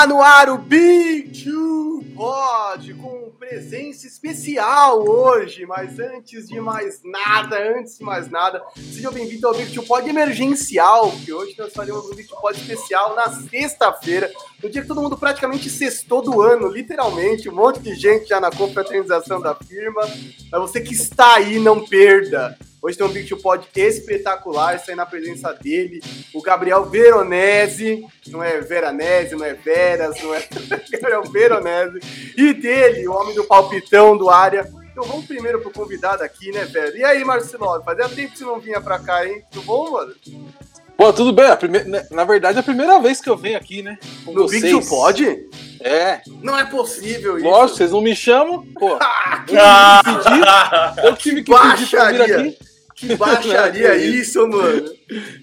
Tá no ar o Big Two Pod com presença especial hoje, mas antes de mais nada, antes de mais nada, seja bem-vindo ao Big Two Pod emergencial, que hoje nós faremos um Big Two Pod especial na sexta-feira, no dia que todo mundo praticamente sextou do ano, literalmente, um monte de gente já na confraternização da firma, mas você que está aí, não perda. Hoje tem um Big Pod espetacular, sai na presença dele, o Gabriel Veronese, não é Veranese, não é Veras, não é Gabriel Veronese, e dele, o homem do palpitão do área. Então vamos primeiro pro convidado aqui, né, velho? E aí, Marcelo, fazia tempo que você não vinha pra cá, hein? Tudo bom, mano? Pô, tudo bem. Prime... Né, na verdade, é a primeira vez que eu venho aqui, né? Com no vocês. Big Pod? É. Não é possível isso. Lógico, vocês não me chamam, pô. ah, eu tive que pedir pra vir aqui. Que baixaria isso, mano.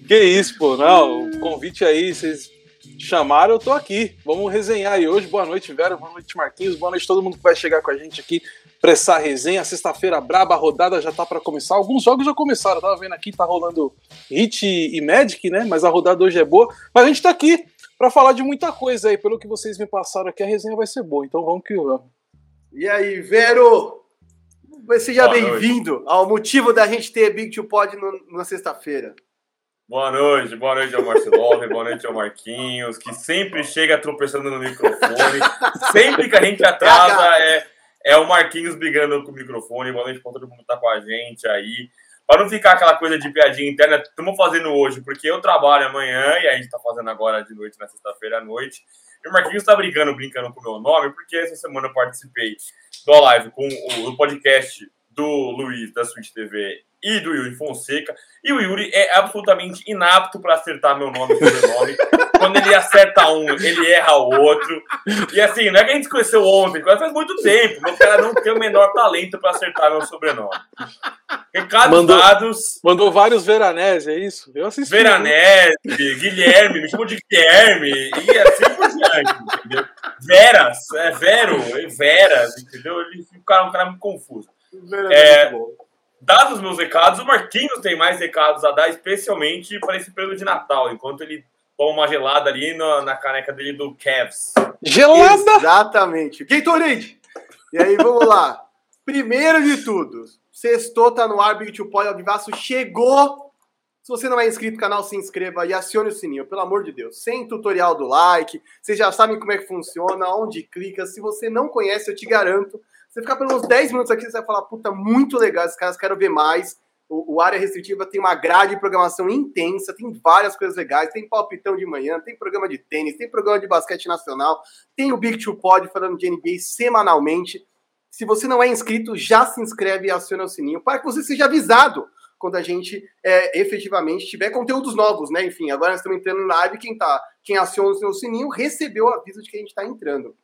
Que isso, pô. Não, o convite aí, vocês chamaram, eu tô aqui. Vamos resenhar aí hoje. Boa noite, Vera. Boa noite, Marquinhos. Boa noite todo mundo que vai chegar com a gente aqui pra essa resenha. Sexta-feira braba, a rodada já tá para começar. Alguns jogos já começaram. Eu tava vendo aqui, tá rolando Hit e Magic, né? Mas a rodada hoje é boa. Mas a gente tá aqui para falar de muita coisa aí. Pelo que vocês me passaram aqui, a resenha vai ser boa. Então vamos que vamos. E aí, Vero? Seja bem-vindo ao motivo da gente ter Big Two Pod no, na sexta-feira. Boa noite, boa noite ao Marcelo, boa noite ao Marquinhos, que sempre chega tropeçando no microfone. sempre que a gente atrasa é, é o Marquinhos brigando com o microfone. Boa noite para todo mundo que tá com a gente aí. Para não ficar aquela coisa de piadinha interna, estamos fazendo hoje, porque eu trabalho amanhã e a gente está fazendo agora de noite, na sexta-feira à noite. E o Marquinhos está brincando, brincando com o meu nome, porque essa semana eu participei do live com o, o podcast do Luiz da Switch TV e do Yuri Fonseca. E o Yuri é absolutamente inapto para acertar meu nome e sobrenome. Quando ele acerta um, ele erra o outro. E assim, não é que a gente se conheceu ontem, faz muito tempo. Meu cara não tem o menor talento para acertar meu sobrenome. Recados mandou, dados. Mandou vários Veranese, é isso? Eu assisti. Veranese, Guilherme, me chamou de Guilherme, e assim por diante, entendeu? Veras, é Vero, é Veras, entendeu? Ele fica um cara, um cara muito confuso. É, é dados os meus recados, o Marquinhos tem mais recados a dar, especialmente para esse período de Natal, enquanto ele toma uma gelada ali na, na caneca dele do Cavs. Gelada? Exatamente. Gatorade! E aí, vamos lá. Primeiro de tudo, sextou, tá no ar, Big Two Pod, Alvivaço chegou. Se você não é inscrito no canal, se inscreva e acione o sininho, pelo amor de Deus. Sem tutorial do like, vocês já sabem como é que funciona, onde clica. Se você não conhece, eu te garanto, você ficar pelos 10 minutos aqui, você vai falar, puta, muito legal, esses caras quero ver mais. O, o, Área Restritiva tem uma grade de programação intensa, tem várias coisas legais, tem palpitão de manhã, tem programa de tênis, tem programa de basquete nacional, tem o Big Two Pod falando de NBA semanalmente. Se você não é inscrito, já se inscreve e aciona o sininho para que você seja avisado quando a gente é, efetivamente tiver conteúdos novos, né? Enfim, agora nós estamos entrando na live, quem tá, quem aciona o seu sininho recebeu o aviso de que a gente está entrando.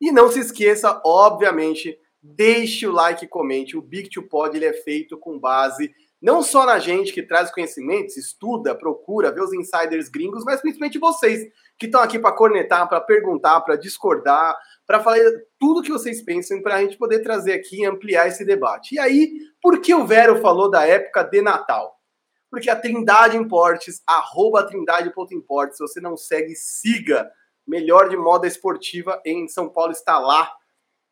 E não se esqueça, obviamente, deixe o like e comente. O Big to Pod ele é feito com base não só na gente que traz conhecimentos, estuda, procura, vê os insiders gringos, mas principalmente vocês que estão aqui para cornetar, para perguntar, para discordar, para falar tudo que vocês pensam, para a gente poder trazer aqui e ampliar esse debate. E aí, por que o Vero falou da época de Natal? Porque a Trindade Importes, arroba trindade.importes, se você não segue, siga melhor de moda esportiva em São Paulo está lá.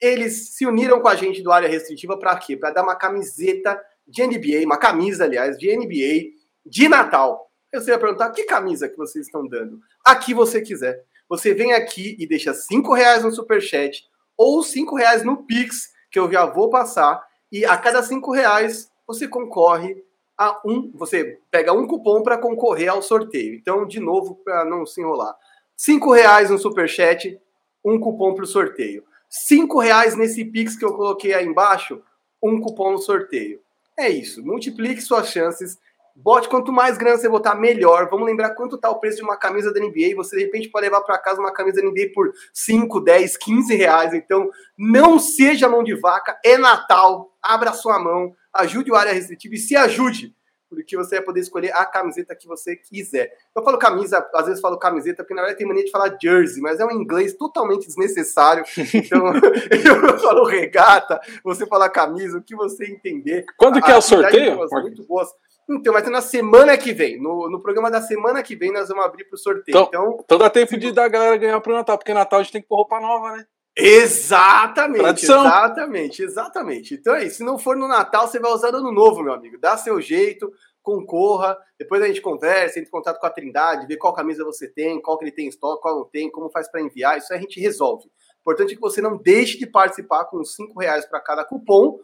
Eles se uniram com a gente do área restritiva para quê? Para dar uma camiseta de NBA, uma camisa, aliás, de NBA de Natal. Você vai perguntar que camisa que vocês estão dando? Aqui você quiser. Você vem aqui e deixa cinco reais no superchat ou cinco reais no Pix, que eu já vou passar. E a cada cinco reais você concorre a um. Você pega um cupom para concorrer ao sorteio. Então, de novo, para não se enrolar. Cinco reais no superchat, um cupom para o sorteio. Cinco reais nesse Pix que eu coloquei aí embaixo, um cupom no sorteio. É isso. Multiplique suas chances. Bote quanto mais grana você botar, melhor. Vamos lembrar quanto está o preço de uma camisa da NBA. Você de repente pode levar para casa uma camisa da NBA por 5, 10, 15 reais. Então, não seja mão de vaca. É Natal. Abra sua mão. Ajude o área restritiva e se ajude porque você vai poder escolher a camiseta que você quiser. Eu falo camisa, às vezes falo camiseta, porque na verdade tem mania de falar jersey, mas é um inglês totalmente desnecessário. Então, eu falo regata, você fala camisa, o que você entender. Quando que é o sorteio? Muito boas. Então, vai ser na semana que vem. No, no programa da semana que vem, nós vamos abrir para o sorteio. Então, então, então dá tempo de dar galera ganhar pro Natal, porque Natal a gente tem que pôr roupa nova, né? Exatamente, Tradição. exatamente, exatamente. Então é isso. Se não for no Natal, você vai usar ano novo, meu amigo. Dá seu jeito, concorra. Depois a gente conversa, entra em contato com a Trindade, vê qual camisa você tem, qual que ele tem em estoque, qual não tem, como faz para enviar. Isso a gente resolve. Importante é que você não deixe de participar com cinco reais para cada cupom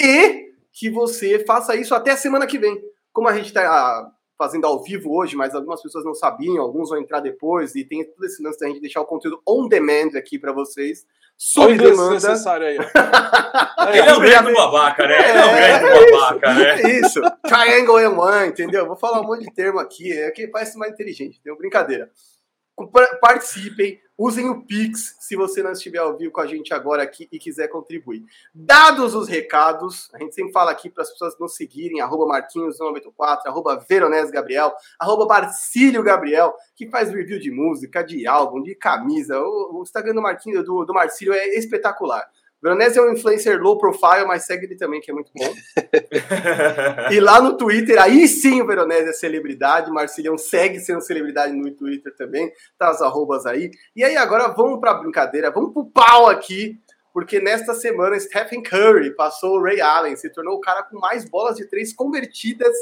e que você faça isso até a semana que vem. Como a gente está fazendo ao vivo hoje, mas algumas pessoas não sabiam, alguns vão entrar depois, e tem todo esse lance da gente deixar o conteúdo on demand aqui para vocês. Sob Olha demanda. necessário aí. Ele é o grande babaca, né? Ele é o é, grande babaca, né? Isso. Triangle and one, entendeu? Vou falar um monte de termo aqui, é que parece mais inteligente, entendeu? Brincadeira. Participem, usem o Pix se você não estiver ao vivo com a gente agora aqui e quiser contribuir. Dados os recados, a gente sempre fala aqui para as pessoas nos seguirem, arroba Marquinhos94, arroba Veronese Gabriel, arroba Barcílio Gabriel, que faz review de música, de álbum, de camisa. O, o Instagram do Marquinhos, do, do Marcílio é espetacular. Veronese é um influencer low profile, mas segue ele também, que é muito bom. e lá no Twitter, aí sim o Veronese é celebridade, Marcilhão segue sendo celebridade no Twitter também, tá as arrobas aí. E aí agora vamos pra brincadeira, vamos pro pau aqui, porque nesta semana Stephen Curry passou o Ray Allen, se tornou o cara com mais bolas de três convertidas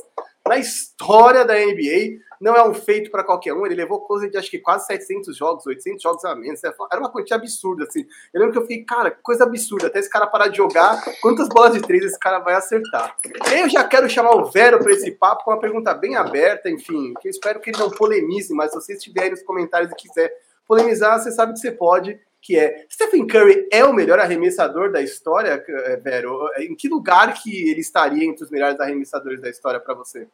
na história da NBA. Não é um feito para qualquer um. Ele levou coisa de acho que quase 700 jogos, 800 jogos a menos. Era uma quantia absurda, assim. Eu lembro que eu fiquei, cara, coisa absurda. Até esse cara parar de jogar, quantas bolas de três esse cara vai acertar? Eu já quero chamar o Vero para esse papo com uma pergunta bem aberta, enfim, que eu espero que ele não polemize, mas se você estiver aí nos comentários e quiser polemizar, você sabe que você pode que é Stephen Curry é o melhor arremessador da história, eh, Vero? Em que lugar que ele estaria entre os melhores arremessadores da história para você?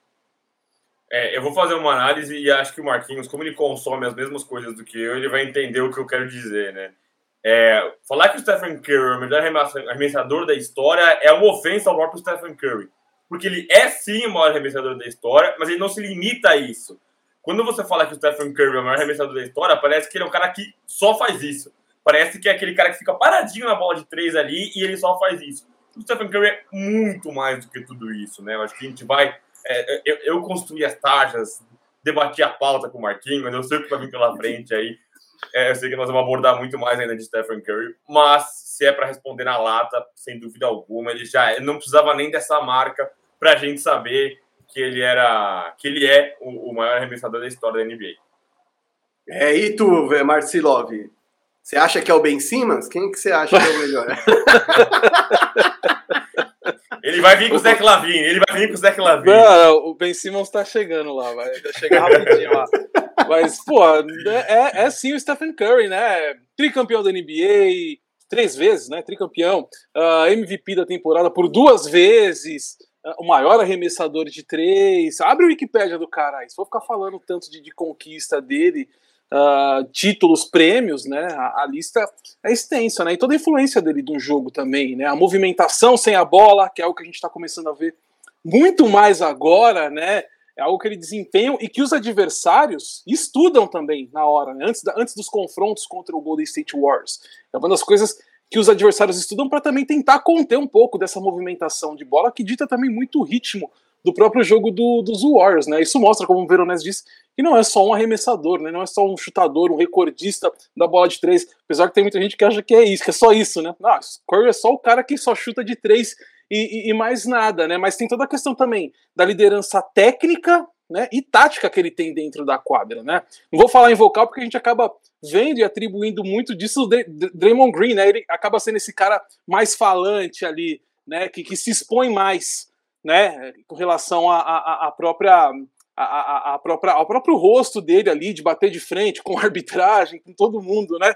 É, eu vou fazer uma análise e acho que o Marquinhos, como ele consome as mesmas coisas do que eu, ele vai entender o que eu quero dizer, né? É, falar que o Stephen Curry é o melhor arremessador da história é uma ofensa ao próprio Stephen Curry. Porque ele é sim o maior arremessador da história, mas ele não se limita a isso. Quando você fala que o Stephen Curry é o maior arremessador da história, parece que ele é um cara que só faz isso. Parece que é aquele cara que fica paradinho na bola de três ali e ele só faz isso. O Stephen Curry é muito mais do que tudo isso, né? Eu acho que a gente vai. É, eu, eu construí as taxas, debati a pauta com o Marquinhos, eu sei o que vai vir pela frente aí. É, eu sei que nós vamos abordar muito mais ainda de Stephen Curry, mas se é para responder na lata, sem dúvida alguma, ele já é, não precisava nem dessa marca para a gente saber que ele era, que ele é o, o maior arremessador da história da NBA. É, e tu, Marcilov? Você acha que é o Ben Simmons? Quem que você acha que é o melhor? ele vai vir com o Zé Lavine, ele vai vir com o Zé Lavine. Não, o Ben Simmons tá chegando lá, vai chegar rapidinho lá. Mas, pô, é, é sim o Stephen Curry, né? Tricampeão da NBA, três vezes, né? Tricampeão, uh, ah, MVP da temporada por duas vezes, uh, o maior arremessador de três. Abre o Wikipédia do cara aí. Se for ficar falando tanto de, de conquista dele, uh, títulos, prêmios, né? A, a, lista é extensa, né? E toda a influência dele do jogo também, né? A movimentação sem a bola, que é algo que a gente está começando a ver muito mais agora, né? É algo que ele desempenha e que os adversários estudam também na hora, né? antes, da, antes dos confrontos contra o Golden State Warriors. É uma das coisas que os adversários estudam para também tentar conter um pouco dessa movimentação de bola que dita também muito o ritmo do próprio jogo do, dos Warriors, né? Isso mostra, como o Veronese disse, que não é só um arremessador, né? Não é só um chutador, um recordista da bola de três. Apesar que tem muita gente que acha que é isso, que é só isso, né? Não, Curry é só o cara que só chuta de três e, e, e mais nada, né? Mas tem toda a questão também da liderança técnica né, e tática que ele tem dentro da quadra, né? Não vou falar em vocal porque a gente acaba vendo e atribuindo muito disso ao Draymond Green, né? Ele acaba sendo esse cara mais falante ali, né? Que, que se expõe mais né, com relação à própria a, a, a, própria, ao próprio rosto dele ali, de bater de frente com arbitragem, com todo mundo, né?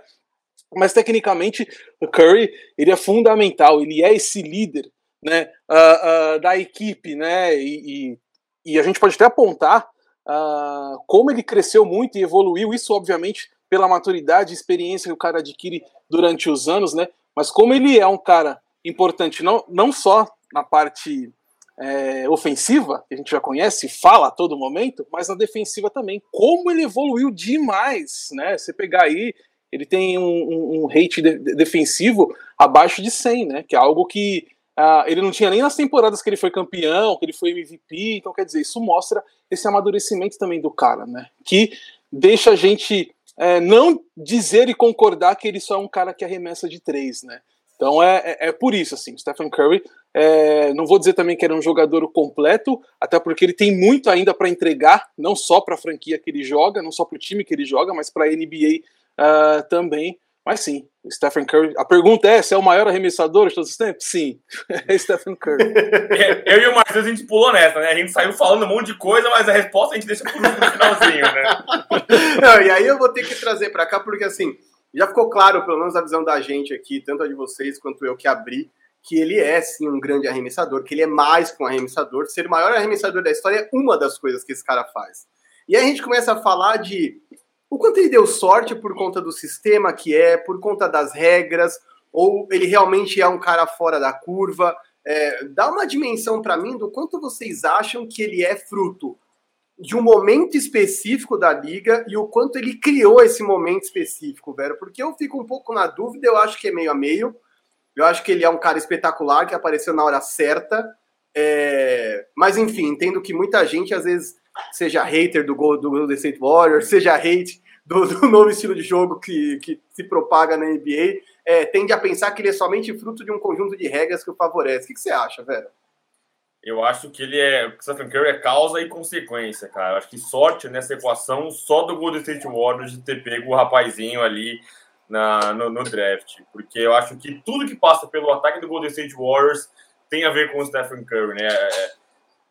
Mas tecnicamente o Curry ele é fundamental, ele é esse líder, né, uh, uh, da equipe, né? E, e, e, a gente pode até apontar uh, como ele cresceu muito e evoluiu, isso obviamente pela maturidade e experiência que o cara adquire durante os anos, né? Mas como ele é um cara importante, não, não só na parte é, ofensiva, que a gente já conhece, fala a todo momento, mas na defensiva também. Como ele evoluiu demais, né? Você pegar aí, ele tem um, um, um rate de, defensivo abaixo de 100, né? Que é algo que Uh, ele não tinha nem nas temporadas que ele foi campeão, que ele foi MVP, então quer dizer, isso mostra esse amadurecimento também do cara, né? Que deixa a gente é, não dizer e concordar que ele só é um cara que arremessa de três, né? Então é, é, é por isso, assim, Stephen Curry, é, não vou dizer também que era um jogador completo, até porque ele tem muito ainda para entregar, não só para a franquia que ele joga, não só para o time que ele joga, mas para a NBA uh, também. Mas sim, Stephen Curry. A pergunta é: se é o maior arremessador de todos os tempos? Sim, é Stephen Curry. Eu e o Marcos, a gente pulou nessa, né? A gente saiu falando um monte de coisa, mas a resposta a gente deixa por no finalzinho, né? Não, e aí eu vou ter que trazer para cá, porque assim, já ficou claro, pelo menos a visão da gente aqui, tanto a de vocês quanto eu que abri, que ele é sim um grande arremessador, que ele é mais que um arremessador. Ser o maior arremessador da história é uma das coisas que esse cara faz. E aí a gente começa a falar de o quanto ele deu sorte por conta do sistema que é, por conta das regras, ou ele realmente é um cara fora da curva. É, dá uma dimensão para mim do quanto vocês acham que ele é fruto de um momento específico da liga e o quanto ele criou esse momento específico, velho. Porque eu fico um pouco na dúvida, eu acho que é meio a meio. Eu acho que ele é um cara espetacular, que apareceu na hora certa. É... Mas enfim, entendo que muita gente às vezes seja hater do gol do Golden State Warriors, seja hate do, do, novo estilo de jogo que, que se propaga na NBA, é, tende a pensar que ele é somente fruto de um conjunto de regras que o favorece. O que, que você acha, velho? Eu acho que ele é. O Stephen Curry é causa e consequência, cara. Eu acho que sorte nessa equação só do Golden State Warriors de ter pego o rapazinho ali na, no, no, draft. Porque eu acho que tudo que passa pelo ataque do Golden State Warriors tem a ver com o Stephen Curry, né? É,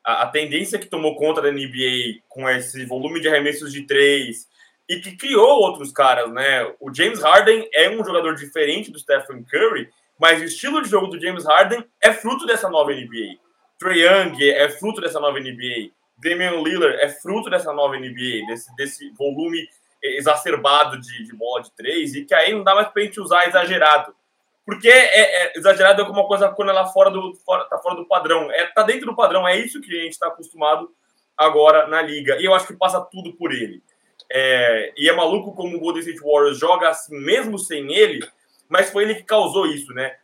a, a tendência que tomou conta da NBA com esse volume de arremessos de três, e que criou outros caras, né? O James Harden é um jogador diferente do Stephen Curry, mas o estilo de jogo do James Harden é fruto dessa nova NBA. Trey Young é fruto dessa nova NBA. Damian Lillard é fruto dessa nova NBA, desse, desse volume exacerbado de, de bola de três, e que aí não dá mais pra gente usar exagerado. Porque é, é exagerado é alguma coisa quando ela fora do, fora, tá fora do padrão. É, tá dentro do padrão, é isso que a gente está acostumado agora na liga. E eu acho que passa tudo por ele. É, e é maluco como o Golden State Warriors joga assim, mesmo sem ele, mas foi ele que causou isso, né?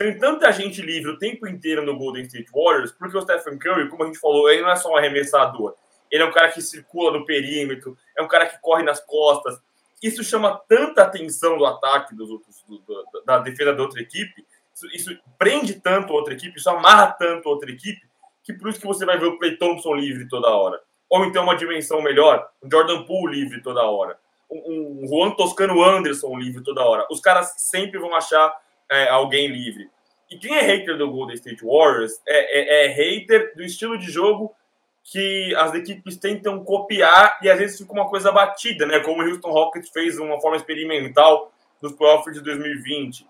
Tem tanta gente livre o tempo inteiro no Golden State Warriors, porque o Stephen Curry, como a gente falou, ele não é só um arremessador. Ele é um cara que circula no perímetro, é um cara que corre nas costas. Isso chama tanta atenção do ataque dos outros, do, do, da defesa da outra equipe, isso, isso, prende tanto outra equipe, isso amarra tanto outra equipe, que por isso que você vai ver o Clay Thompson livre toda hora ou então uma dimensão melhor, um Jordan Poole livre toda hora, um, um Juan Toscano Anderson livre toda hora. Os caras sempre vão achar é, alguém livre. E quem é hater do Golden State Warriors é, é, é hater do estilo de jogo que as equipes tentam copiar e às vezes fica uma coisa batida, né? Como o Houston Rockets fez uma forma experimental nos playoffs de 2020.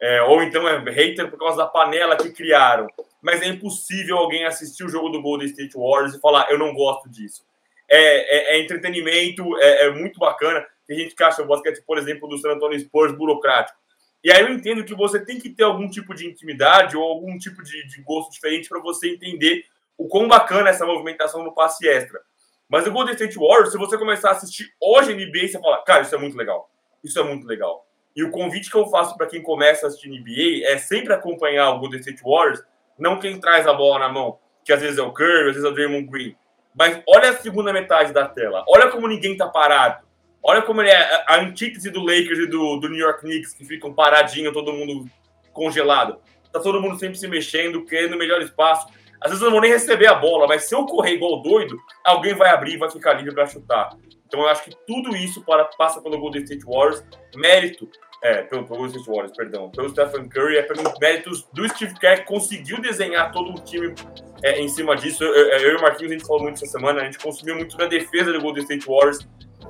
É, ou então é hater por causa da panela que criaram mas é impossível alguém assistir o jogo do Golden State Warriors e falar, eu não gosto disso. É, é, é entretenimento, é, é, muito bacana. Tem gente que acha o basquete, por exemplo, do San Antonio Spurs burocrático. E aí eu entendo que você tem que ter algum tipo de intimidade ou algum tipo de, de gosto diferente para você entender o quão bacana é essa movimentação no passe extra. Mas o Golden State Warriors, se você começar a assistir hoje NBA, você fala, cara, isso é muito legal. Isso é muito legal. E o convite que eu faço para quem começa a assistir NBA é sempre acompanhar o Golden State Warriors não quem traz a bola na mão, que às vezes é o Curry, às vezes é o Draymond Green. Mas olha a segunda metade da tela. Olha como ninguém tá parado. Olha como ele é a antítese do Lakers e do, do New York Knicks, que ficam paradinho, todo mundo congelado. Tá todo mundo sempre se mexendo, querendo melhor espaço. Às vezes eu não vou nem receber a bola, mas se eu correr igual doido, alguém vai abrir e vai ficar livre para chutar. Então eu acho que tudo isso para, passa pelo Golden State Warriors. Mérito é, pelo, pelo State Warriors, perdão. Pelo Stephen Curry, é pelos méritos do Steve Kerr, que conseguiu desenhar todo o time é, em cima disso. Eu, eu, e o Marquinhos, a gente falou muito essa semana, a gente consumiu muito na defesa do Golden State Warriors,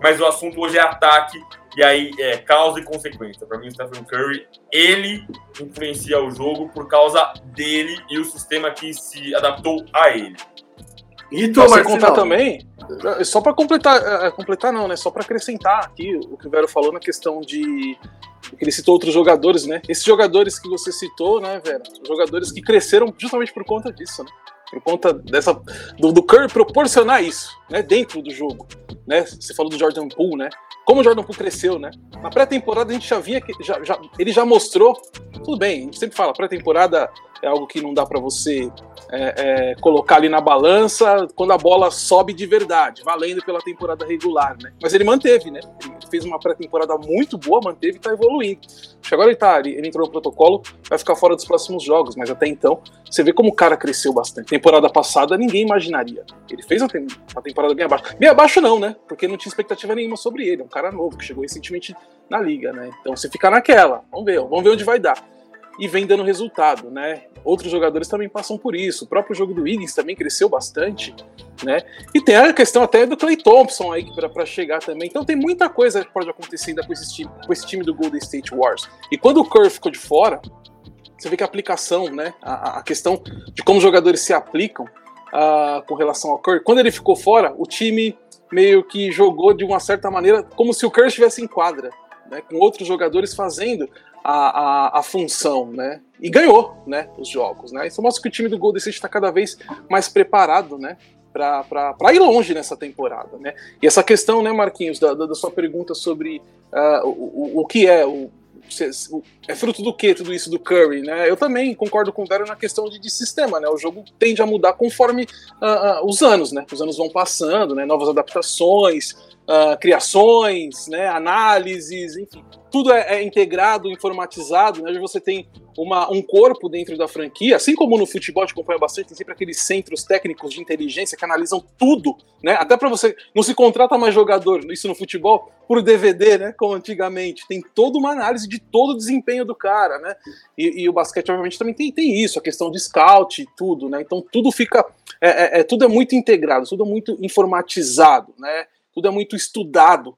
mas o assunto hoje é ataque, e aí é causa e consequência. Para mim, o Stephen Curry, ele influencia o jogo por causa dele e o sistema que se adaptou a ele. E tu, Você contar também, só para completar, é, é, completar não, né? Só para acrescentar aqui o que o Vero falou na questão de ele citou outros jogadores, né? Esses jogadores que você citou, né, Vera? Jogadores que cresceram justamente por conta disso, né? Por conta dessa do, do Curry proporcionar isso, né, dentro do jogo, né? Você falou do Jordan Poole, né? Como o Jordan Poole cresceu, né? Na pré-temporada a gente já via que já, já, ele já mostrou, tudo bem, a gente sempre fala, pré-temporada é algo que não dá para você é, é, colocar ali na balança quando a bola sobe de verdade, valendo pela temporada regular, né? Mas ele manteve, né? Ele fez uma pré-temporada muito boa, manteve e tá evoluindo. Agora ele tá, ele, entrou no protocolo, vai ficar fora dos próximos jogos, mas até então, você vê como o cara cresceu bastante. Temporada passada ninguém imaginaria. Ele fez uma temporada bem abaixo. Bem abaixo não, né? Porque não tinha expectativa nenhuma sobre ele. É um cara novo que chegou recentemente na liga, né? Então você fica naquela. Vamos ver, vamos ver onde vai dar e vem dando resultado, né? Outros jogadores também passam por isso. O próprio jogo do Wiggins também cresceu bastante, né? E tem a questão até do Clay Thompson aí para chegar também. Então tem muita coisa que pode acontecer ainda com esse, time, com esse time do Golden State Wars. E quando o Curry ficou de fora, você vê que a aplicação, né? A, a questão de como os jogadores se aplicam uh, com relação ao Curry. Quando ele ficou fora, o time meio que jogou de uma certa maneira como se o Curry estivesse em quadra. Né, com outros jogadores fazendo a, a, a, função, né? E ganhou, né? Os jogos, né? Isso mostra que o time do Golden State está cada vez mais preparado, né? Para ir longe nessa temporada, né? E essa questão, né, Marquinhos, da, da sua pergunta sobre uh, o, o, o que é o, é fruto do que tudo isso do Curry, né? Eu também concordo com o Vero na questão de, de, sistema, né? O jogo tende a mudar conforme uh, uh, os anos, né? Os anos vão passando, né? Novas adaptações, uh, criações, né? Análises, enfim tudo é, é, integrado, informatizado, né? Você tem uma, um corpo dentro da franquia, assim como no futebol gente acompanha bastante, tem sempre aqueles centros técnicos de inteligência que analisam tudo, né? Até para você não se contrata mais jogador, isso no futebol, por DVD, né? Como antigamente, tem toda uma análise de todo o desempenho do cara, né? E, e o basquete obviamente também tem, tem isso, a questão de scout e tudo, né? Então tudo fica, é, é, é tudo é muito integrado, tudo é muito informatizado, né? Tudo é muito estudado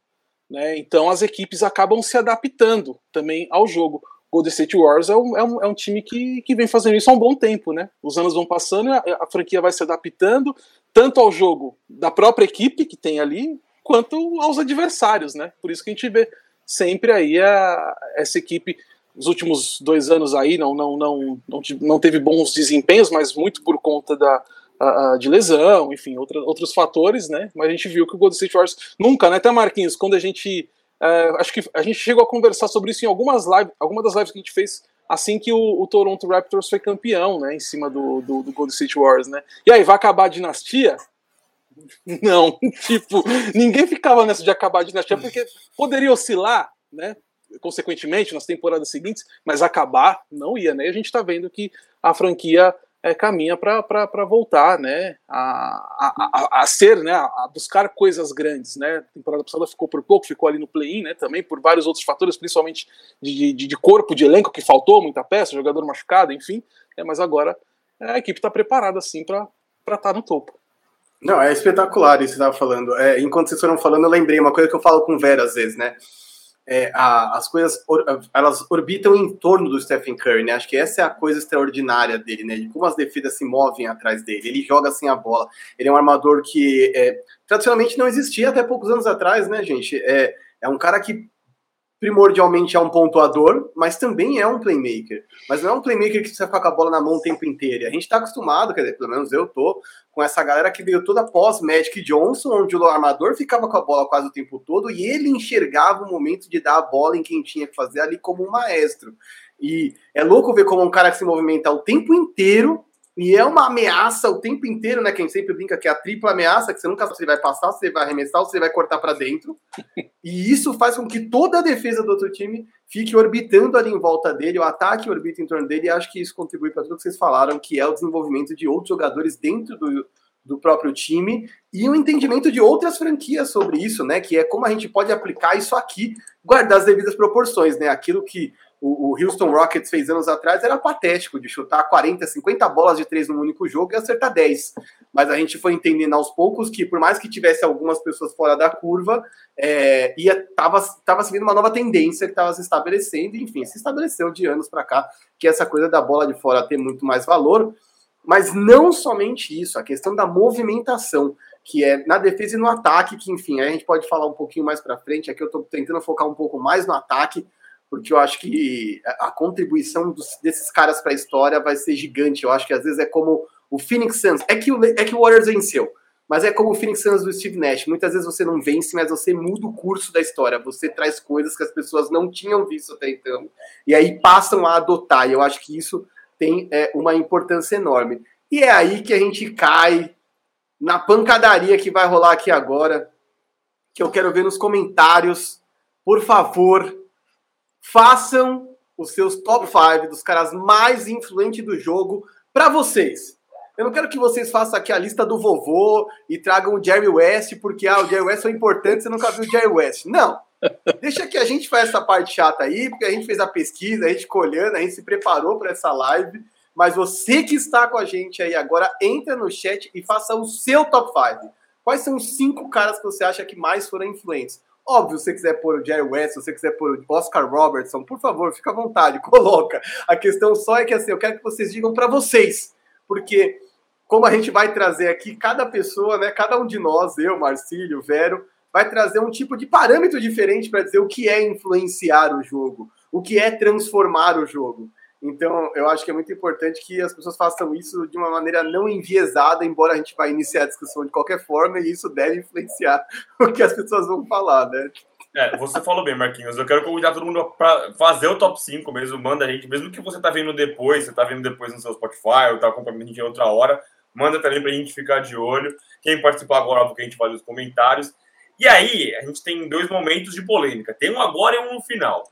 né? Então as equipes acabam se adaptando também ao jogo. O Golden State Warriors é um, é um, é um time que, que vem fazendo isso há um bom tempo. Né? Os anos vão passando a, a franquia vai se adaptando tanto ao jogo da própria equipe que tem ali, quanto aos adversários. Né? Por isso que a gente vê sempre aí a, essa equipe nos últimos dois anos aí não, não, não, não, não teve bons desempenhos, mas muito por conta da, uh, de lesão, enfim, outra, outros fatores, né? Mas a gente viu que o Golden State Warriors nunca, né? Até Marquinhos, quando a gente. Uh, acho que a gente chegou a conversar sobre isso em algumas lives, algumas das lives que a gente fez assim que o, o Toronto Raptors foi campeão, né? Em cima do, do, do Golden State Warriors, né? E aí, vai acabar a dinastia? Não, tipo, ninguém ficava nessa de acabar a dinastia, porque poderia oscilar, né? Consequentemente, nas temporadas seguintes, mas acabar não ia, né? E a gente tá vendo que a franquia é, caminha para voltar, né, a, a, a, ser, né, a buscar coisas grandes, né. A temporada passada ficou por pouco, ficou ali no play-in, né, também por vários outros fatores, principalmente de, de, de, corpo, de elenco que faltou muita peça, jogador machucado, enfim. É, mas agora a equipe está preparada assim para estar tá no topo. Não, é espetacular isso que você estava falando. É, enquanto vocês foram falando, eu lembrei uma coisa que eu falo com o Vera às vezes, né? É, a, as coisas elas orbitam em torno do Stephen Curry, né? Acho que essa é a coisa extraordinária dele, né? De como as defesas se movem atrás dele. Ele joga sem a bola. Ele é um armador que é, tradicionalmente não existia até poucos anos atrás, né, gente? É, é um cara que primordialmente é um pontuador, mas também é um playmaker. Mas não é um playmaker que precisa ficar com a bola na mão o tempo inteiro. A gente está acostumado, quer dizer, pelo menos eu tô, com essa galera que veio toda pós Magic Johnson, onde o armador ficava com a bola quase o tempo todo e ele enxergava o momento de dar a bola em quem tinha que fazer ali como um maestro. E é louco ver como um cara que se movimenta o tempo inteiro e é uma ameaça o tempo inteiro, né? Quem sempre brinca que é a tripla ameaça, que você nunca sabe se vai passar, se vai arremessar ou se vai cortar para dentro. E isso faz com que toda a defesa do outro time fique orbitando ali em volta dele, o ataque orbita em torno dele, e acho que isso contribui para tudo que vocês falaram, que é o desenvolvimento de outros jogadores dentro do, do próprio time e o um entendimento de outras franquias sobre isso, né? Que é como a gente pode aplicar isso aqui, guardar as devidas proporções, né? Aquilo que o, o, Houston Rockets fez anos atrás era patético de chutar 40, 50 bolas de três num único jogo e acertar 10. Mas a gente foi entendendo aos poucos que, por mais que tivesse algumas pessoas fora da curva, é, ia, tava, tava se vendo uma nova tendência que estava se estabelecendo, enfim, se estabeleceu de anos para cá, que essa coisa da bola de fora ter muito mais valor. Mas não somente isso, a questão da movimentação, que é na defesa e no ataque, que enfim, a gente pode falar um pouquinho mais para frente. Aqui eu estou tentando focar um pouco mais no ataque, porque eu acho que a contribuição dos, desses caras para a história vai ser gigante. Eu acho que às vezes é como O Phoenix Suns, é que o, é que o Warriors venceu, mas é como o Phoenix Suns do Steve Nash. Muitas vezes você não vence, mas você muda o curso da história. Você traz coisas que as pessoas não tinham visto até então. E aí passam a adotar. E eu acho que isso tem é, uma importância enorme. E é aí que a gente cai na pancadaria que vai rolar aqui agora. Que eu quero ver nos comentários. Por favor, façam os seus top 5 dos caras mais influentes do jogo para vocês. Eu não quero que vocês façam aqui a lista do vovô e tragam o Jerry West, porque ah, o Jerry West é importante, você nunca viu o Jerry West. Não. Deixa que a gente faz essa parte chata aí, porque a gente fez a pesquisa, a gente colhendo, a gente se preparou para essa live. Mas você que está com a gente aí agora, entra no chat e faça o seu top 5. Quais são os cinco caras que você acha que mais foram influentes? Óbvio, se você quiser pôr o Jerry West, se você quiser pôr o Oscar Robertson, por favor, fica à vontade, coloca. A questão só é que assim, eu quero que vocês digam para vocês, porque como a gente vai trazer aqui, cada pessoa, né, cada um de nós, eu, Marcílio, Vero, vai trazer um tipo de parâmetro diferente para dizer o que é influenciar o jogo, o que é transformar o jogo. Então, eu acho que é muito importante que as pessoas façam isso de uma maneira não enviesada, embora a gente vá iniciar a discussão de qualquer forma, e isso deve influenciar o que as pessoas vão falar, né? É, você falou bem, Marquinhos. Eu quero convidar todo mundo para fazer o top 5 mesmo. Manda a gente, mesmo que você tá vendo depois, você tá vendo depois no seu Spotify, ou tá acompanhando a gente em outra hora, manda também pra gente ficar de olho. Quem participar agora, porque a gente vai os comentários. E aí, a gente tem dois momentos de polêmica. Tem um agora e um no final.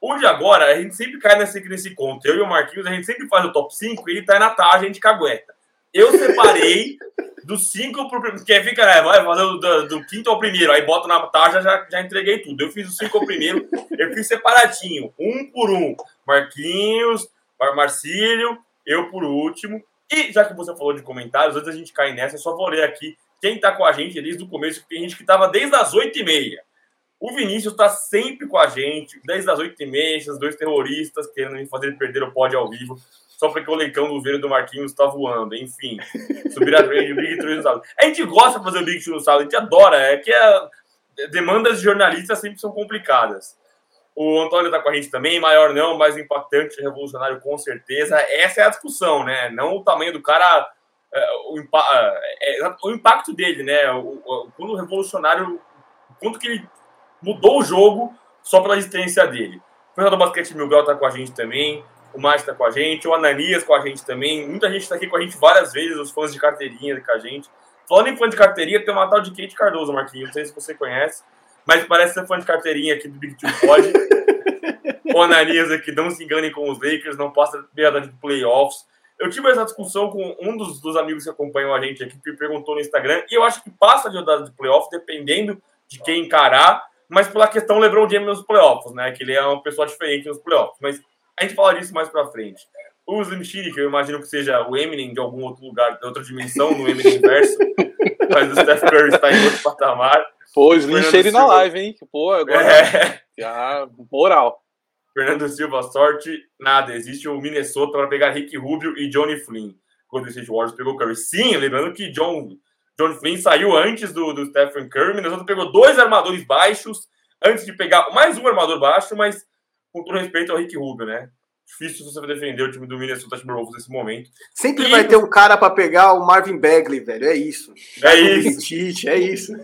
O de agora, a gente sempre cai nesse, nesse conto. Eu e o Marquinhos, a gente sempre faz o top 5 e ele tá na tarde, a gente cagueta. Eu separei do 5 pro primeiro. Porque fica, né? Vai fazer do, do, quinto ao primeiro. Aí bota na tarja, já, já entreguei tudo. Eu fiz o 5 ao primeiro, eu fiz separadinho, um por um. Marquinhos, Marcílio, eu por último. E já que você falou de comentários, antes da gente cair nessa, eu só vou ler aqui quem tá com a gente desde o começo, tem gente que tava desde as 8h30. O Vinícius está sempre com a gente, desde as 8h30, esses dois terroristas querendo me fazer perder o pódio ao vivo, só porque o leicão do Vênus do Marquinhos está voando. Enfim, subir a trade, Big Tree no sábado. A gente gosta de fazer o Big Tree no sábado, a gente adora, é que a, demandas de jornalistas sempre são complicadas. O Antônio está com a gente também, maior não, mais impactante, revolucionário com certeza. Essa é a discussão, né? Não o tamanho do cara, é, o, é, é, o impacto dele, né? O, o, quando o revolucionário, quanto que ele mudou o jogo só pela existência dele. O pessoal do Basquete Mil Grau tá com a gente também, o Márcio tá com a gente, o Ananias com a gente também, muita gente tá aqui com a gente várias vezes, os fãs de carteirinha com a gente. Falando em fã de carteirinha, tem uma tal de Kate Cardoso, Marquinhos, não sei se você conhece, mas parece ser fã de carteirinha aqui do Big Two Pod. o Ananias aqui, não se enganem com os Lakers, não passa piada de playoffs. Eu tive essa discussão com um dos, dos, amigos que acompanham a gente aqui, que perguntou no Instagram, e eu acho que passa de rodada de playoff, dependendo de quem encarar mas pela questão LeBron James nos playoffs, né? Que ele é uma pessoa diferente nos playoffs. Mas a gente fala disso mais pra frente. O Slim Shady, que eu imagino que seja o Eminem de algum outro lugar, de outra dimensão, no Eminem inverso, mas o Steph Curry está em outro patamar. Pô, Slim Shady na live, hein? Pô, agora. É. Já, moral. Fernando Silva, sorte, nada. Existe o Minnesota para pegar Rick Rubio e Johnny Flynn. Quando o State Warriors pegou Curry. Sim, lembrando que John John Flynn saiu antes do, do Stephen Curry. Minnesota pegou dois armadores baixos antes de pegar mais um armador baixo, mas com todo respeito ao Rick Rubio, né? Difícil você defender o time do Minnesota Timberwolves nesse momento. Sempre e... vai ter um cara para pegar o Marvin Bagley, velho. É isso. É isso. Tite, é isso.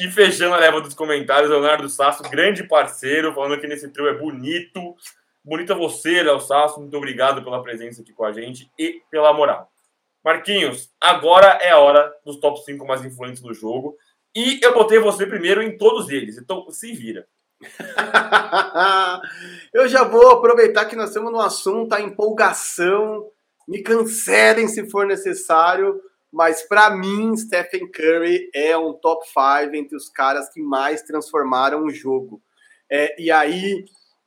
E fechando a leva dos comentários, Leonardo Sasso, grande parceiro, falando que nesse trio é bonito. Bonito você, Léo Sasso. Muito obrigado pela presença aqui com a gente e pela moral. Marquinhos, agora é a hora dos top 5 mais influentes do jogo. E eu botei você primeiro em todos eles, então se vira. eu já vou aproveitar que nós estamos no assunto, a empolgação. Me cancelem se for necessário, mas para mim, Stephen Curry é um top 5 entre os caras que mais transformaram o jogo. É, e aí,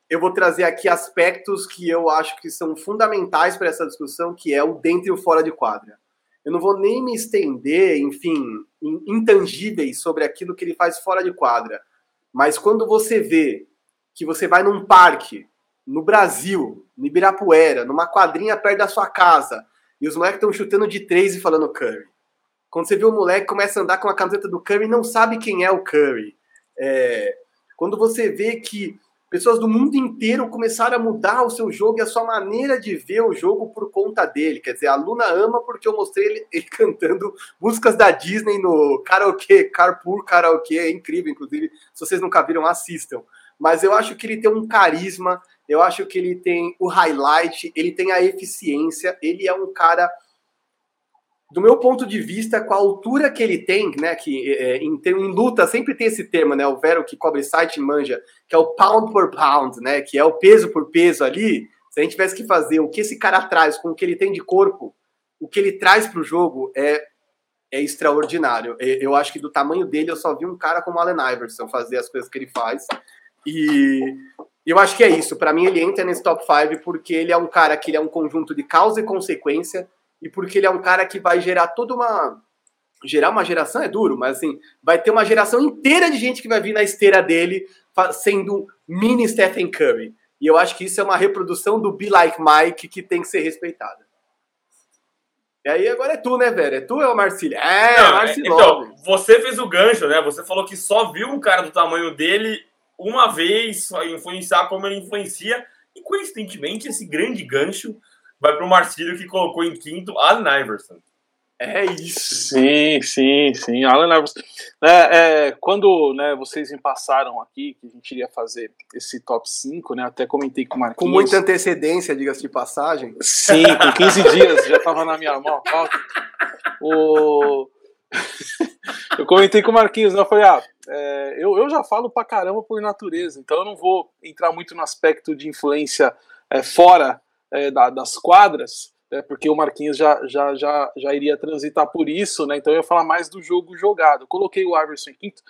eu vou trazer aqui aspectos que eu acho que são fundamentais para essa discussão, que é o dentro e o fora de quadra. Eu não vou nem me estender, enfim, em intangíveis sobre aquilo que ele faz fora de quadra. Mas quando você vê que você vai num parque, no Brasil, no Ibirapuera, numa quadrinha perto da sua casa, e os moleques estão chutando de três e falando Curry. Quando você vê o moleque começa a andar com a camiseta do Curry e não sabe quem é o Curry. É... Quando você vê que Pessoas do mundo inteiro começaram a mudar o seu jogo e a sua maneira de ver o jogo por conta dele. Quer dizer, a Luna ama porque eu mostrei ele, ele cantando músicas da Disney no karaokê, Carpool Karaokê, é incrível, inclusive. Se vocês nunca viram, assistam. Mas eu acho que ele tem um carisma, eu acho que ele tem o highlight, ele tem a eficiência, ele é um cara do meu ponto de vista, com a altura que ele tem, né, que é, em, em, luta sempre tem esse termo, né, o Vero que cobre site manja, que é o pound por pound, né, que é o peso por peso ali. Se a gente tivesse que fazer o que esse cara traz com o que ele tem de corpo, o que ele traz para o jogo é, é extraordinário. Eu acho que do tamanho dele eu só vi um cara como Allen Iverson fazer as coisas que ele faz. E eu acho que é isso. Para mim ele entra nesse top 5 porque ele é um cara que ele é um conjunto de causa e consequência e porque ele é um cara que vai gerar toda uma. Gerar uma geração é duro, mas assim, vai ter uma geração inteira de gente que vai vir na esteira dele sendo mini Stephen Curry. E eu acho que isso é uma reprodução do Be Like Mike que tem que ser respeitada. E aí agora é tu, né, velho? É tu ou é o Marcílio? É, Não, Marcílio. Então, você fez o gancho, né? Você falou que só viu um cara do tamanho dele uma vez influenciar como ele influencia. E coincidentemente, esse grande gancho vai para o Marcílio, que colocou em quinto Allen Iverson. É isso. Sim, sim, sim. Allen Iverson. É, é, quando né, vocês me passaram aqui que a gente iria fazer esse top 5, né? Até comentei com o Marquinhos. Com muita antecedência, diga-se de passagem. Sim, com 15 dias, já estava na minha mão a pauta. O... eu comentei com o Marquinhos, né? Eu falei, ah, é, eu, eu já falo pra caramba por natureza, então eu não vou entrar muito no aspecto de influência é, fora é, da, das quadras, né, porque o Marquinhos já, já, já, já iria transitar por isso, né? Então eu ia falar mais do jogo jogado. coloquei o Iverson em quinto,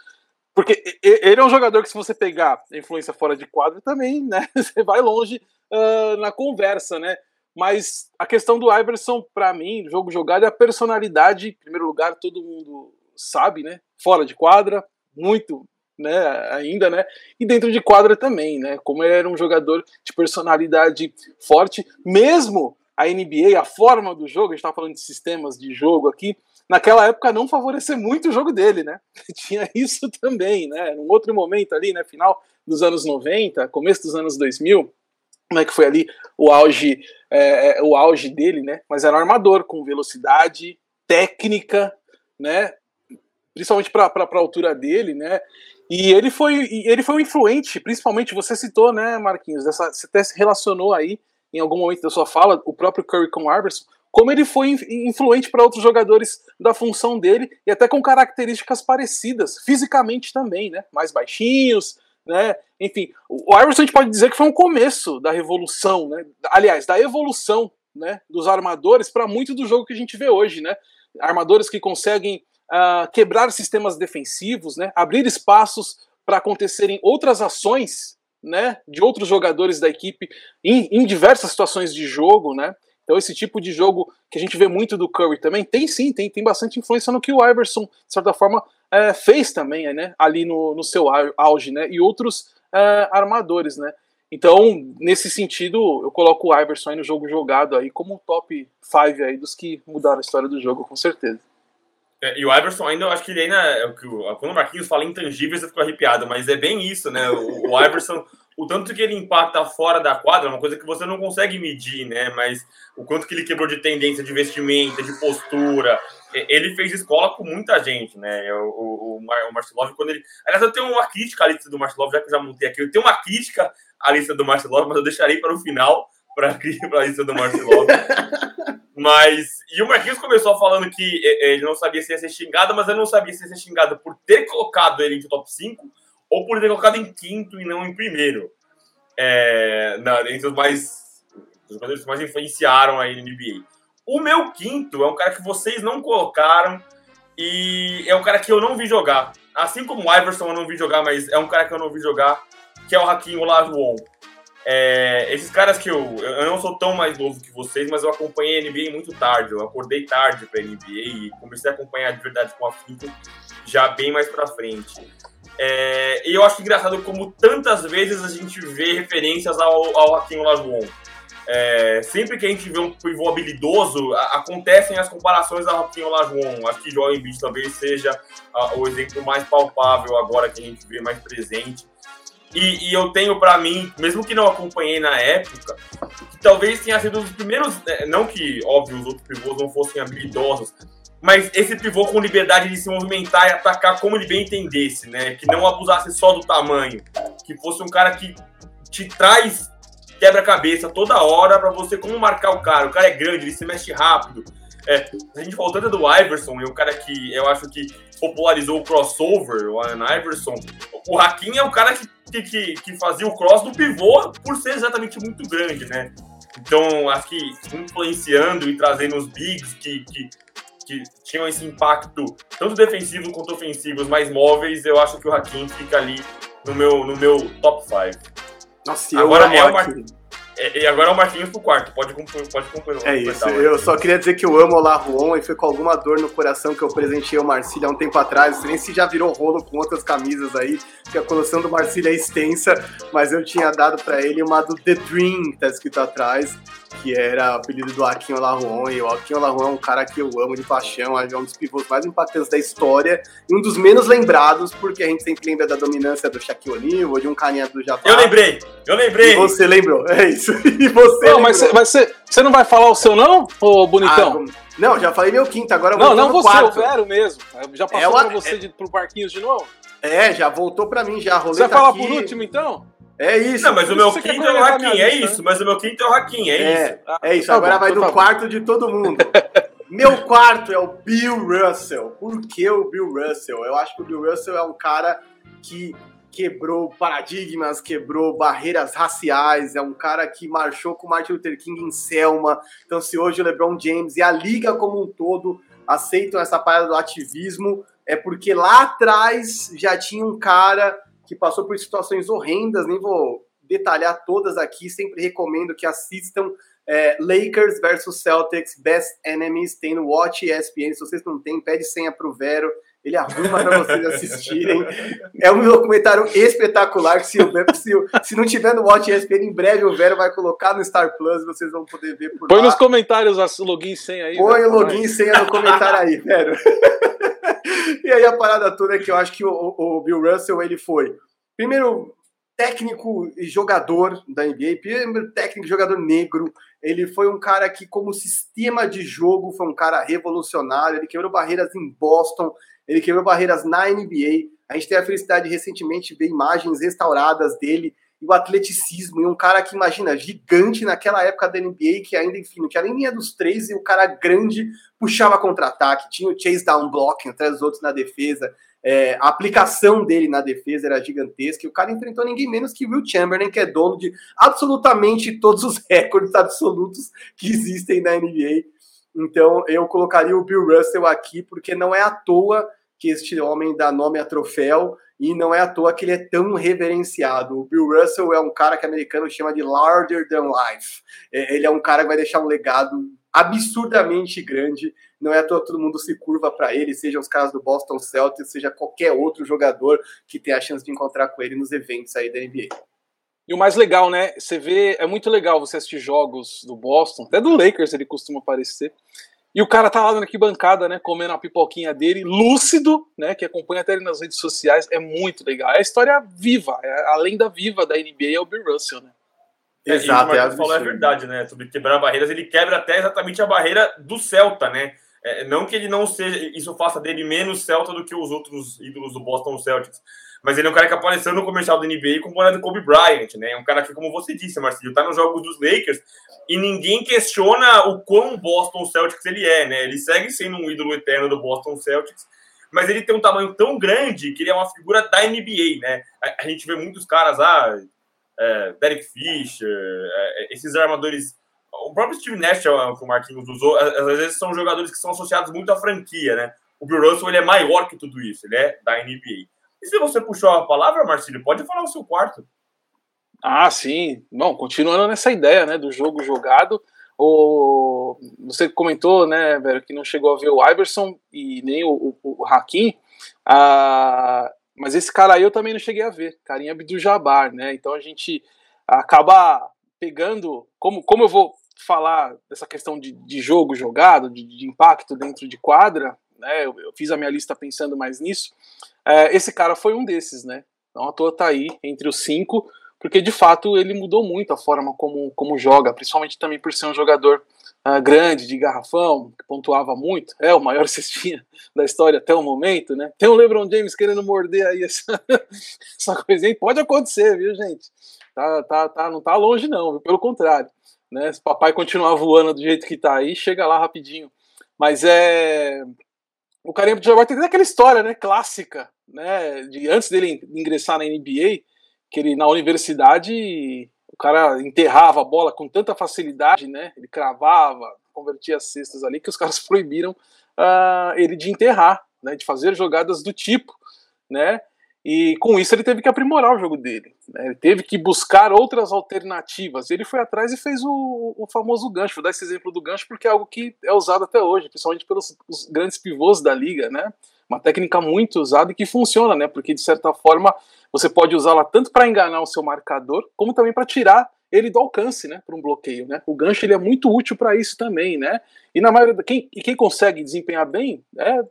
porque ele é um jogador que, se você pegar influência fora de quadro, também, né? Você vai longe uh, na conversa, né? Mas a questão do Iverson, para mim, jogo jogado é a personalidade. Em primeiro lugar, todo mundo sabe, né? Fora de quadra, muito né, ainda, né, e dentro de quadra também, né, como era um jogador de personalidade forte, mesmo a NBA, a forma do jogo, a gente estava falando de sistemas de jogo aqui, naquela época não favorecer muito o jogo dele, né, tinha isso também, né, num outro momento ali, né, final dos anos 90, começo dos anos 2000, como é que foi ali o auge, é, é, o auge dele, né, mas era um armador com velocidade, técnica, né, principalmente para a altura dele, né? E ele foi, ele foi um influente, principalmente você citou, né, Marquinhos? Dessa, você até se relacionou aí em algum momento da sua fala, o próprio Curry com o Iverson, como ele foi influente para outros jogadores da função dele e até com características parecidas, fisicamente também, né? Mais baixinhos, né? Enfim, o Iverson a gente pode dizer que foi um começo da revolução, né? Aliás, da evolução, né? Dos armadores para muito do jogo que a gente vê hoje, né? Armadores que conseguem uh, quebrar sistemas defensivos, né, abrir espaços para acontecerem outras ações né, de outros jogadores da equipe em, em, diversas situações de jogo, né? Então esse tipo de jogo que a gente vê muito do Curry também tem sim, tem, tem bastante influência no que o Iverson, de certa forma, é, fez também, né? Ali no, no seu auge, né? E outros é, armadores, né? Então, nesse sentido, eu coloco o Iverson no jogo jogado aí como um top 5 aí dos que mudaram a história do jogo, com certeza. É, e o Iverson ainda, eu acho que ele ainda. É quando o Marquinhos fala intangível, você ficou arrepiado, mas é bem isso, né? O, o Iverson, o tanto que ele impacta fora da quadra, é uma coisa que você não consegue medir, né? Mas o quanto que ele quebrou de tendência de vestimenta, de postura. Ele fez escola com muita gente, né? O, o, o Marcelov, quando ele. Aliás, eu tenho uma crítica à lista do Marcelov, já que eu já montei aqui. Eu tenho uma crítica à lista do Marcelov, mas eu deixarei para o final para a lista do Marcelov. Mas. E o Marquinhos começou falando que ele não sabia se ia ser xingado, mas eu não sabia se ia ser xingado por ter colocado ele em top 5 ou por ter colocado em quinto e não em primeiro. É, na, entre os mais. Os jogadores que mais influenciaram a NBA. O meu quinto é um cara que vocês não colocaram e é um cara que eu não vi jogar. Assim como o Iverson eu não vi jogar, mas é um cara que eu não vi jogar, que é o Hakim Olajuwon. É, esses caras que eu. Eu não sou tão mais novo que vocês, mas eu acompanhei a NBA muito tarde. Eu acordei tarde pra NBA e comecei a acompanhar de verdade com a afinco já bem mais pra frente. É, e eu acho engraçado como tantas vezes a gente vê referências ao, ao Hakim Olajuwon. É, sempre que a gente vê um pivô habilidoso, a, acontecem as comparações ao Hakim Olajuwon. Acho que Joel Embiid talvez seja a, o exemplo mais palpável agora que a gente vê mais presente. E, e eu tenho para mim, mesmo que não acompanhei na época, que talvez tenha sido um dos primeiros. Né, não que, óbvio, os outros pivôs não fossem habilidosos, mas esse pivô com liberdade de se movimentar e atacar como ele bem entendesse, né? Que não abusasse só do tamanho, que fosse um cara que te traz quebra-cabeça toda hora para você como marcar o cara. O cara é grande, ele se mexe rápido. É, a gente falou tanto do Iverson, é um cara que eu acho que popularizou o crossover, o Allen Iverson. O Hakim é o cara que, que, que, fazia o cross do pivô por ser exatamente muito grande, né? Então, acho que influenciando e trazendo os bigs que, que, que tinham esse impacto, tanto defensivo quanto ofensivo, mais móveis, eu acho que o Hakim fica ali no meu, no meu top 5. Nossa, agora é o. É, e agora é o Marquinhos pro quarto, pode. Pode concluir é isso, eu só queria dizer que eu amo o Laruon e foi com alguma dor no coração que eu presenteei o Marcílio há um tempo atrás. Nem se já virou rolo com outras camisas aí, porque a coleção do Marcílio é extensa, mas eu tinha dado para ele uma do The Dream, que tá escrito atrás que era o apelido do Akin Olajuwon, e o Akin Olajuwon é um cara que eu amo de paixão, é um dos pivôs mais impactantes da história, e um dos menos lembrados, porque a gente sempre lembra da dominância do Shaquille O'Neal, ou de um carinha do Jabbar. Eu lembrei, eu lembrei! E você lembrou, é isso. E você Não, mas, você, você não vai falar o seu não, ô bonitão? Ah, não, já falei meu quinto, agora eu Não, não você, quarto. o Vero mesmo. Já passou é uma, pra você é... de, pro Parquinhos de novo? É, já voltou pra mim, já. Você vai falar por último, então? É isso. Não, mas o meu quinto é o Hakim, é isso. Mas o meu quinto é o Hakim, é, é isso. É isso, tá agora bom, vai no quarto de todo mundo. meu quarto é o Bill Russell. Por que o Bill Russell? Eu acho que o Bill Russell é um cara que quebrou paradigmas, quebrou barreiras raciais, é um cara que marchou com Martin Luther King em Selma. Então, se hoje o LeBron James e a liga como um todo aceitam essa parada do ativismo, é porque lá atrás já tinha um cara que passou por situações horrendas, nem vou detalhar todas aqui, sempre recomendo que assistam é, Lakers versus Celtics, Best Enemies, tem no Watch ESPN, se vocês não têm, pede senha pro Vero, ele arruma para vocês assistirem. É um documentário espetacular, se, se, se não tiver no Watch ESPN, em breve o Vero vai colocar no Star Plus, vocês vão poder ver por Põe lá. nos comentários o login senha aí. Põe o login e senha no comentário aí, Vero. e aí a parada toda é que eu acho que o, o Bill Russell ele foi primeiro técnico e jogador da NBA, primeiro técnico e jogador negro. Ele foi um cara que, como sistema de jogo, foi um cara revolucionário. Ele quebrou barreiras em Boston, ele quebrou barreiras na NBA. A gente tem a felicidade de recentemente ver imagens restauradas dele e o atleticismo, e um cara que, imagina, gigante naquela época da NBA, que ainda, enfim, não tinha nem linha dos três, e o cara grande puxava contra-ataque, tinha o chase down blocking atrás dos outros na defesa, é, a aplicação dele na defesa era gigantesca, e o cara enfrentou ninguém menos que Will Chamberlain, que é dono de absolutamente todos os recordes absolutos que existem na NBA. Então, eu colocaria o Bill Russell aqui, porque não é à toa que este homem dá nome a troféu, e não é à toa que ele é tão reverenciado. O Bill Russell é um cara que o americano chama de larger than life. É, ele é um cara que vai deixar um legado absurdamente grande. Não é à toa que todo mundo se curva para ele, seja os caras do Boston Celtics, seja qualquer outro jogador que tenha a chance de encontrar com ele nos eventos aí da NBA. E o mais legal, né? Você vê, é muito legal você assistir jogos do Boston, até do Lakers ele costuma aparecer. E o cara tá lá na arquibancada, né, comendo a pipoquinha dele, lúcido, né, que acompanha até ele nas redes sociais, é muito legal. É a história viva, é a lenda viva da NBA é o Bill Russell, né? É, Exato, é, o falou é verdade, né, sobre quebrar barreiras, ele quebra até exatamente a barreira do Celta, né? É, não que ele não seja, isso faça dele menos Celta do que os outros ídolos do Boston Celtics, mas ele é um cara que apareceu no comercial da NBA com o Kobe Bryant, né? É um cara que, como você disse, Marcelo, tá nos jogos dos Lakers e ninguém questiona o quão Boston Celtics ele é, né? Ele segue sendo um ídolo eterno do Boston Celtics, mas ele tem um tamanho tão grande que ele é uma figura da NBA, né? A, a gente vê muitos caras, ah, é, Derek Fisher, é, esses armadores. O próprio Steve Nash, que o Marquinhos usou, às vezes são jogadores que são associados muito à franquia, né? O Bill Russell ele é maior que tudo isso, ele é da NBA. E se você puxou a palavra, Marcílio, pode falar o seu quarto. Ah, sim. Bom, continuando nessa ideia, né, do jogo jogado, o... você comentou, né, velho, que não chegou a ver o Iverson e nem o, o, o Hakim, ah, mas esse cara aí eu também não cheguei a ver, Carinha Abdul-Jabbar, né, então a gente acaba pegando, como, como eu vou falar dessa questão de, de jogo jogado, de, de impacto dentro de quadra, né, eu, eu, fiz a minha lista pensando mais nisso, é, esse cara foi um desses, né? Não à toa tá aí entre os cinco, porque de fato ele mudou muito a forma como, como joga, principalmente também por ser um jogador uh, grande, de garrafão, que pontuava muito. É o maior cestinha da história até o momento, né? Tem o LeBron James querendo morder aí essa, essa coisinha. Pode acontecer, viu, gente? Tá, tá, tá, não tá longe, não, viu? pelo contrário. Né? Se papai continuar voando do jeito que tá aí, chega lá rapidinho. Mas é. O Kareem Abdul-Jabbar tem aquela história, né, clássica, né, de antes dele ingressar na NBA, que ele na universidade o cara enterrava a bola com tanta facilidade, né? Ele cravava, convertia as cestas ali, que os caras proibiram uh, ele de enterrar, né? De fazer jogadas do tipo, né? E com isso ele teve que aprimorar o jogo dele. Né? Ele teve que buscar outras alternativas. Ele foi atrás e fez o, o, famoso gancho. Vou dar esse exemplo do gancho porque é algo que é usado até hoje, principalmente pelos grandes pivôs da liga, né? Uma técnica muito usada e que funciona, né? Porque de certa forma você pode usá-la tanto para enganar o seu marcador, como também para tirar ele do alcance, né, para um bloqueio, né? O gancho ele é muito útil para isso também, né? E na maioria quem quem consegue desempenhar bem, é,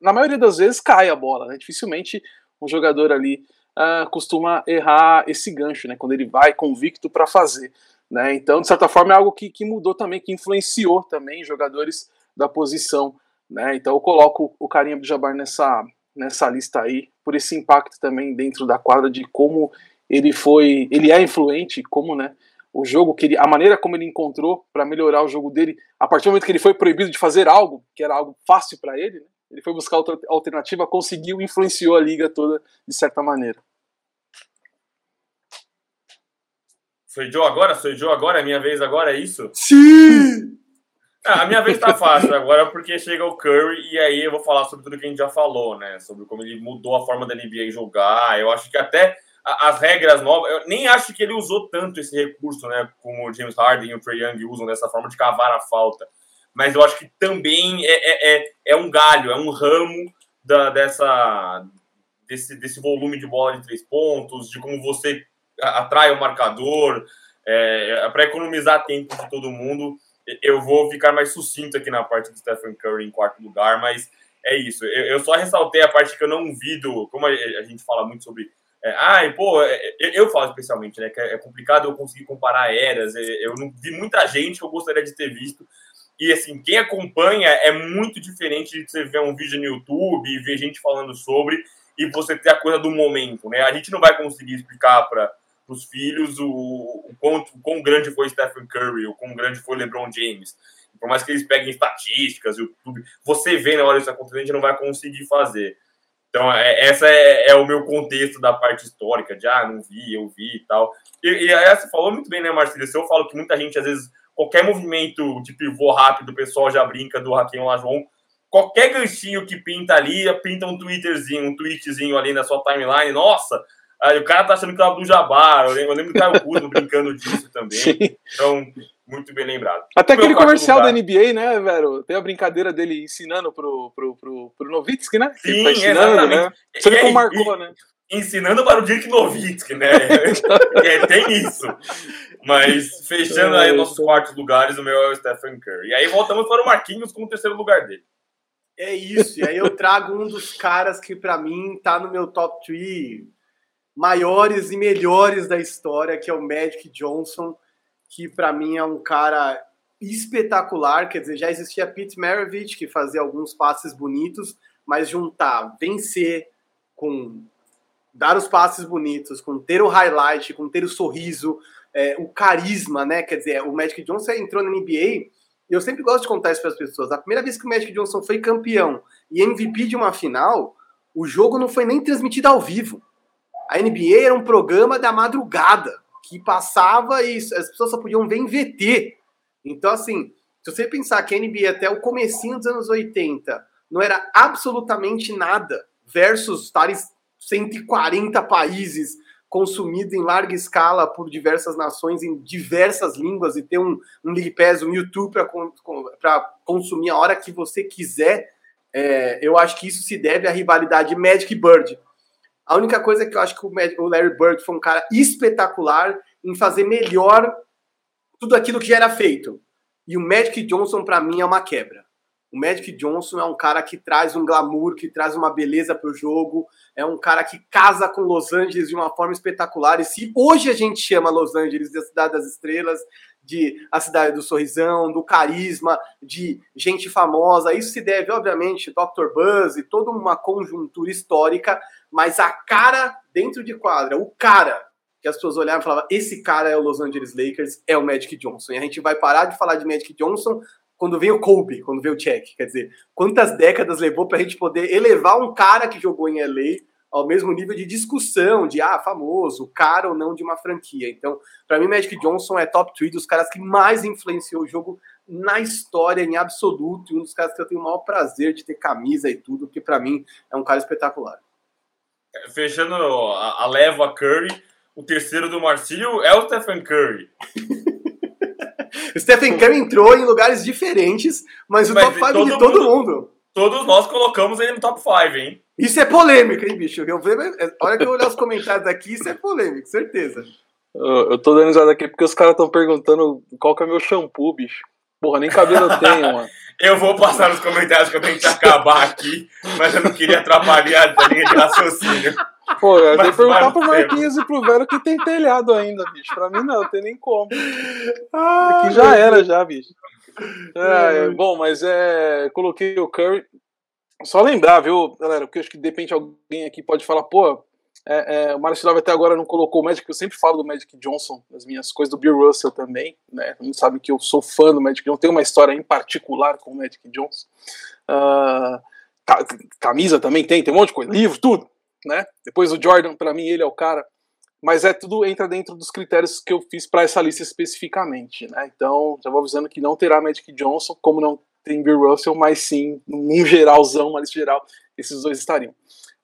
na maioria das vezes cai a bola, né? Dificilmente um jogador ali uh, costuma errar esse gancho, né? Quando ele vai convicto para fazer, né? Então, de certa forma, é algo que, que mudou também, que influenciou também jogadores da posição, né? Então, eu coloco o Karim Abdul-Jabbar nessa nessa lista aí por esse impacto também dentro da quadra de como ele foi, ele é influente, como, né? O jogo que ele, a maneira como ele encontrou para melhorar o jogo dele, a partir do momento que ele foi proibido de fazer algo que era algo fácil para ele, né? ele foi buscar outra alternativa, conseguiu, influenciou a liga toda de certa maneira. Sou Joe agora? Sou Joe agora? É minha vez agora? É isso? Sim! Ah, a minha vez tá fácil agora porque chega o Curry e aí eu vou falar sobre tudo que a gente já falou, né? Sobre como ele mudou a forma da NBA jogar. Eu acho que até as regras novas, eu nem acho que ele usou tanto esse recurso, né? Como o James Harden e o Trey Young usam dessa forma de cavar a falta mas eu acho que também é, é, é, é um galho, é um ramo da, dessa, desse, desse volume de bola de três pontos, de como você atrai o marcador, é, para economizar tempo de todo mundo. Eu vou ficar mais sucinto aqui na parte do Stephen Curry em quarto lugar, mas é isso. Eu, eu só ressaltei a parte que eu não vi do. Como a, a gente fala muito sobre. É, ai, pô, é, eu, eu, falo especialmente, né? Que é, complicado eu conseguir comparar eras. É, eu não vi muita gente que eu gostaria de ter visto e assim, quem acompanha é muito diferente de você ver um vídeo no YouTube e ver gente falando sobre e você ter a coisa do momento, né? A gente não vai conseguir explicar para os filhos o, o, quanto, o quão grande foi Stephen Curry, o quão grande foi LeBron James. Por mais que eles peguem estatísticas, YouTube, você vê na hora disso acontecer, a gente não vai conseguir fazer. Então, é, essa é, é, o meu contexto da parte histórica, de ah, não vi, eu vi e tal. E, e aí você falou muito bem, né, Marcelo? Eu falo que muita gente às vezes qualquer movimento de pivô rápido, o pessoal já brinca do Raquel Lajon. Qualquer ganchinho que pinta ali, pinta um twitterzinho, um tweetzinho ali na sua timeline. Nossa, aí o cara tá achando que é do Jabbar. Eu lembro, eu lembro do Caio Kuzma brincando disso também. Sim. Então, muito bem lembrado. Até aquele comercial lugar. da NBA, né, velho? Tem a brincadeira dele ensinando pro, pro, pro, pro Novitsky, né? Sim, tá ensinando, né? Você vê como marcou, né? ensinando para o Dirk Nowitzki, né? é, tem isso. Mas fechando aí nossos quartos lugares, o meu é o Stephen Curry. E aí voltamos para o Marquinhos com o terceiro lugar dele. É isso. E aí eu trago um dos caras que para mim tá no meu top 3 maiores e melhores da história, que é o Magic Johnson, que para mim é um cara espetacular, quer dizer, já existia Pete Maravich que fazia alguns passes bonitos, mas juntar vencer com dar os passes bonitos, com ter o highlight, com ter o sorriso, é, o carisma, né? Quer dizer, o Magic Johnson entrou na NBA eu sempre gosto de contar isso para as pessoas. A primeira vez que o Magic Johnson foi campeão e MVP de uma final, o jogo não foi nem transmitido ao vivo. A NBA era um programa da madrugada que passava e as pessoas só podiam ver em VT. Então, assim, se você pensar que a NBA até o comecinho dos anos 80 não era absolutamente nada versus estar 140 países, consumido em larga escala por diversas nações, em diversas línguas, e ter um, um League Pass, um YouTube para consumir a hora que você quiser, é, eu acho que isso se deve à rivalidade Magic Bird. A única coisa é que eu acho que o Larry Bird foi um cara espetacular em fazer melhor tudo aquilo que já era feito. E o Magic Johnson, para mim, é uma quebra. O Magic Johnson é um cara que traz um glamour, que traz uma beleza para o jogo, é um cara que casa com Los Angeles de uma forma espetacular. E se hoje a gente chama Los Angeles de Cidade das Estrelas, de a cidade do sorrisão, do carisma, de gente famosa. Isso se deve, obviamente, Dr. Buzz e toda uma conjuntura histórica, mas a cara dentro de quadra, o cara que as pessoas olhavam e falavam: esse cara é o Los Angeles Lakers, é o Magic Johnson. E a gente vai parar de falar de Magic Johnson quando vem o Kobe, quando vem o Check. Quer dizer, quantas décadas levou para a gente poder elevar um cara que jogou em LA ao mesmo nível de discussão, de ah, famoso, cara ou não de uma franquia. Então, para mim, Magic Johnson é top 3 dos caras que mais influenciou o jogo na história, em absoluto, e um dos caras que eu tenho o maior prazer de ter camisa e tudo, porque para mim é um cara espetacular. Fechando a, a leva Curry, o terceiro do Marcílio é o Stephen Curry. o Stephen Curry entrou em lugares diferentes, mas o mas top 5 de todo mundo, mundo. Todos nós colocamos ele no top 5, hein? Isso é polêmica, hein, bicho? Eu vejo, olha que eu olhar os comentários aqui, isso é polêmico, certeza. Eu, eu tô dando risada aqui porque os caras estão perguntando qual que é meu shampoo, bicho. Porra, nem cabelo eu tenho, mano. Eu vou passar nos comentários que eu tenho que acabar aqui, mas eu não queria atrapalhar a linha de raciocínio. Pô, eu tenho que perguntar pro Marquinhos e pro Vero que tem telhado ainda, bicho. Pra mim não, não tem nem como. Ah, aqui já era, já, bicho. É, bom, mas é. Coloquei o Curry. Só lembrar, viu, galera, porque eu acho que de repente alguém aqui pode falar, pô, é, é, o Silva até agora não colocou o Magic, eu sempre falo do Magic Johnson, nas minhas coisas do Bill Russell também, né? Mundo sabe que eu sou fã do Magic Johnson, tenho uma história em particular com o Magic Johnson. Uh, camisa também tem, tem um monte de coisa, livro, tudo, né? Depois o Jordan, para mim, ele é o cara mas é tudo entra dentro dos critérios que eu fiz para essa lista especificamente, né? Então, já vou avisando que não terá Magic Johnson, como não tem Bill Russell, mas sim, num geralzão, uma lista geral, esses dois estariam.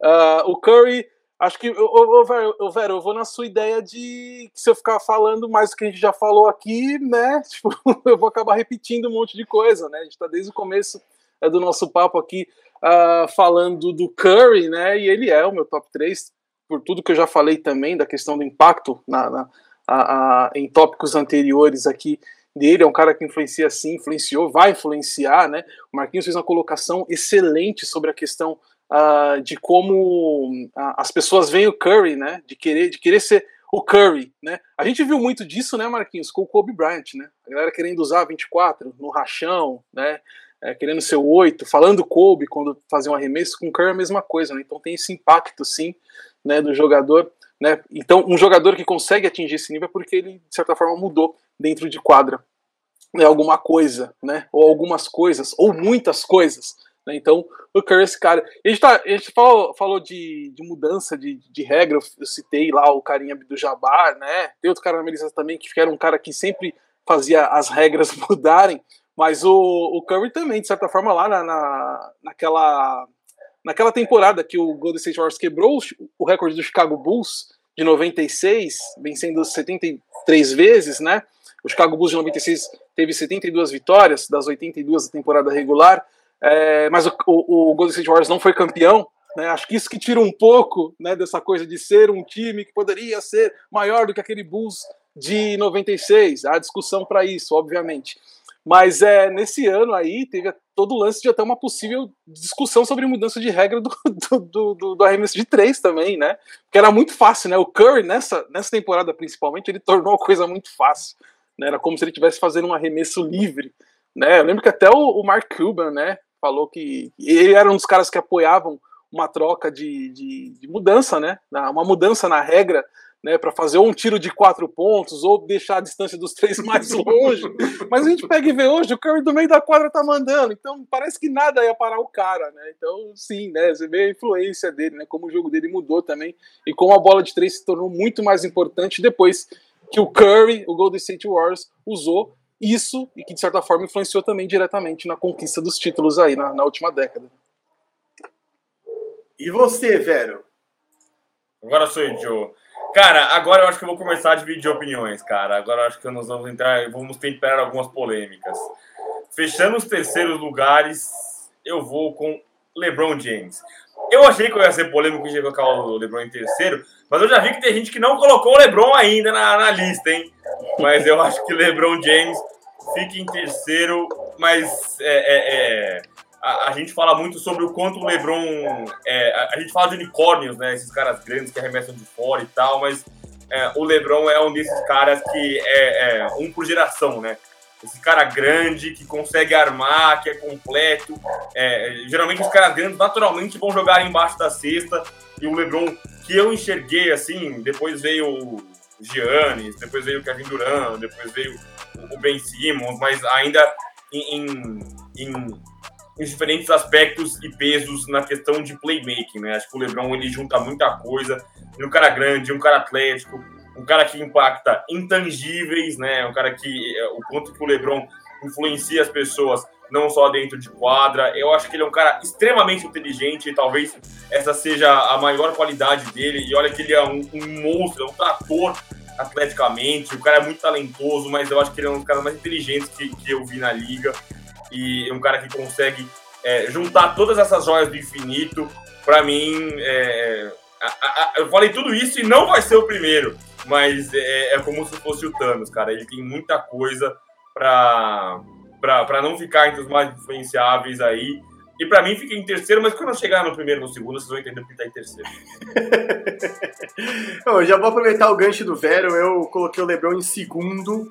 Uh, o Curry, acho que, ô, ô, Vero, eu vou na sua ideia de que se eu ficar falando mais do que a gente já falou aqui, né? Tipo, eu vou acabar repetindo um monte de coisa, né? A gente tá desde o começo é, do nosso papo aqui uh, falando do Curry, né? E ele é o meu top 3 por tudo que eu já falei também da questão do impacto na, na a, a, em tópicos anteriores aqui dele, é um cara que influencia sim, influenciou, vai influenciar, né? O Marquinhos fez uma colocação excelente sobre a questão uh, de como uh, as pessoas veem o Curry, né? De querer, de querer ser o Curry, né? A gente viu muito disso, né, Marquinhos, com o Kobe Bryant, né? A galera querendo usar 24 no rachão, né? É, querendo ser o 8, falando Kobe quando fazia um arremesso, com o Curry é a mesma coisa, né? Então tem esse impacto, sim, né, do jogador. Né? Então, um jogador que consegue atingir esse nível é porque ele, de certa forma, mudou dentro de quadra né, alguma coisa, né? ou algumas coisas, ou muitas coisas. Né? Então, o Curry, esse cara. A gente, tá, a gente falou, falou de, de mudança de, de regra, eu citei lá o carinha do Jabbar, né? Tem outro cara na Melissa também que era um cara que sempre fazia as regras mudarem, mas o, o Curry também, de certa forma, lá na, na, naquela naquela temporada que o Golden State Warriors quebrou o recorde do Chicago Bulls de 96, vencendo 73 vezes, né? O Chicago Bulls de 96 teve 72 vitórias das 82 da temporada regular, é, mas o, o, o, Golden State Warriors não foi campeão. Né? Acho que isso que tira um pouco né, dessa coisa de ser um time que poderia ser maior do que aquele Bulls de 96. Há discussão para isso, obviamente. Mas é, nesse ano aí teve todo o lance de até uma possível discussão sobre mudança de regra do, do, do, do arremesso de três também, né? Porque era muito fácil, né? O Curry, nessa, nessa temporada principalmente, ele tornou a coisa muito fácil. Né? Era como se ele estivesse fazendo um arremesso livre. Né? Eu lembro que até o, o Mark Cuban, né, falou que ele era um dos caras que apoiavam uma troca de, de, de mudança, né? Uma mudança na regra né, para fazer um tiro de quatro pontos ou deixar a distância dos três mais longe. Mas a gente pega e vê hoje, o Curry do meio da quadra tá mandando, então parece que nada ia parar o cara, né? Então, sim, né, você vê a influência dele, né, como o jogo dele mudou também e como a bola de três se tornou muito mais importante depois que o Curry, o Golden State Warriors, usou isso e que de certa forma influenciou também diretamente na conquista dos títulos aí na, na última década. E você, Vero? Agora sou eu, Joe. Cara, agora eu acho que eu vou começar a dividir opiniões, cara. Agora eu acho que nós vamos entrar, vamos temperar algumas polêmicas. Fechando os terceiros lugares, eu vou com LeBron James. Eu achei que eu ia ser polêmico e ia colocar o LeBron em terceiro, mas eu já vi que tem gente que não colocou o LeBron ainda na, na lista, hein? Mas eu acho que LeBron James fica em terceiro, mas é, é, é a, a, gente fala muito sobre o quanto o LeBron. É, a, a, gente fala de unicórnios, né? Esses caras grandes que arremessam de fora e tal, mas é, o LeBron é um desses caras que é, é, um por geração, né? Esse cara grande que consegue armar, que é completo. É, geralmente os caras grandes naturalmente vão jogar embaixo da cesta. E o LeBron, que eu enxerguei assim, depois veio o Giannis, depois veio o Kevin Durant, depois veio o Ben Simmons, mas ainda em, em, em diferentes aspectos e pesos na questão de playmaking, né? Acho que o LeBron ele junta muita coisa, um cara grande, um cara atlético, um cara que impacta intangíveis, né? Um cara que é, o quanto que o LeBron influencia as pessoas não só dentro de quadra. Eu acho que ele é um cara extremamente inteligente e talvez essa seja a maior qualidade dele. E olha que ele é um, um monstro, é um trator atleticamente. O cara é muito talentoso, mas eu acho que ele é um dos caras mais inteligentes que, que eu vi na liga e um cara que consegue é, juntar todas essas joias do infinito. Para mim, é, a, a, eu falei tudo isso e não vai ser o primeiro, mas é, é como se fosse o Thanos, cara. Ele tem muita coisa para para não ficar entre os mais influenciáveis aí. E para mim fica em terceiro, mas quando eu chegar no primeiro, no segundo, vocês vão entender porque tá em terceiro. eu já vou aproveitar o gancho do Vero. Eu coloquei o Lebron em segundo.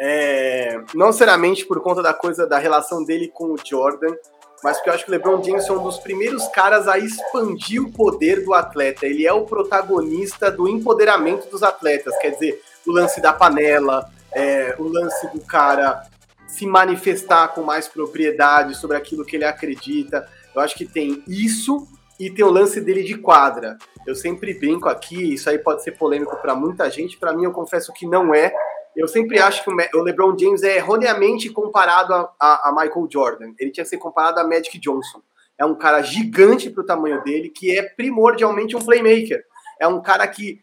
É, não necessariamente por conta da coisa da relação dele com o Jordan, mas porque eu acho que o LeBron James é um dos primeiros caras a expandir o poder do atleta. Ele é o protagonista do empoderamento dos atletas, quer dizer, o lance da panela, é, o lance do cara se manifestar com mais propriedade sobre aquilo que ele acredita. Eu acho que tem isso e tem o lance dele de quadra. Eu sempre brinco aqui, isso aí pode ser polêmico para muita gente, para mim eu confesso que não é, eu sempre acho que o LeBron James é erroneamente comparado a, a, a, Michael Jordan. Ele tinha que ser comparado a Magic Johnson. É um cara gigante para o tamanho dele, que é primordialmente um playmaker. É um cara que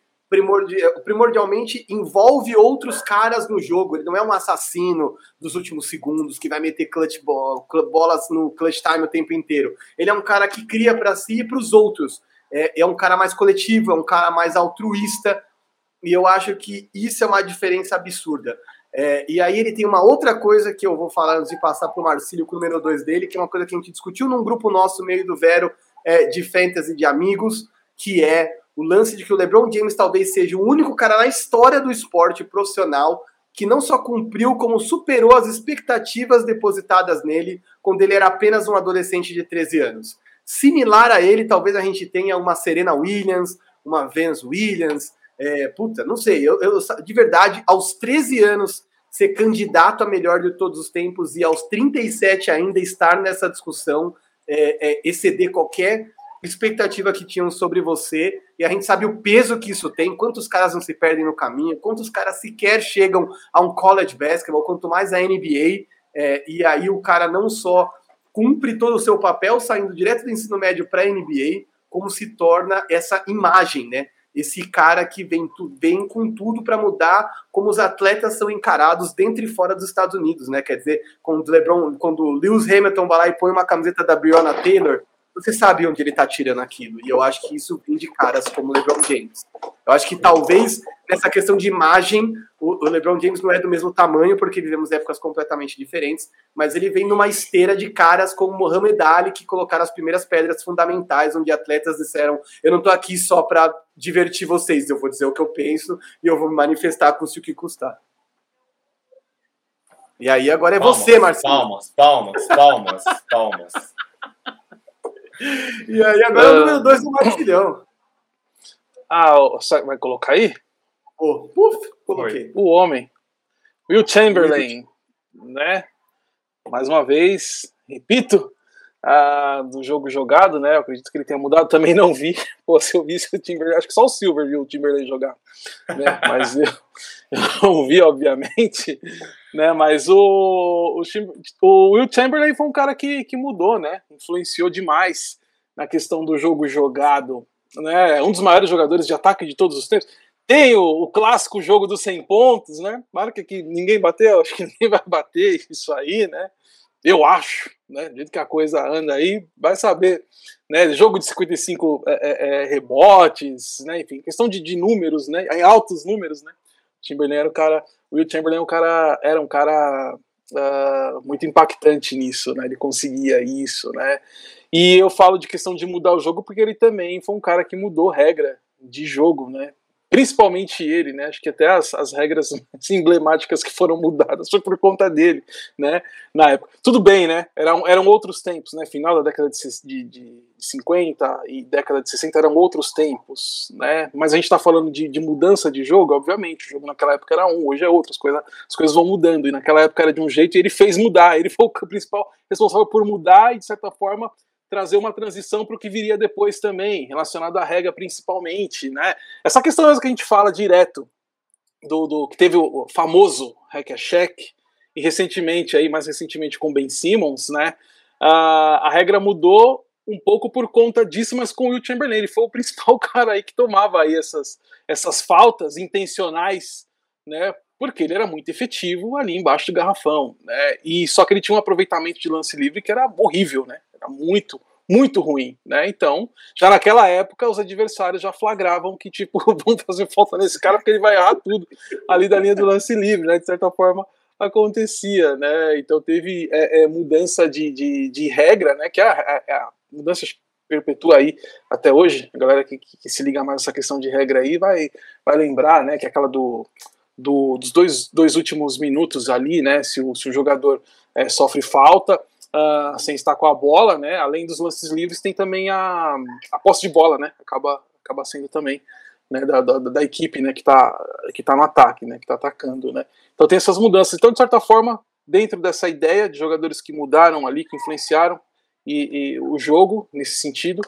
primordialmente envolve outros caras no jogo. Ele não é um assassino dos últimos segundos que vai meter clutch ball, bolas no clutch time o tempo inteiro. Ele é um cara que cria para si e para os outros. É, é um cara mais coletivo, é um cara mais altruísta e eu acho que isso é uma diferença absurda. É, e aí ele tem uma outra coisa que eu vou falar antes de passar para o Marcílio com o número 2 dele, que é uma coisa que a gente discutiu num grupo nosso, meio do Vero, é, de fantasy de amigos, que é o lance de que o LeBron James talvez seja o único cara na história do esporte profissional que não só cumpriu, como superou as expectativas depositadas nele quando ele era apenas um adolescente de 13 anos. Similar a ele, talvez a gente tenha uma Serena Williams, uma Venus Williams, é, puta, não sei, eu, eu, de verdade, aos 13 anos, ser candidato a melhor de todos os tempos e aos 37 ainda estar nessa discussão, é, é, exceder qualquer expectativa que tinham sobre você, e a gente sabe o peso que isso tem, quantos caras não se perdem no caminho, quantos caras sequer chegam a um college basketball, quanto mais a NBA, é, e aí o cara não só cumpre todo o seu papel saindo direto do ensino médio para a NBA, como se torna essa imagem, né? Esse cara que vem, vem com tudo para mudar como os atletas são encarados dentro e fora dos Estados Unidos, né? Quer dizer, quando LeBron, quando Lewis Hamilton vai lá e põe uma camiseta da Breonna Taylor, você sabe onde ele está tirando aquilo. E eu acho que isso vem de caras como o LeBron James. Eu acho que talvez nessa questão de imagem, o, LeBron James não é do mesmo tamanho, porque vivemos épocas completamente diferentes, mas ele vem numa esteira de caras como Mohamed Ali, que colocaram as primeiras pedras fundamentais, onde atletas disseram: Eu não estou aqui só para divertir vocês, eu vou dizer o que eu penso e eu vou me manifestar custe o que custar. E aí agora é palmas, você, Marcelo. Palmas, palmas, palmas, palmas. E aí agora é o número 2 do Martilhão. Ah, vai colocar aí? Oh, puf, coloquei. O homem. Will Chamberlain, né? Mais uma vez, repito, ah, do jogo jogado, né? Eu acredito que ele tenha mudado, também não vi. Pô, se eu visse o Timberlake, acho que só o Silver viu o Timberlake jogar, né? Mas eu, eu não vi, obviamente, né? Mas o, o, o, Will Chamberlain foi um cara que, que mudou, né? Influenciou demais na questão do jogo jogado, né? Um dos maiores jogadores de ataque de todos os tempos. Tem o, o clássico jogo dos 100 pontos, né? Marca que ninguém bateu, acho que ninguém vai bater isso aí, né? Eu acho, né? Do jeito que a coisa anda aí, vai saber, né? Jogo de 55 é, é, é, rebotes, né? Enfim, questão de, de números, né? Em altos números, né? Chamberlain era o cara, Will Chamberlain é um cara, era um cara uh, muito impactante nisso, né? Ele conseguia isso, né? E eu falo de questão de mudar o jogo porque ele também foi um cara que mudou regra de jogo, né? Principalmente ele, né? Acho que até as, as regras emblemáticas que foram mudadas foi por conta dele, né? Na época. Tudo bem, né? Eram, eram outros tempos, né? Final da década de, de, de 50 e década de 60 eram outros tempos, né? Mas a gente está falando de, de, mudança de jogo, obviamente. O jogo naquela época era um, hoje é outro. As coisas, as coisas vão mudando. E naquela época era de um jeito e ele fez mudar. Ele foi o principal responsável por mudar e, de certa forma, trazer uma transição para o que viria depois também, relacionado à regra principalmente, né? Essa questão mesmo que a gente fala direto do, do que teve o famoso hack a check e recentemente aí, mais recentemente com Ben Simmons, né? A, a regra mudou um pouco por conta disso, mas com o Will Chamberlain, ele foi o principal cara aí que tomava aí essas, essas faltas intencionais, né? Porque ele era muito efetivo ali embaixo do garrafão, né? E só que ele tinha um aproveitamento de lance livre que era horrível, né? Muito, muito ruim, né? Então, já naquela época, os adversários já flagravam que, tipo, vão fazer falta nesse cara porque ele vai errar tudo ali da linha do lance livre, né? De certa forma, acontecia, né? Então teve é, é, mudança de, de, de, regra, né? Que a, a, a mudança perpetua aí até hoje. A galera que, que, que, se liga mais nessa questão de regra aí vai, vai lembrar, né? Que é aquela do, do, dos dois, dois últimos minutos ali, né? Se o, se o jogador é, sofre falta, uh, sem estar com a bola, né? Além dos lances livres, tem também a, a posse de bola, né? Acaba, acaba sendo também né, da, da, da, equipe né, que está que tá no ataque, né, que está atacando. Né. Então tem essas mudanças. Então, de certa forma, dentro dessa ideia de jogadores que mudaram ali, que influenciaram e, e o jogo nesse sentido,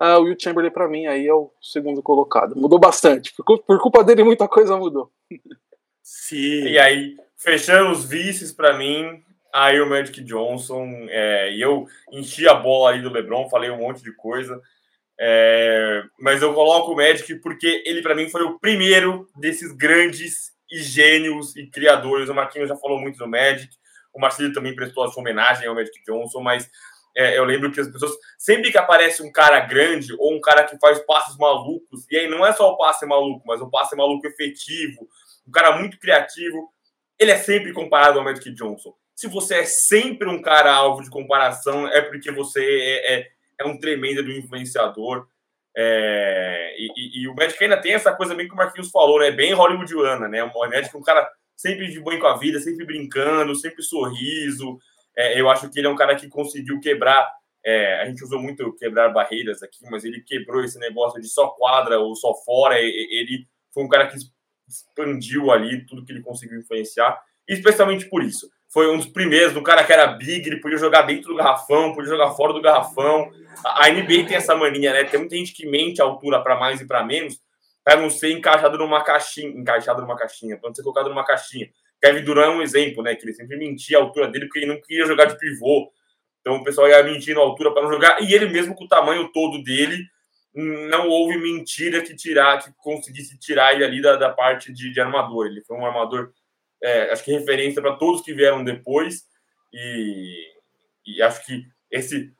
uh, o Will Chamberlain para mim aí é o segundo colocado. Mudou bastante. Por, por culpa dele, muita coisa mudou. Sim. E aí, fechando os vices para mim, Aí o Magic Johnson, é, e eu enchi a bola aí do LeBron, falei um monte de coisa, é, mas eu coloco o Magic porque ele para mim foi o primeiro desses grandes e gênios e criadores. O Marquinhos já falou muito do Magic, o Marcelo também prestou a sua homenagem ao Magic Johnson, mas é, eu lembro que as pessoas, sempre que aparece um cara grande ou um cara que faz passes malucos, e aí não é só o passe maluco, mas o passe maluco efetivo, um cara muito criativo, ele é sempre comparado ao Magic Johnson se você é sempre um cara alvo de comparação, é porque você é, é, é um tremendo do influenciador. É, e, e, o Magic ainda tem essa coisa bem que o Marquinhos falou, né? Bem hollywoodiana, né? O Magic é um cara sempre de bem com a vida, sempre brincando, sempre sorriso. É, eu acho que ele é um cara que conseguiu quebrar. É, a gente usou muito quebrar barreiras aqui, mas ele quebrou esse negócio de só quadra ou só fora. Ele foi um cara que expandiu ali tudo que ele conseguiu influenciar, especialmente por isso foi um dos primeiros, do cara que era big, ele podia jogar dentro do garrafão, podia jogar fora do garrafão. A NBA tem essa mania, né? Tem muita gente que mente a altura para mais e para menos, para não ser encaixado numa caixinha, encaixado numa caixinha, para não ser colocado numa caixinha. Kevin Durant é um exemplo, né? Que ele sempre mentia a altura dele porque ele não queria jogar de pivô. Então o pessoal ia mentindo a altura para não jogar. E ele mesmo com o tamanho todo dele, não houve mentira que tirar, que conseguisse tirar ele ali da, da parte de, de armador. Ele foi um armador é, acho que referência para todos que vieram depois. E, e acho que esse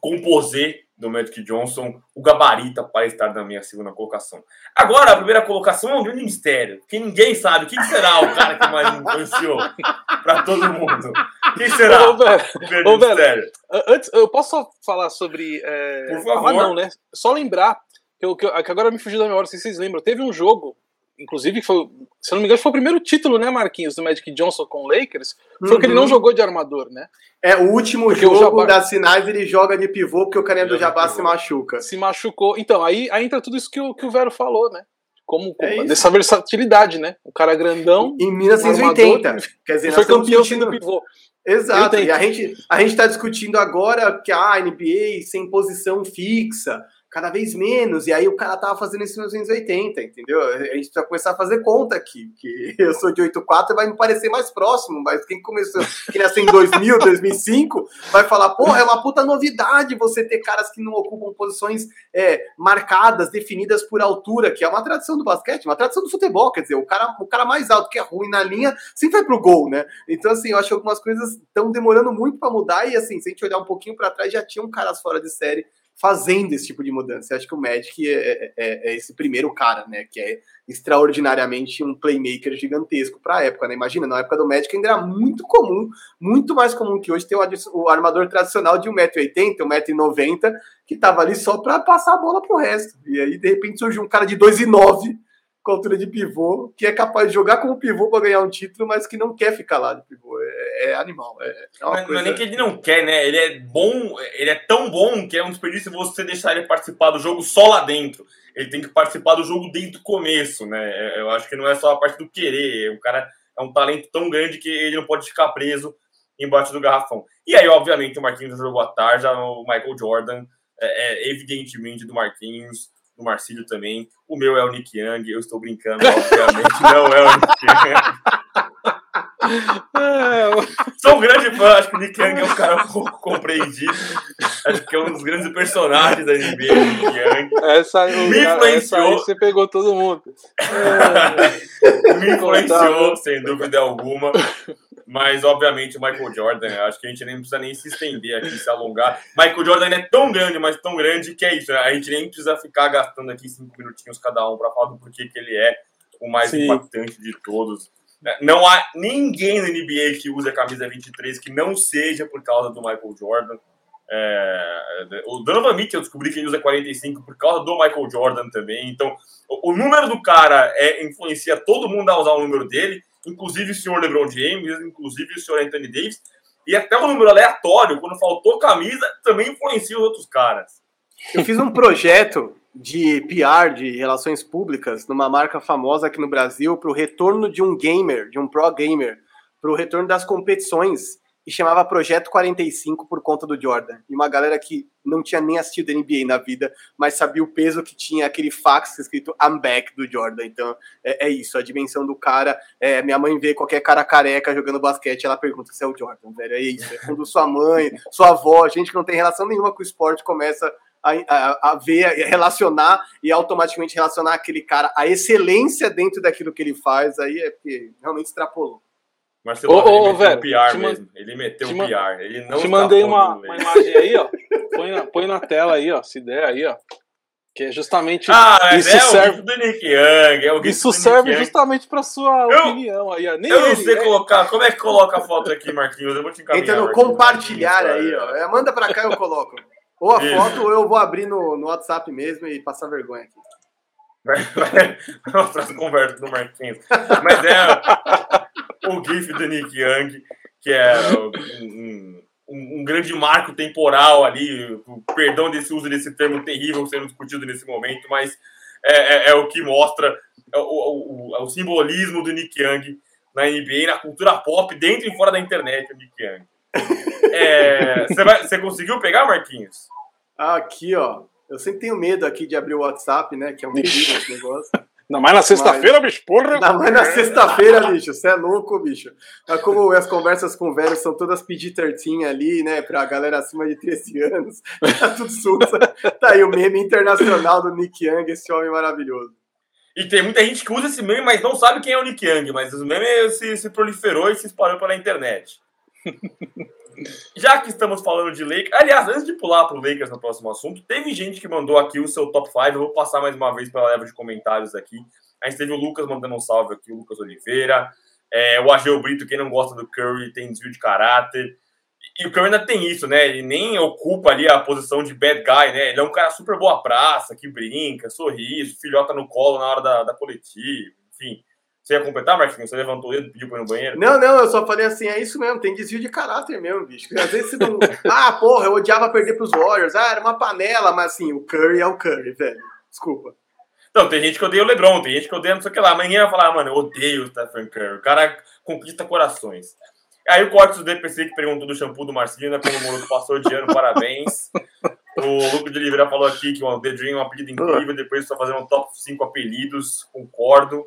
composê do Magic Johnson o gabarita para estar na minha segunda colocação. Agora, a primeira colocação é um grande mistério, que ninguém sabe. Quem será o cara que mais influenciou para todo mundo? Quem será? Ô, velho, ô, velho, antes, eu posso só falar sobre. É... Por favor. Ah, não, né? Só lembrar que, eu, que, eu, que agora me fugiu da memhora, se vocês lembram. Teve um jogo inclusive foi, se eu não me engano, foi o primeiro título, né, Marquinhos, do Magic Johnson com o Lakers, foi uhum. que ele não uhum. jogou de armador, né? É, o último porque jogo o Jabbar... das finais ele joga de pivô porque o carinha do Jabá se machuca. Se machucou. Então, aí, aí entra tudo isso que o, que o Vero falou, né? Como, é dessa versatilidade, né? O cara grandão. Em 1980. Armador, quer dizer, foi campeão discutindo... pivô. Exato. E a gente a gente está discutindo agora que a NBA sem posição fixa cada vez menos, e aí o cara tava fazendo isso em 1980, entendeu? A gente precisa começar a fazer conta aqui, que eu sou de 84 vai me parecer mais próximo, mas quem começou, quem nasceu em 2000, 2005, vai falar, pô, é uma puta novidade você ter caras que não ocupam posições é, marcadas, definidas por altura, que é uma tradição do basquete, uma tradição do futebol, quer dizer, o cara, o cara mais alto que é ruim na linha sempre vai pro gol, né? Então, assim, eu acho que algumas coisas estão demorando muito para mudar, e assim, se a gente olhar um pouquinho para trás, já tinham caras fora de série fazendo esse tipo de mudança. Eu acho que o Magic é, é, é, é esse primeiro cara, né? Que é extraordinariamente um playmaker gigantesco para a época, né? Imagina, na época do Magic ainda era muito comum, muito mais comum que hoje ter o, armador tradicional de 1,80m, 1,90m, que tava ali só para passar a bola pro resto. E aí, de repente, surgiu um cara de 2,9 com altura de pivô, que é capaz de jogar como pivô para ganhar um título, mas que não quer ficar lá de pivô. É, é animal. É, é mas, coisa... Não é nem que ele não quer, né? Ele é bom, ele é tão bom que é um desperdício você deixar ele participar do jogo só lá dentro. Ele tem que participar do jogo desde o começo, né? É, eu acho que não é só a parte do querer. O cara é um talento tão grande que ele não pode ficar preso embaixo do garrafão. E aí, obviamente, o Marquinhos jogou à tarde, o Michael Jordan é, é evidentemente do Marquinhos do Marcílio também. O meu é o Nick Young, eu estou brincando, obviamente, não é o Nick Young. Sou um grande fã, acho que o Nick Young é um cara pouco compreendido. Acho que é um dos grandes personagens da NBA, o Nick Young. Essa, Me cara, essa aí você pegou todo mundo. Me influenciou, sem dúvida alguma. Mas, obviamente, o Michael Jordan, acho que a gente nem precisa nem se estender aqui, se alongar. Michael Jordan é tão grande, mas tão grande que é isso. Né? A gente nem precisa ficar gastando aqui cinco minutinhos cada um para falar do porquê que ele é o mais Sim. impactante de todos. Não há ninguém na NBA que use a camisa 23 que não seja por causa do Michael Jordan. É, o Donovan Mitchell descobri que ele usa 45 por causa do Michael Jordan também. Então, o, o número do cara é, influencia todo mundo a usar o número dele inclusive o senhor LeBron James, inclusive o senhor Anthony Davis, e até o número aleatório, quando faltou camisa, também influencia os outros caras. Eu fiz um projeto de PR, de relações públicas, numa marca famosa aqui no Brasil, para o retorno de um gamer, de um pro gamer, para o retorno das competições e chamava Projeto 45 por conta do Jordan. E uma galera que não tinha nem assistido NBA na vida, mas sabia o peso que tinha aquele fax escrito I'm back do Jordan. Então é, é isso, a dimensão do cara. É, minha mãe vê qualquer cara careca jogando basquete, ela pergunta se é o Jordan, velho. É isso. É quando sua mãe, sua avó, gente que não tem relação nenhuma com o esporte, começa a, a, a, ver, a relacionar e automaticamente relacionar aquele cara, a excelência dentro daquilo que ele faz, aí é porque realmente extrapolou. Marcelo, ô, ele meteu o PR mesmo. Ele meteu o PR. Ele não te mandei uma, uma imagem aí, ó. Põe na, põe na tela aí, ó. Se der aí, ó. Que é justamente. Ah, isso é serve... o do Nick Young. É o isso serve justamente para sua eu, opinião aí, ó. Nem eu não sei é... colocar. Como é que coloca a foto aqui, Marquinhos? Eu vou te encaminhar. Entra no compartilhar aí, ó. É, manda para cá e eu coloco. Ou a isso. foto, ou eu vou abrir no, no WhatsApp mesmo e passar vergonha aqui. Vai, conversas do Marquinhos. Mas é o GIF do Nick Young, que é um, um, um, grande marco temporal ali, o perdão desse uso desse termo terrível sendo discutido nesse momento, mas é, é, é o que mostra o, o, o, simbolismo do Nick Young na NBA, na cultura pop, dentro e fora da internet, o Nick Young. É, você, conseguiu pegar, Marquinhos? Aqui, ó. Eu sempre tenho medo aqui de abrir o WhatsApp, né? Que é um perigo esse negócio. Ainda mais na sexta-feira, bicho, porra. Ainda mais na sexta-feira, bicho. Você é louco, bicho. Mas como as conversas com velhos são todas PG-13 ali, né? Pra galera acima de 13 anos. Tá tudo sussa. Tá aí o meme internacional do Nick Young, esse homem maravilhoso. E tem muita gente que usa esse meme, mas não sabe quem é o Nick Young. Mas o meme se, se proliferou e se espalhou pela internet. Já que estamos falando de Lakers, aliás, antes de pular para o Lakers no próximo assunto, teve gente que mandou aqui o seu top 5. Eu vou passar mais uma vez pela leva de comentários aqui. A gente teve o Lucas mandando um salve aqui, o Lucas Oliveira. É, o Ageu Brito, quem não gosta do Curry, tem desvio de caráter. E o Curry ainda tem isso, né? Ele nem ocupa ali a posição de bad guy, né? Ele é um cara super boa praça, que brinca, sorriso, filhota no colo na hora da, da coletiva, enfim. Você ia completar, Marquinhos? Você levantou o dedo e pediu pra ir no banheiro? Não, não, eu só falei assim, é isso mesmo, tem desvio de caráter mesmo, bicho. Às vezes você não. ah, porra, eu odiava perder pros Warriors. Ah, era uma panela, mas assim, o Curry é o Curry, velho. Desculpa. Não, tem gente que odeia o LeBron, tem gente que odeia não sei o que lá. Ninguém vai falar, ah, mano, eu odeio o Stephen Curry. O cara conquista corações. Aí o Cortes do DPC que perguntou do shampoo do Marcinho, né? Como o Moroto passou de ano, parabéns. O Lucas de Oliveira falou aqui que o The Dream é um apelido incrível, depois só fazer um top 5 apelidos, concordo.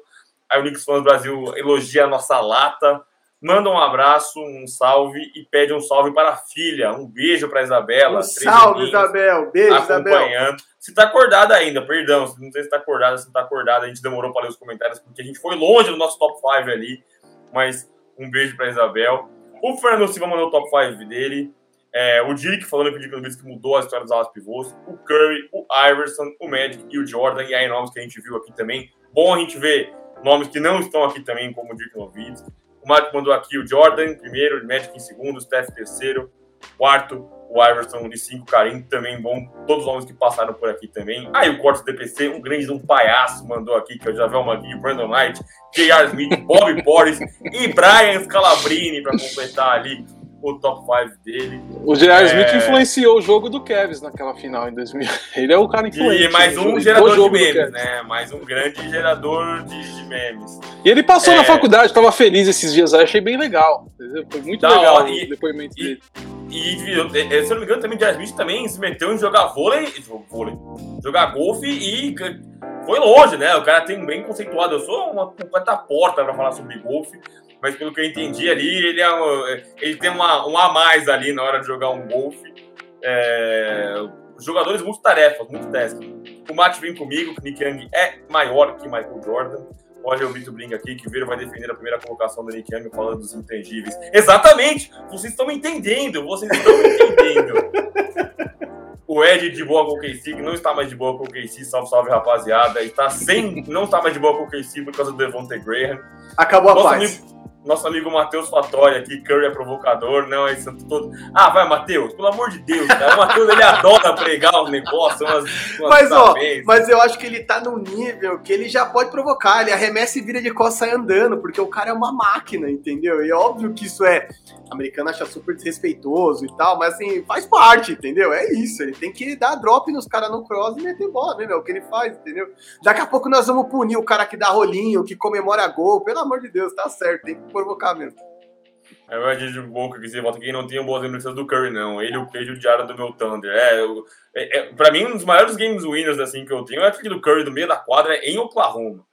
Aí o Knicks Fãs Brasil elogia a nossa lata, manda um abraço, um salve e pede um salve para a filha. Um beijo para a Isabela. Um salve, Isabel. Beijo, acompanhando. Isabel. Se está acordada ainda, perdão, não sei se está acordada, se não está acordada, a gente demorou para ler os comentários porque a gente foi longe do nosso top 5 ali, mas um beijo para Isabel. O Fernando Silva mandou o top 5 dele. É, o Dick falando que o Nowitzki mudou a história dos alas pivôs. O Curry, o Iverson, o Magic e o Jordan. E aí nomes que a gente viu aqui também. Bom a gente ver nomes que não estão aqui também, como o Dick Nowitzki. O Marco mandou aqui o Jordan primeiro, o Magic em segundo, o Steph terceiro, quarto, o Iverson de cinco, Karim também bom. Todos os nomes que passaram por aqui também. Aí o Cortes DPC, um grande um palhaço, mandou aqui, que é o Javel Magui, Brandon Knight, J.R. Smith, Bob Porres e Brian Scalabrini para completar ali o top 5 dele. O J.R. É... Smith influenciou o jogo do Kevs naquela final em 2000. Ele é o cara influente. E mais um gerador de memes, né? Mais um grande gerador de, de memes. E ele passou é... na faculdade, estava feliz esses dias aí, achei bem legal. Foi muito da legal hora. o e, depoimento e, dele. E, e, se eu não me engano, também o J.R. Smith também se meteu em jogar vôlei, vôlei jogar golfe e foi longe, né? O cara tem bem conceituado. Eu sou uma completa porta para falar sobre golfe mas pelo que eu entendi ali, ele, é, ele tem uma, um a mais ali na hora de jogar um golfe. É, jogadores multitarefas, multitasking. O Matt vem comigo, que Nick Young é maior que Michael Jordan. Olha o Vitor Brinca aqui, que Viro vai defender a primeira colocação do Nick Young falando dos intangíveis. Exatamente! Vocês estão me entendendo! Vocês estão me entendendo! o Ed de boa com o KC, que não está mais de boa com o KC, salve, salve rapaziada. Está sem, não está mais de boa com o KC por causa do Devontae Graham. Acabou a Nosso paz. Amigo, nosso amigo Matheus Fatori aqui, Curry é provocador, não, é santo todo. Ah, vai, Matheus, pelo amor de Deus, cara. O Matheus ele adora pregar os negócios, umas, umas Mas, ó, mas eu acho que ele tá num nível que ele já pode provocar. Ele arremessa e vira de costas e sai andando, porque o cara é uma máquina, entendeu? E é óbvio que isso é. O americano acha super desrespeitoso e tal, mas assim, faz parte, entendeu? É isso. Ele tem que dar drop nos caras no cross e meter bola mesmo. É o que ele faz, entendeu? Daqui a pouco nós vamos punir o cara que dá rolinho, que comemora gol. Pelo amor de Deus, tá certo. Tem que provocar mesmo. É verdade de boca que você volta quem não tinha boas lembranças do Curry, não. Ele, o diário do meu Thunder. É, eu, é, é, pra mim, um dos maiores games winners assim, que eu tenho é aquele do Curry do meio da quadra em Oklahoma.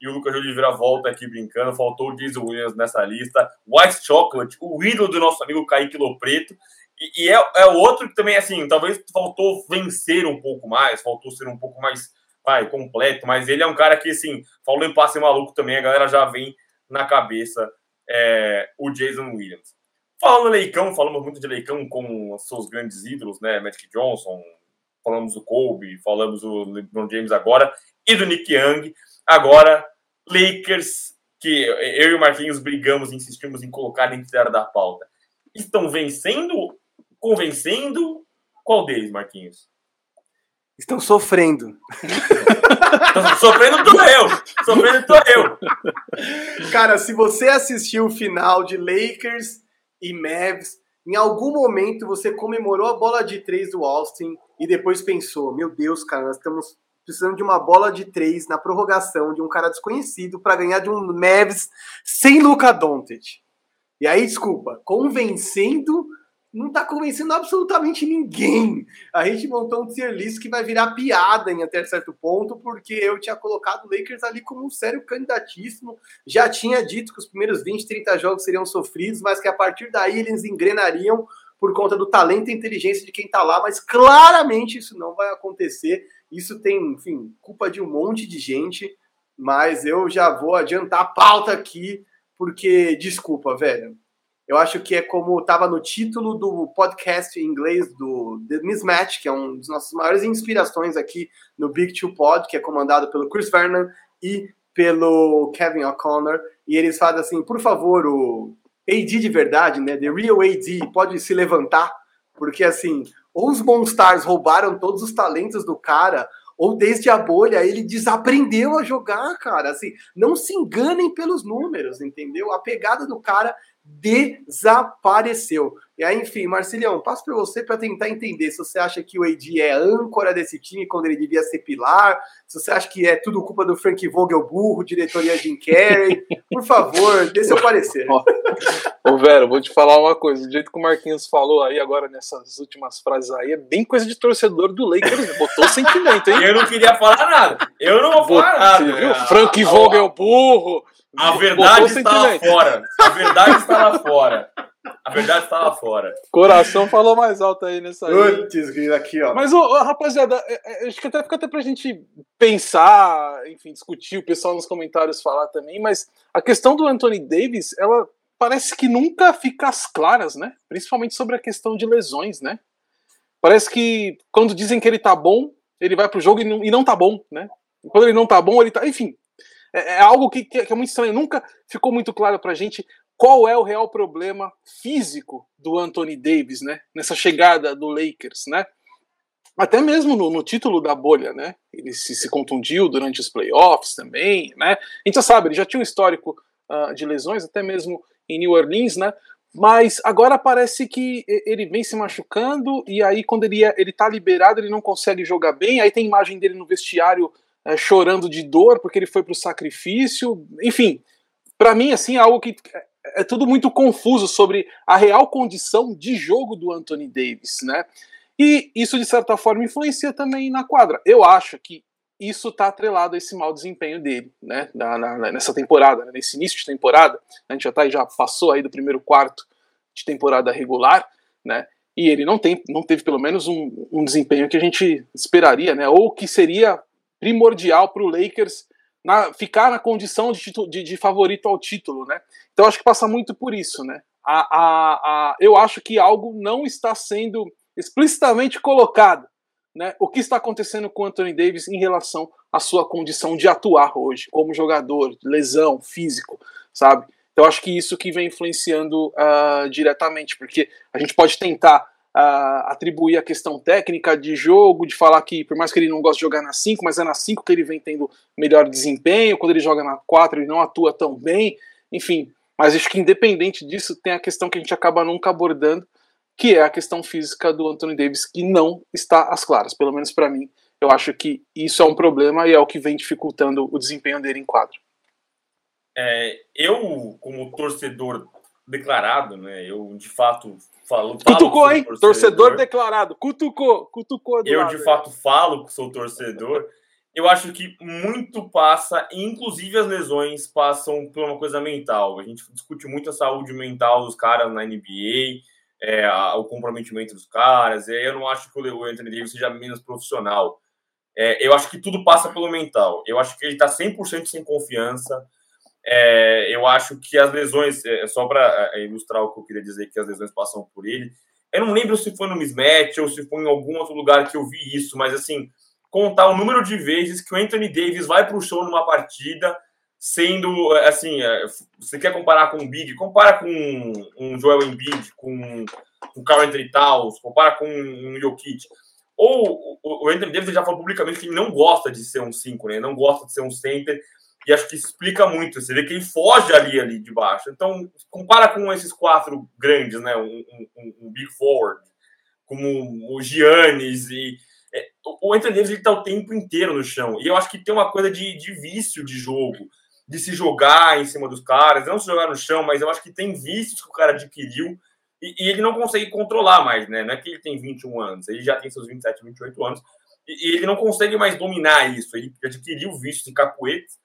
E o Lucas Oliveira volta aqui brincando. Faltou o Jason Williams nessa lista. White Chocolate, o ídolo do nosso amigo Kaique Lopreto. E, e é, é outro que também, assim, talvez faltou vencer um pouco mais, faltou ser um pouco mais vai, completo, mas ele é um cara que, assim, falou em passe maluco também, a galera já vem na cabeça é, o Jason Williams. Falando Leicão, falamos muito de Leicão com seus grandes ídolos, né? Magic Johnson, falamos do Kobe, falamos do LeBron James agora e do Nick Young. Agora, Lakers, que eu e o Marquinhos brigamos, insistimos em colocar dentro da pauta. Estão vencendo, convencendo? Qual deles, Marquinhos? Estão sofrendo. sofrendo tô eu. Sofrendo tô eu. Cara, se você assistiu o final de Lakers e Mavs, em algum momento você comemorou a bola de três do Austin e depois pensou: meu Deus, cara, nós estamos precisando de uma bola de três na prorrogação de um cara desconhecido para ganhar de um Mavs sem Luca Doncic. E aí, desculpa, convencendo não está convencendo absolutamente ninguém. A gente montou um tier list que vai virar piada em até certo ponto, porque eu tinha colocado o Lakers ali como um sério candidatíssimo. Já tinha dito que os primeiros 20, 30 jogos seriam sofridos, mas que a partir daí eles engrenariam por conta do talento e inteligência de quem está lá, mas claramente isso não vai acontecer. Isso tem, enfim, culpa de um monte de gente, mas eu já vou adiantar a pauta aqui, porque, desculpa, velho, eu acho que é como estava no título do podcast em inglês do The Mismatch, que é um dos nossas maiores inspirações aqui no Big Two Pod, que é comandado pelo Chris Vernon e pelo Kevin O'Connor. E eles fazem assim, por favor, o AD de verdade, né? The Real AD pode se levantar, porque assim, ou os Monstars roubaram todos os talentos do cara, ou desde a bolha ele desaprendeu a jogar, cara. Assim, não se enganem pelos números, entendeu? A pegada do cara desapareceu. E aí, enfim, Marcilião, passo para você para tentar entender se você acha que o AD é âncora desse time quando ele devia ser pilar, se você acha que é tudo culpa do Frank Vogel burro, diretoria Jim Carrey. Por favor, dê seu parecer. Ô, Vera, vou te falar uma coisa. Do jeito que o Marquinhos falou aí agora nessas últimas frases aí, é bem coisa de torcedor do Lakers. Botou sentimento, hein? Eu não queria falar nada. Eu não vou falar nada. Viu? Frank Vogel burro. A verdade está lá fora. A verdade está lá fora. A verdade está lá fora. Coração falou mais alto aí nessa aí. Putz, aqui, ó. Mas, ô, rapaziada, é, é, acho que até fica até pra gente pensar, enfim, discutir, o pessoal nos comentários falar também, mas a questão do Anthony Davis, ela parece que nunca fica às claras, né? Principalmente sobre a questão de lesões, né? Parece que quando dizem que ele tá bom, ele vai pro jogo e não, e não tá bom, né? Quando ele não tá bom, ele tá. Enfim, é, é algo que, que, é muito estranho. Nunca ficou muito claro pra gente qual é o real problema físico do Anthony Davis, né? Nessa chegada do Lakers, né? Até mesmo no, no título da bolha, né? Ele se, se, contundiu durante os playoffs também, né? A gente já sabe, ele já tinha um histórico uh, de lesões, até mesmo em New Orleans, né? Mas agora parece que ele vem se machucando e aí quando ele, é, ele tá liberado ele não consegue jogar bem. Aí tem imagem dele no vestiário é, chorando de dor porque ele foi pro sacrifício. Enfim, para mim assim é algo que é, é tudo muito confuso sobre a real condição de jogo do Anthony Davis, né? E isso de certa forma influencia também na quadra. Eu acho que isso está atrelado a esse mau desempenho dele, né, na, na, nessa temporada, né, nesse início de temporada. A gente já, tá, já passou aí do primeiro quarto de temporada regular, né, e ele não, tem, não teve pelo menos um, um desempenho que a gente esperaria, né, ou que seria primordial para o Lakers na, ficar na condição de, de, de, favorito ao título, né. Então acho que passa muito por isso, né. A, a, a, eu acho que algo não está sendo explicitamente colocado né, o que está acontecendo com o Anthony Davis em relação à sua condição de atuar hoje, como jogador, lesão, físico, sabe? Então acho que isso que vem influenciando uh, diretamente, porque a gente pode tentar atribuir a questão técnica de jogo, de falar que por mais que ele não goste de jogar na 5, mas é na 5 que ele vem tendo melhor desempenho, quando ele joga na 4 ele não atua tão bem, enfim. Mas acho que independente disso, tem a questão que a gente acaba nunca abordando, que é a questão física do Anthony Davis, que não está às claras, pelo menos para mim. Eu acho que isso é um problema e é o que vem dificultando o desempenho dele em quadro. É, eu, como torcedor declarado, né? Eu de fato falo. Cutucou, hein? Torcedor. torcedor. declarado. Cutucou, cutucou. eu lado, de fato falo que sou torcedor. Eu acho que muito passa, inclusive as lesões passam por uma coisa mental. A gente discute muito a saúde mental dos caras na NBA é, o comprometimento dos caras. É, eu não acho que o Anthony Davis seja menos profissional. É, eu acho que tudo passa pelo mental. Eu acho que ele está 100% sem confiança. É, eu acho que as lesões, é, só para é, ilustrar o que eu queria dizer, que as lesões passam por ele. Eu não lembro se foi no mismatch ou se foi em algum outro lugar que eu vi isso, mas assim, contar o número de vezes que o Anthony Davis vai para o show numa partida sendo assim, é, você quer comparar com o Big, compara com um Joel Embiid, com um Carl Anthony Towns, compara com um Jokic. Ou o Anthony Davis já falou publicamente que ele não gosta de ser um 5, né? Não gosta de ser um center. E acho que explica muito. Você vê que ele foge ali, ali de baixo. Então, compara com esses quatro grandes, né? Um, um, um Big Forward, como o Giannis e é, o Anthony Davis ele tá o tempo inteiro no chão. E eu acho que tem uma coisa de, de vício de jogo de se jogar em cima dos caras, não se jogar no chão, mas eu acho que tem vícios que o cara adquiriu e, e, ele não consegue controlar mais, né? Não é que ele tem 21 anos, ele já tem seus 27, 28 anos e, e ele não consegue mais dominar isso. Ele adquiriu vícios de capoetes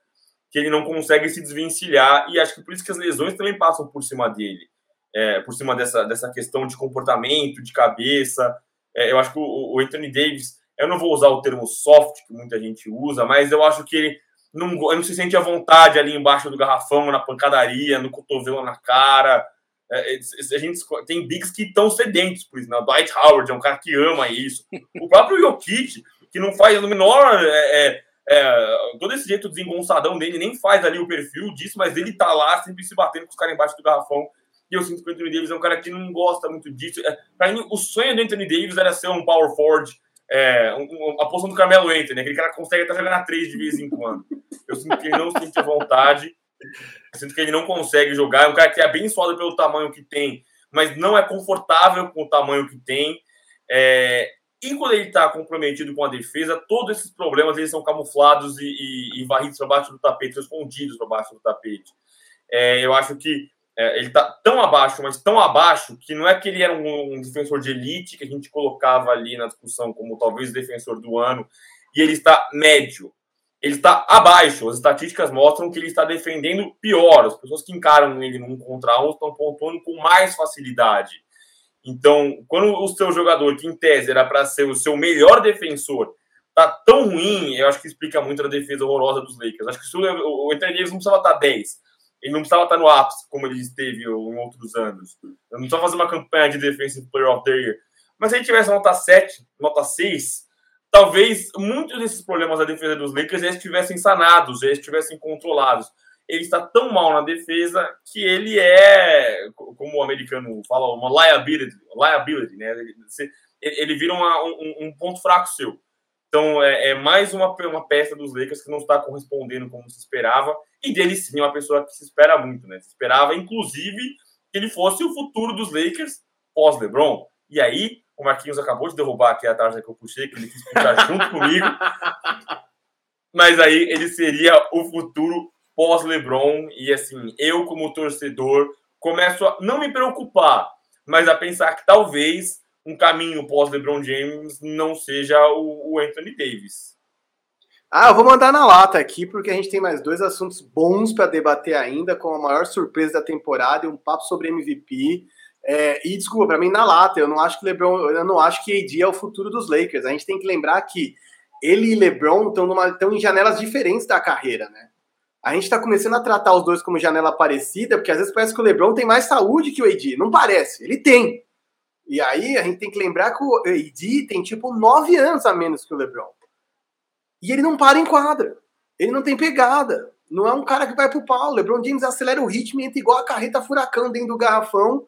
que ele não consegue se desvencilhar e acho que por isso que as lesões também passam por cima dele, é, por cima dessa, dessa questão de comportamento, de cabeça. É, eu acho que o, o Anthony Davis, eu não vou usar o termo soft que muita gente usa, mas eu acho que ele não, não se sente à vontade ali embaixo do garrafão, na pancadaria, no cotovelo na cara. É, é a gente tem bigs que estão sedentos por isso. Né? O Dwight Howard é um cara que ama isso. O próprio Jokic, que não faz no menor. É, é, todo esse jeito desengonçadão dele, nem faz ali o perfil disso, mas ele tá lá sempre se batendo com os caras embaixo do garrafão. E eu sinto que o Anthony Davis é um cara que não gosta muito disso. É, pra mim, o sonho do Anthony Davis era ser um power forward é, um, a posição do Carmelo Anthony, né? aquele cara que consegue até jogar na 3 de vez em quando. Eu sinto que ele não sente vontade, eu sinto que ele não consegue jogar. É um cara que é abençoado pelo tamanho que tem, mas não é confortável com o tamanho que tem. É, e quando ele está comprometido com a defesa, todos esses problemas eles são camuflados e, e, e varridos para baixo do tapete, escondidos para baixo do tapete. É, eu acho que é, ele está tão abaixo, mas tão abaixo, que não é que ele era um, um, defensor de elite que a gente colocava ali na discussão como talvez defensor do ano, e ele está médio. Ele está abaixo. As estatísticas mostram que ele está defendendo pior. As pessoas que encaram ele num contra um estão pontuando com mais facilidade. Então, quando o seu jogador, que em tese era para ser o seu melhor defensor, tá tão ruim, eu acho que explica muito a defesa horrorosa dos Lakers. Acho que o, o Anthony Davis não precisava estar 10 Ele não precisava estar no ápice, como ele esteve em outros anos. Ele não precisava fazer uma campanha de Defensive Player of the Year. Mas se ele tivesse nota 7, nota 6, talvez muitos desses problemas da defesa dos Lakers já estivessem sanados, já estivessem controlados. Ele está tão mal na defesa que ele é, como o americano fala, uma liability, liability né? Ele, vira uma, um, um, ponto fraco seu. Então é, é, mais uma, uma peça dos Lakers que não está correspondendo como se esperava. E dele sim, é uma pessoa que se espera muito, né? Se esperava, inclusive, que ele fosse o futuro dos Lakers pós-LeBron. E aí, o Marquinhos acabou de derrubar aqui a tarja que eu puxei, que ele quis puxar junto comigo. Mas aí ele seria o futuro pós-LeBron. E assim, eu, como torcedor, começo a não me preocupar, mas a pensar que talvez um caminho pós-LeBron James não seja o, o Anthony Davis. Ah, eu vou mandar na lata aqui, porque a gente tem mais dois assuntos bons para debater ainda, com a maior surpresa da temporada e um papo sobre MVP. É, e desculpa, para mim na lata, eu não acho que LeBron, eu não acho que AD é o futuro dos Lakers. A gente tem que lembrar que ele e LeBron estão em janelas diferentes da carreira, né? A gente está começando a tratar os dois como janela parecida, porque às vezes parece que o LeBron tem mais saúde que o AD. Não parece, ele tem. E aí a gente tem que lembrar que o AD tem tipo nove anos a menos que o LeBron. E ele não para em quadra. Ele não tem pegada. Não é um cara que vai pro pau. O LeBron James acelera o ritmo e entra igual a carreta furacão dentro do garrafão.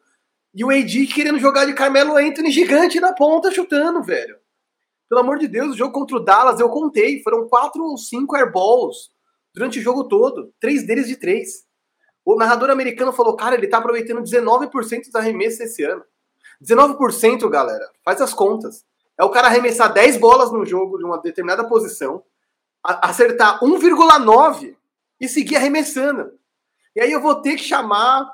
E o AD querendo jogar de Carmelo Anthony gigante na ponta chutando, velho. Pelo amor de Deus, o jogo contra o Dallas, eu contei, foram quatro ou cinco airballs durante o jogo todo. Três deles de três. O narrador americano falou, cara, ele tá aproveitando 19% dos arremessos esse ano. 19%, galera, faz as contas. É o cara arremessar 10 bolas no jogo de uma determinada posição, acertar 1,9 e seguir arremessando. E aí eu vou ter que chamar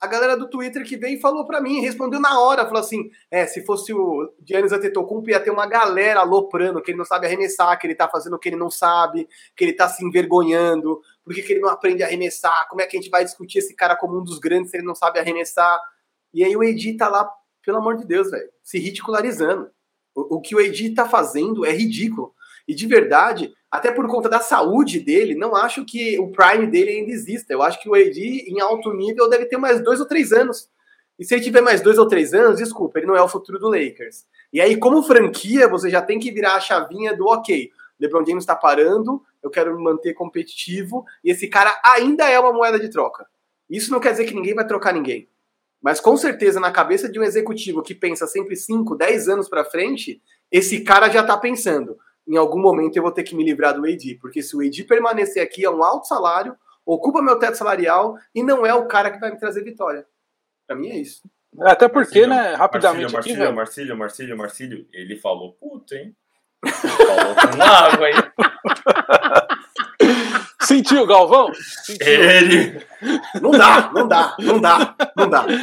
a galera do Twitter que veio e falou para mim, respondeu na hora, falou assim: é, se fosse o Giannis Antetokounmpo ia ter uma galera aloprando que ele não sabe arremessar, que ele tá fazendo o que ele não sabe, que ele tá se envergonhando, por que, ele não aprende a arremessar, como é que a gente vai discutir esse cara como um dos grandes se ele não sabe arremessar? E aí o Edi tá lá, pelo amor de Deus, velho, se ridicularizando. O, o que o Edi tá fazendo é ridículo. E de verdade, até por conta da saúde dele, não acho que o prime dele ainda exista. Eu acho que o AD em alto nível deve ter mais dois ou três anos. E se ele tiver mais dois ou três anos, desculpa, ele não é o futuro do Lakers. E aí, como franquia, você já tem que virar a chavinha do ok, LeBron James está parando, eu quero me manter competitivo, e esse cara ainda é uma moeda de troca. Isso não quer dizer que ninguém vai trocar ninguém. Mas com certeza, na cabeça de um executivo que pensa sempre 5, 10 anos para frente, esse cara já está pensando em algum momento eu vou ter que me livrar do AD, porque se o AD permanecer aqui é um alto salário, ocupa meu teto salarial e não é o cara que vai me trazer vitória. Para mim é isso. É, até porque, Marcílio, né, rapidamente Marcílio, aqui, Marcílio, Marcílio, Marcílio, ele falou, puta, hein? Ele falou com água, hein? Sentiu, Galvão? Sentiu. Ele. Não dá, não dá, não dá, não dá. Não,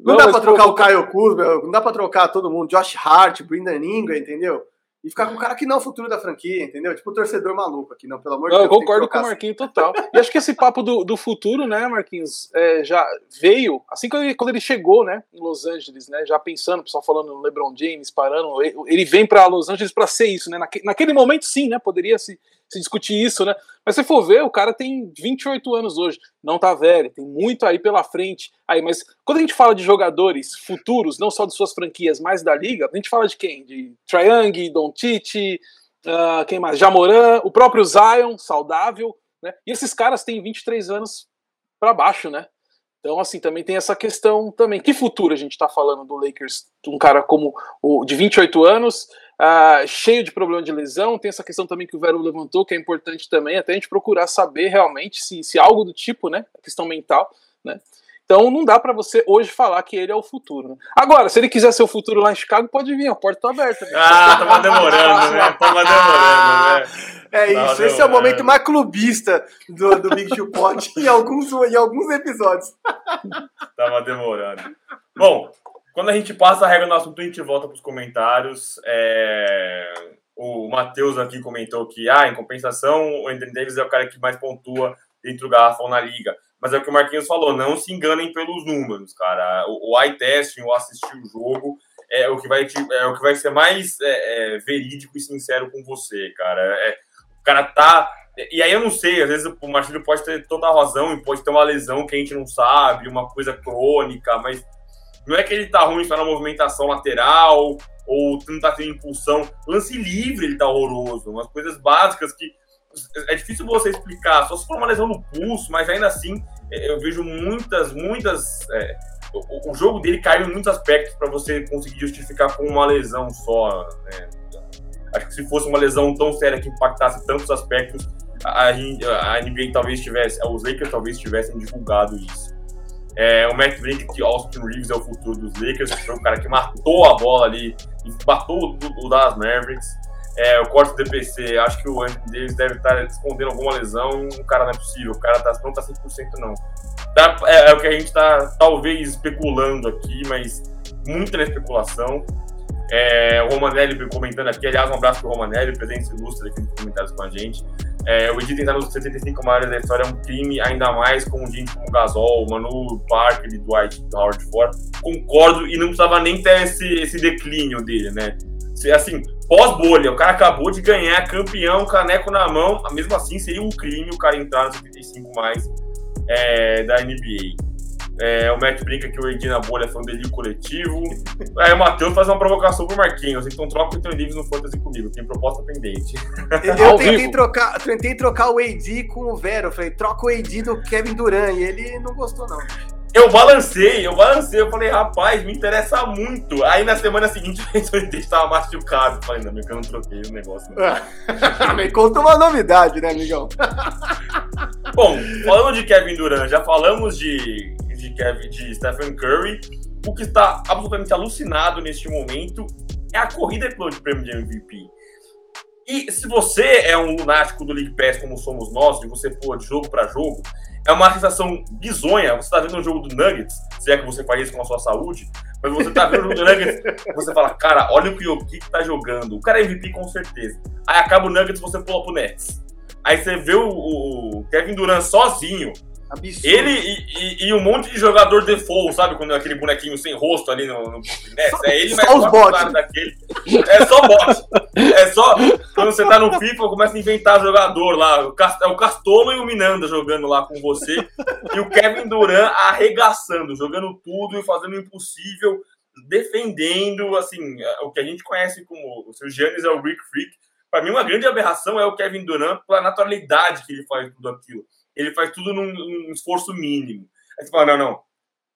não dá pra trocar o Caio Kuzma, não dá pra trocar todo mundo, Josh Hart, Brendan Ingram, entendeu? E ficar com um cara que não é o futuro da franquia, entendeu? Tipo o torcedor maluco aqui, não, pelo amor de Deus. Eu concordo com o Marquinhos total. E acho que esse papo do, do futuro, né, Marquinhos, é, já veio, assim quando ele, quando ele chegou, né, em Los Angeles, né, já pensando, o pessoal falando no LeBron James, parando, ele vem para Los Angeles para ser isso, né, naque, naquele momento sim, né, poderia se se discutir isso, né? Mas se for ver, o cara tem 28 anos hoje, não tá velho, tem muito aí pela frente. Aí, mas quando a gente fala de jogadores futuros, não só de suas franquias, mas da liga, a gente fala de quem? De Triang, Don Tite, uh, quem mais? Jamoran, o próprio Zion, saudável, né? E esses caras têm 23 anos para baixo, né? Então, assim, também tem essa questão também. Que futuro a gente está falando do Lakers? Um cara como o de 28 anos, uh, cheio de problema de lesão. Tem essa questão também que o Vero levantou, que é importante também, até a gente procurar saber realmente se, se algo do tipo, né? questão mental, né? Então não dá para você hoje falar que ele é o futuro. Né? Agora, se ele quiser ser o futuro lá em Chicago, pode vir, a porta tá aberta. Né? Ah, tava demorando, né? Tava demorando, né? É isso, esse é o momento mais clubista do, do Big Two Pod em alguns, em alguns episódios. Tava demorando. Bom, quando a gente passa a regra no assunto, a gente volta para os comentários. É... O Matheus aqui comentou que, ah, em compensação, o Anthony Davis é o cara que mais pontua dentro do garrafão na liga. Mas é o que o Marquinhos falou, não se enganem pelos números, cara. O, o eye testing, o assistir o jogo, é o que vai, te, é o que vai ser mais é, é, verídico e sincero com você, cara. É, o cara tá E aí eu não sei, às vezes o Marcelo pode ter toda a razão e pode ter uma lesão que a gente não sabe, uma coisa crônica, mas não é que ele tá ruim só na movimentação lateral ou não tá tendo impulsão. Lance livre ele tá horroroso, umas coisas básicas que é difícil você explicar, só se for uma lesão no pulso, mas ainda assim eu vejo muitas, muitas. É, o, o, jogo dele cai em muitos aspectos para você conseguir justificar com uma lesão só. Né? Acho que se fosse uma lesão tão séria que impactasse tantos aspectos, a, a NBA talvez tivesse, os Lakers talvez tivessem divulgado isso. É, o Matt Blake, que Austin Reeves é o futuro dos Lakers, foi o cara que matou a bola ali matou o, o Dallas Mavericks. É, o corte do DPC, acho que o Anthony Davis deve estar escondendo alguma lesão. O cara não é possível, o cara tá, não tá 100% não. É, é, o que a gente tá talvez especulando aqui, mas muito na especulação. É, o Romanelli comentando aqui, aliás, um abraço pro Romanelli, presença ilustre aqui nos comentários com a gente. É, o Edi tentar nos 75 maiores da história é um crime, ainda mais com gente como Gasol, Manu Parker e Dwight Howard Ford. Concordo e não precisava nem ter esse, esse declínio dele, né? Assim, pós-bolha, o cara acabou de ganhar campeão, caneco na mão, mesmo assim seria um crime o cara entrar nos 75 mais é, da NBA. É, o Matt brinca que o Edi na bolha foi um delírio coletivo. Aí o Matheus faz uma provocação pro Marquinhos. Então troca o Anthony Davis no Fantasy comigo. Tem proposta pendente. Eu, tentei trocar, tentei trocar o AD com o Vero. Falei, troca o AD do Kevin Durant. E ele não gostou, não. Eu balancei, eu balancei. Eu falei, rapaz, me interessa muito. Aí na semana seguinte o Davis estava machucado. Falei, ainda bem que eu não troquei o negócio. Me conta uma novidade, né, amigão? Bom, falando de Kevin Durant, já falamos de, Kevin, de Stephen Curry. O que está absolutamente alucinado neste momento é a corrida pelo prêmio de MVP. E se você é um lunático do League Pass, como somos nós, de você pôr de jogo para jogo, é uma sensação bizonha. Você está vendo um jogo do Nuggets, se é que você faz isso com a sua saúde, mas você está vendo o jogo do Nuggets, você fala, cara, olha o que o que tá jogando. O cara é MVP com certeza. Aí acaba o Nuggets, você pula pro Nets. Aí você vê o, o Kevin Durant sozinho, Absurdo. Ele e, e, e, um monte de jogador default, sabe? Quando é aquele bonequinho sem rosto ali no, no É ele, mas só os bots. daquele. É só bot. É só. Quando você tá no FIFA, começa a inventar jogador lá. É o Castolo e o Minanda jogando lá com você. E o Kevin Durant arregaçando, jogando tudo e fazendo o impossível, defendendo, assim, é, o que a gente conhece como. O seu Giannis é o Rick Freak. Pra mim, uma grande aberração é o Kevin Durant pela naturalidade que ele faz tudo aquilo ele faz tudo num, num esforço mínimo. Aí você fala, não, não,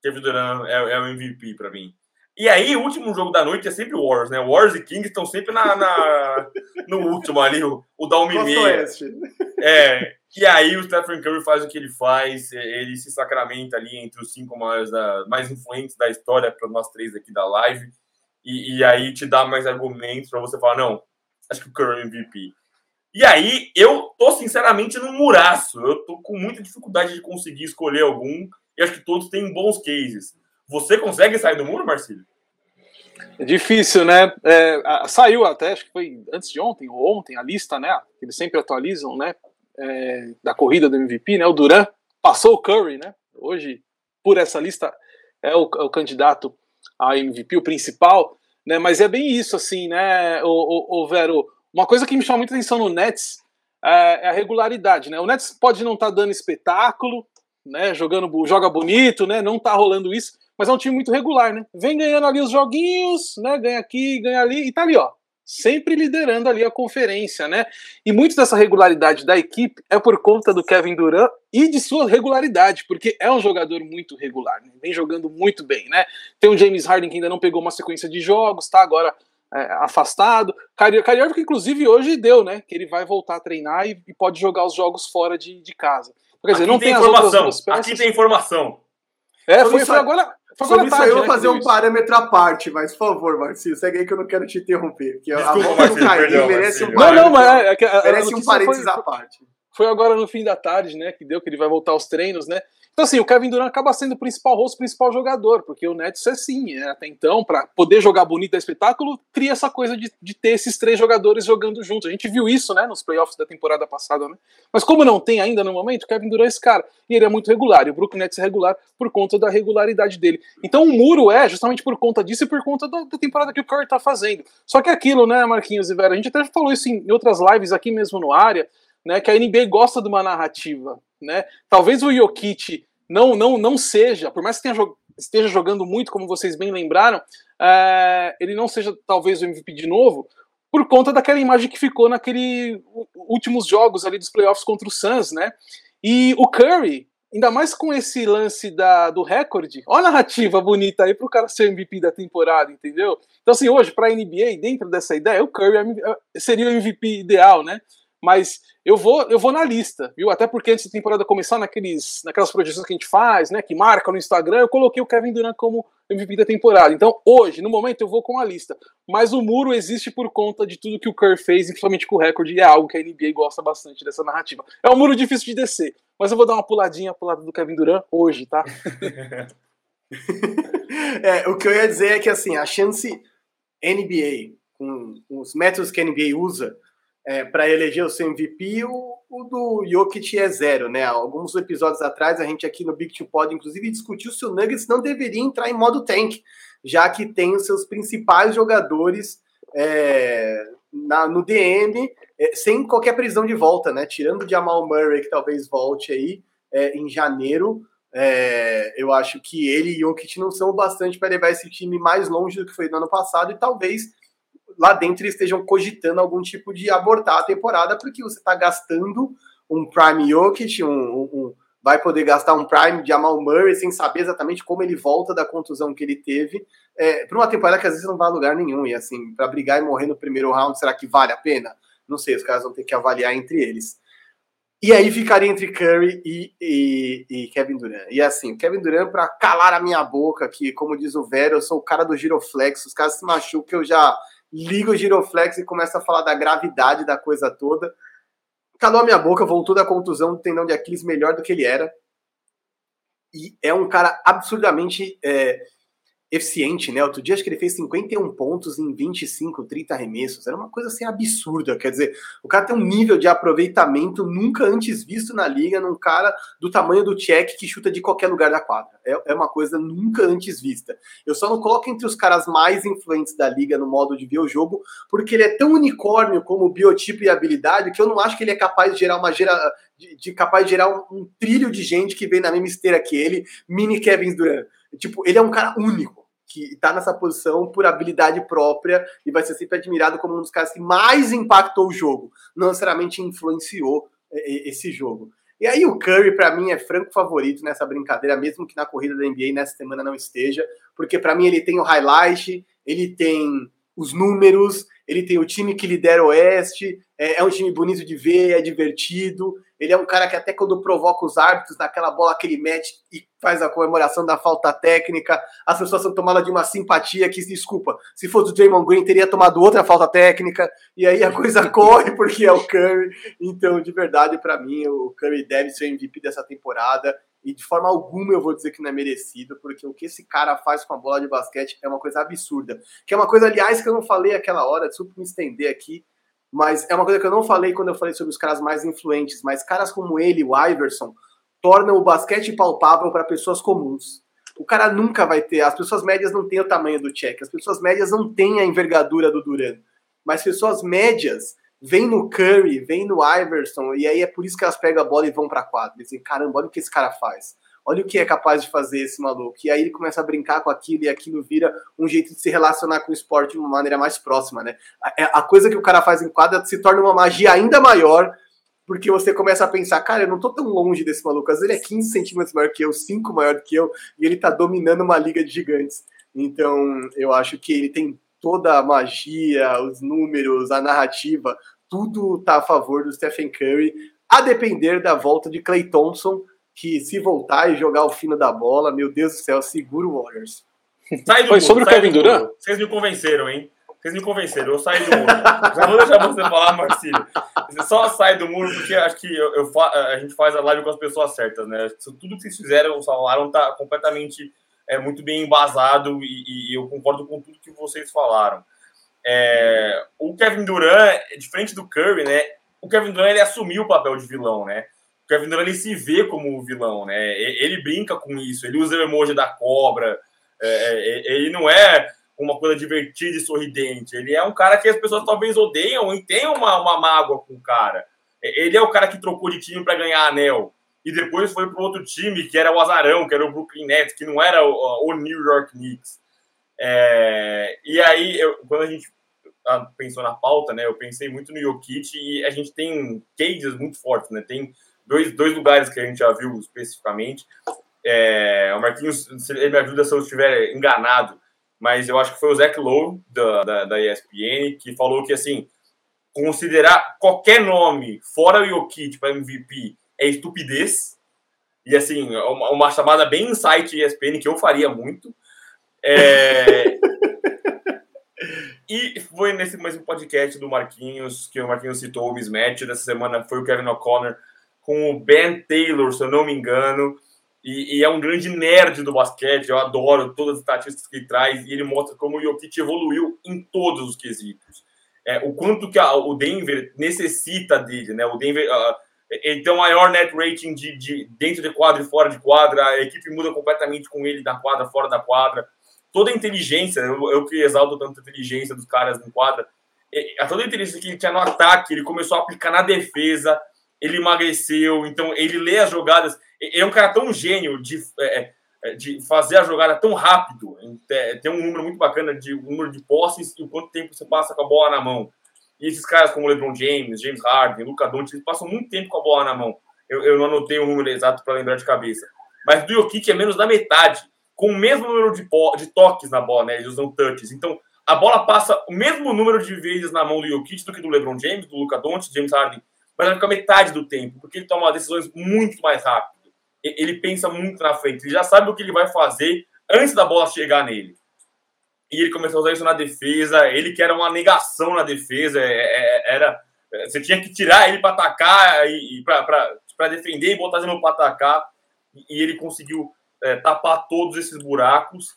Kevin Durant é, é o MVP para mim. E aí, o último jogo da noite é sempre Wars, né? Wars e Kings estão sempre na, na, no último ali, o, o da uma É, e aí o Stephen Curry faz o que ele faz, ele se sacramenta ali entre os cinco maiores da, mais influentes da história para nós três aqui da live. E, e aí te dá mais argumentos para você falar, não, acho que o Curry é MVP. E aí, eu tô sinceramente num muraço. Eu tô com muita dificuldade de conseguir escolher algum. E acho que todos têm bons cases. Você consegue sair do muro, Marcelo? É difícil, né? É, saiu até, acho que foi antes de ontem ou ontem, a lista, né? Eles sempre atualizam, né? É, da corrida do MVP, né? O Duran passou o Curry, né? Hoje, por essa lista, é o, é o candidato a MVP, o principal, né? Mas é bem isso, assim, né? O, o, o Vero, uma coisa que me chama muita atenção no Nets é, é a regularidade, né? O Nets pode não estar tá dando espetáculo, né? Jogando, joga bonito, né? Não tá rolando isso, mas é um time muito regular, né? Vem ganhando ali os joguinhos, né? Ganha aqui, ganha ali e tá ali, ó. Sempre liderando ali a conferência, né? E muito dessa regularidade da equipe é por conta do Kevin Durant e de sua regularidade, porque é um jogador muito regular, né? vem jogando muito bem, né? Tem o James Harden que ainda não pegou uma sequência de jogos, tá agora afastado. Kyrie, Kyrie que inclusive hoje deu, né? Que ele vai voltar a treinar e, e pode jogar os jogos fora de, de casa. Quer dizer, Aqui não tem, tem informação. Aqui tem informação. É, foi, foi agora. Foi agora tarde, eu vou né, fazer um isso. parâmetro à parte, mas por favor, Marcinho, segue aí que eu não quero te interromper. Porque Desculpa, a Marcinho, perdão, merece um Não, não, mas é, é a, merece um parênteses à parte. Foi agora no fim da tarde, né? Que deu que ele vai voltar aos treinos, né? Então, assim, o Kevin Durant acaba sendo o principal rosto, o principal jogador, porque o Nets é sim, é, até então, para poder jogar bonito a espetáculo, cria essa coisa de, de ter esses três jogadores jogando juntos. A gente viu isso, né, nos playoffs da temporada passada, né? Mas como não tem ainda no momento, o Kevin Durant é esse cara, e ele é muito regular, e o Brooklyn Nets é regular por conta da regularidade dele. Então o muro é justamente por conta disso e por conta da, da temporada que o Curry tá fazendo. Só que é aquilo, né, Marquinhos e Vera, a gente até falou isso em outras lives aqui mesmo no área, né, que a NBA gosta de uma narrativa, né? Talvez o Jokic não não não seja, por mais que tenha, esteja jogando muito, como vocês bem lembraram, é, ele não seja talvez o MVP de novo, por conta daquela imagem que ficou naquele últimos jogos ali dos playoffs contra o Suns, né? E o Curry, ainda mais com esse lance da, do recorde, olha a narrativa bonita aí pro cara ser MVP da temporada, entendeu? Então, assim, hoje, pra NBA, dentro dessa ideia, o Curry é seria o MVP ideal, né? Mas eu vou, eu vou na lista, viu? Até porque antes da temporada começar, naqueles, naquelas projeções que a gente faz, né? Que marca no Instagram, eu coloquei o Kevin Durant como MVP da temporada. Então, hoje, no momento, eu vou com a lista. Mas o muro existe por conta de tudo que o Curry fez, principalmente com o recorde, e é algo que a NBA gosta bastante dessa narrativa. É um muro difícil de descer, mas eu vou dar uma puladinha pro lado do Kevin Durant hoje, tá? é, o que eu ia dizer é que assim, a chance NBA, com os métodos que a NBA usa é, para eleger o seu MVP, o, o, do Jokic é zero, né? Alguns episódios atrás, a gente aqui no Big Two Pod, inclusive, discutiu se o Nuggets não deveria entrar em modo tank, já que tem os seus principais jogadores é, na, no DM, é, sem qualquer prisão de volta, né? Tirando o Jamal Murray, que talvez volte aí é, em janeiro, é, eu acho que ele e Jokic não são o bastante para levar esse time mais longe do que foi no ano passado e talvez lá dentro eles estejam cogitando algum tipo de abortar a temporada, porque você está gastando um Prime Jokic, um, um, vai poder gastar um Prime de Amal Murray sem saber exatamente como ele volta da contusão que ele teve, é, para uma temporada que às vezes não vai a lugar nenhum, e assim, para brigar e morrer no primeiro round, será que vale a pena? Não sei, os caras vão ter que avaliar entre eles. E aí ficaria entre Curry e, e, e Kevin Durant. E assim, Kevin Durant, para calar a minha boca, que como diz o Vero, eu sou o cara do giroflex, os caras se machucam, eu já liga o giroflex e começa a falar da gravidade da coisa toda. Calou a minha boca, voltou da contusão do tendão de Aquiles melhor do que ele era. E é um cara absurdamente é, eficiente, né? Outro dia acho que ele fez 51 pontos em 25, 30 arremessos. Era uma coisa assim absurda. Quer dizer, o cara tem um nível de aproveitamento nunca antes visto na liga num cara do tamanho do Check que chuta de qualquer lugar da quadra. É, é uma coisa nunca antes vista. Eu só não coloco entre os caras mais influentes da liga no modo de ver o jogo, porque ele é tão unicórnio como biotipo e habilidade que eu não acho que ele é capaz de gerar uma gera, de, de capaz de gerar um, um trilho de gente que vem na mesma esteira que ele, mini Kevin Durant. Tipo, ele é um cara único que está nessa posição por habilidade própria e vai ser sempre admirado como um dos caras que mais impactou o jogo, não necessariamente influenciou é, é, esse jogo. E aí o Curry para mim é franco favorito nessa brincadeira, mesmo que na corrida da NBA nessa semana não esteja, porque para mim ele tem o highlight, ele tem os números, ele tem o time que lidera o Oeste, é, é um time bonito de ver, é divertido, ele é um cara que até quando provoca os árbitros naquela bola que ele mete e faz a comemoração da falta técnica, as pessoas são tomadas de uma simpatia que, desculpa, se fosse o Draymond Green teria tomado outra falta técnica, e aí a coisa corre porque é o Curry. Então, de verdade, para mim, o Curry deve ser o MVP dessa temporada. E de forma alguma eu vou dizer que não é merecido, porque o que esse cara faz com a bola de basquete é uma coisa absurda. Que é uma coisa, aliás, que eu não falei aquela hora, desculpa me estender aqui, mas é uma coisa que eu não falei quando eu falei sobre os caras mais influentes, mas caras como ele, o Iverson, tornam o basquete palpável para pessoas comuns. O cara nunca vai ter, as pessoas médias não têm o tamanho do Check, as pessoas médias não têm a envergadura do Duran, mas pessoas médias vêm no Curry, vêm no Iverson, e aí é por isso que elas pegam a bola e vão para quadra. Dizem, caramba, olha o que esse cara faz olha o que é capaz de fazer esse maluco. E aí ele começa a brincar com aquilo e aquilo vira um jeito de se relacionar com o esporte de uma maneira mais próxima, né? A, é, a coisa que o cara faz em quadra se torna uma magia ainda maior, porque você começa a pensar, cara, eu não tô tão longe desse maluco. Às vezes ele é 15 centímetros maior que eu, 5 maior que eu, e ele tá dominando uma liga de gigantes. Então, eu acho que ele tem toda a magia, os números, a narrativa, tudo tá a favor do Stephen Curry, a depender da volta de Clay Thompson, que se voltar e jogar o fino da bola, meu Deus do céu, segura o Warriors. Sai do Foi sobre o Kevin Durant? Vocês me convenceram, hein? Vocês me convenceram, eu saí do muro. Já vou deixar você falar, Marcílio. Você só sai do muro porque acho que eu, eu, a gente faz a live com as pessoas certas, né? Tudo que vocês fizeram, falaram, tá completamente é, muito bem embasado e, e, eu concordo com tudo que vocês falaram. É, o Kevin Durant, diferente do Curry, né? O Kevin Durant ele assumiu o papel de vilão, né? Kevin Durant ele se vê como o vilão, né? Ele brinca com isso, ele usa o emoji da cobra, é, é, ele não é uma coisa divertida e sorridente, ele é um cara que as pessoas talvez odeiam e tenham uma, uma mágoa com o cara. Ele é o cara que trocou de time para ganhar anel. E depois foi para outro time, que era o Azarão, que era o Brooklyn Nets, que não era o, o New York Knicks. É, e aí, eu, quando a gente pensou na pauta, né, eu pensei muito no Jokic e a gente tem cases muito fortes, né? Tem dois, dois lugares que a gente já viu especificamente. É, o Marquinhos, ele me ajuda se eu estiver enganado, mas eu acho que foi o Zach Lowe, da, da, da ESPN, que falou que, assim, considerar qualquer nome fora o Jokic para MVP é estupidez. E, assim, uma, uma chamada bem insight ESPN que eu faria muito. É... e foi nesse mesmo podcast do Marquinhos, que o Marquinhos citou o mismatch dessa semana, foi o Kevin O'Connor com o Ben Taylor, se eu não me engano. E, e, é um grande nerd do basquete, eu adoro todas as estatísticas que ele traz, e ele mostra como o Jokic evoluiu em todos os quesitos. É, o quanto que a, o Denver necessita dele, né? O Denver uh, ele tem o maior net rating de, de, dentro de quadra e fora de quadra, a equipe muda completamente com ele na quadra, fora da quadra. Toda a inteligência, eu, eu que exalto tanto a inteligência dos caras em quadra, a toda a inteligência que ele tinha no ataque, ele começou a aplicar na defesa, ele emagreceu, então ele lê as jogadas. Ele é um cara tão gênio de, é, é, de fazer a jogada tão rápido. Tem um número muito bacana de número de posses e o quanto tempo você passa com a bola na mão. E esses caras como LeBron James, James Harden, Luca Doncic, eles passam muito tempo com a bola na mão. Eu, eu não anotei o número exato para lembrar de cabeça. Mas do Jokic é menos da metade, com o mesmo número de, de toques na bola, né? Eles usam touches. Então, a bola passa o mesmo número de vezes na mão do Jokic do que do LeBron James, do Luca Doncic, James Harden mas vai ficar metade do tempo, porque ele toma decisões muito mais rápido. Ele pensa muito na frente, ele já sabe o que ele vai fazer antes da bola chegar nele. E ele começou a usar isso na defesa, ele que era uma negação na defesa, é, é, é, era você tinha que tirar ele para atacar e, para defender e botar ele para atacar, e ele conseguiu é, tapar todos esses buracos.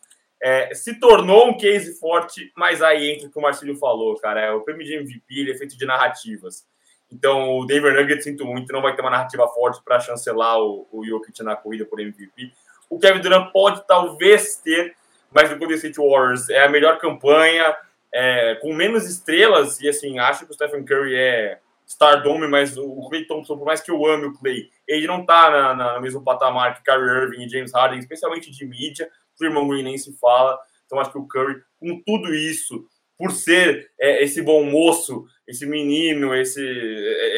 É, se tornou um case forte, mas aí entra o que o Marcelo falou, cara. É, o prêmio de MVP ele é feito de narrativas. Então, o Denver Nuggets, sinto muito, não vai ter uma narrativa forte para chancelar o, o Jokic na corrida por MVP. O Kevin Durant pode talvez ter, mas o Golden State Warriors é a melhor campanha, é, com menos estrelas, e assim, acho que o Stephen Curry é Stardom, mas o Clay Thompson, por mais que eu ame o Clay, ele não tá na, na, no mesmo patamar que Kyrie Irving e James Harden, especialmente de mídia, o irmão Green nem se fala, então acho que o Curry, com tudo isso, por ser é, esse bom moço, esse menino, esse,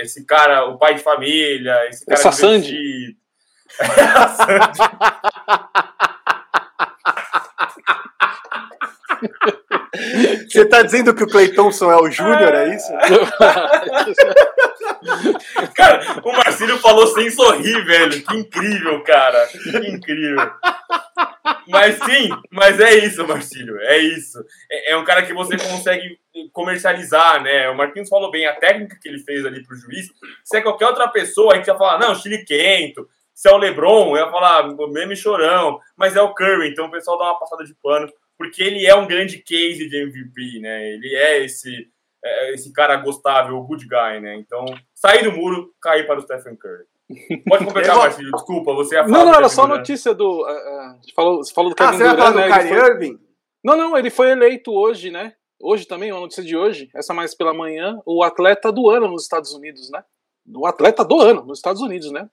esse cara, o pai de família, esse cara Essa Sandy. a Sandy. Você tá dizendo que o Clay Thompson é o Júnior, é isso? cara, o Marcílio falou sem sorrir, velho. Que incrível, cara. Que incrível. Mas sim, mas é isso, Marcílio. É isso. É, é, um cara que você consegue comercializar, né? O Marquinhos falou bem, a técnica que ele fez ali pro juiz. Se é qualquer outra pessoa, a gente ia falar, não, Chile Quento. Se é o Lebron, eu ia falar, meme chorão. Mas é o Curry, então o pessoal dá uma passada de pano porque ele é um grande case de MVP, né? Ele é esse, é, esse cara gostável, good guy, né? Então, sair do muro, cair para o Stephen Curry. Pode completar, Marcelo, desculpa, você ia falar. Não, não, era só a notícia do. Uh, uh, falou, você falou do Kevin ah, Durant, você vai falar do né? Kyrie Irving? Não, não, ele foi eleito hoje, né? Hoje também, uma notícia de hoje, essa mais pela manhã, o atleta do ano nos Estados Unidos, né? O atleta do ano nos Estados Unidos, né?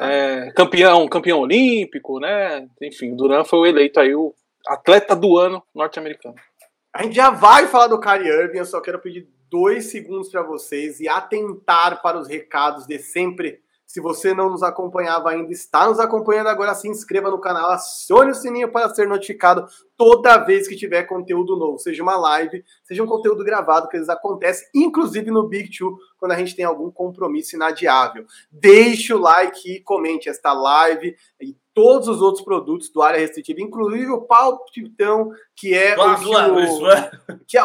É, campeão, campeão olímpico, né? Enfim, o Duran foi eleito aí o atleta do ano norte-americano. A gente já vai falar do Kyrie Irving, eu só quero pedir dois segundos para vocês e atentar para os recados de sempre. Se você não nos acompanhava ainda, está nos acompanhando agora, se inscreva no canal, acione o sininho para ser notificado toda vez que tiver conteúdo novo, seja uma live, seja um conteúdo gravado, que eles acontecem, inclusive no Big Two, quando a gente tem algum compromisso inadiável. Deixe o like e comente esta live e todos os outros produtos do área restritiva, inclusive o palpitão, que é o, que, o, que é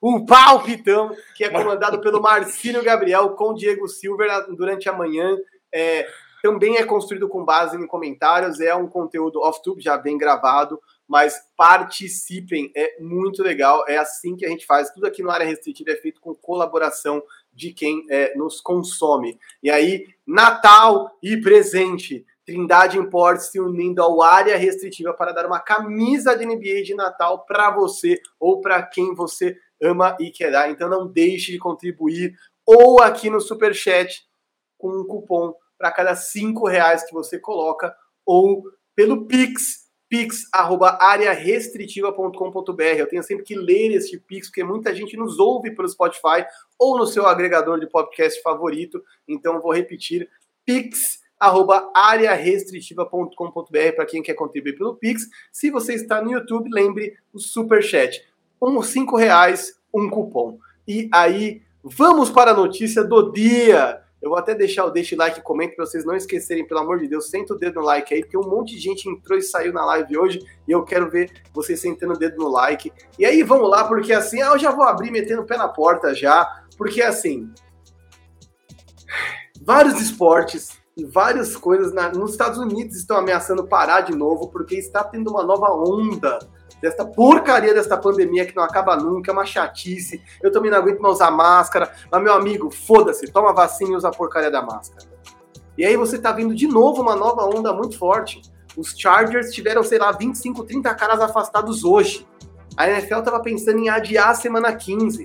o palpitão, que é comandado pelo Marcílio Gabriel com Diego Silver durante a manhã. É, também é construído com base em comentários, é um conteúdo off-tube já bem gravado, mas participem, é muito legal, é assim que a gente faz. Tudo aqui no área restritiva é feito com colaboração de quem é, nos consome. E aí, Natal e presente. Trindade Imports se unindo ao área restritiva para dar uma camisa de NBA de Natal para você ou para quem você ama e quer dar. Então não deixe de contribuir ou aqui no Superchat com um cupom para cada cinco reais que você coloca ou pelo Pix pix@arearestritiva.com.br. Eu tenho sempre que ler este pix porque muita gente nos ouve pelo Spotify ou no seu agregador de podcast favorito. Então vou repetir pix@arearestritiva.com.br para quem quer contribuir pelo Pix. Se você está no YouTube, lembre o super chat. Um cinco reais, um cupom. E aí, vamos para a notícia do dia. Eu vou até deixar o deixe like e comente para vocês não esquecerem, pelo amor de Deus, senta o dedo no like aí, porque um monte de gente entrou e saiu na live hoje e eu quero ver vocês sentando o dedo no like. E aí vamos lá, porque assim, ah, eu já vou abrir metendo o pé na porta já, porque assim, vários esportes várias coisas na, nos Estados Unidos estão ameaçando parar de novo, porque está tendo uma nova onda desta porcaria desta pandemia que não acaba nunca, é uma chatice. Eu também não aguento mais usar máscara. Mas, meu amigo, foda-se, toma vacina e usa a porcaria da máscara. E aí você tá vendo de novo uma nova onda muito forte. Os Chargers tiveram, sei lá, 25, 30 caras afastados hoje. A NFL tava pensando em adiar a semana 15.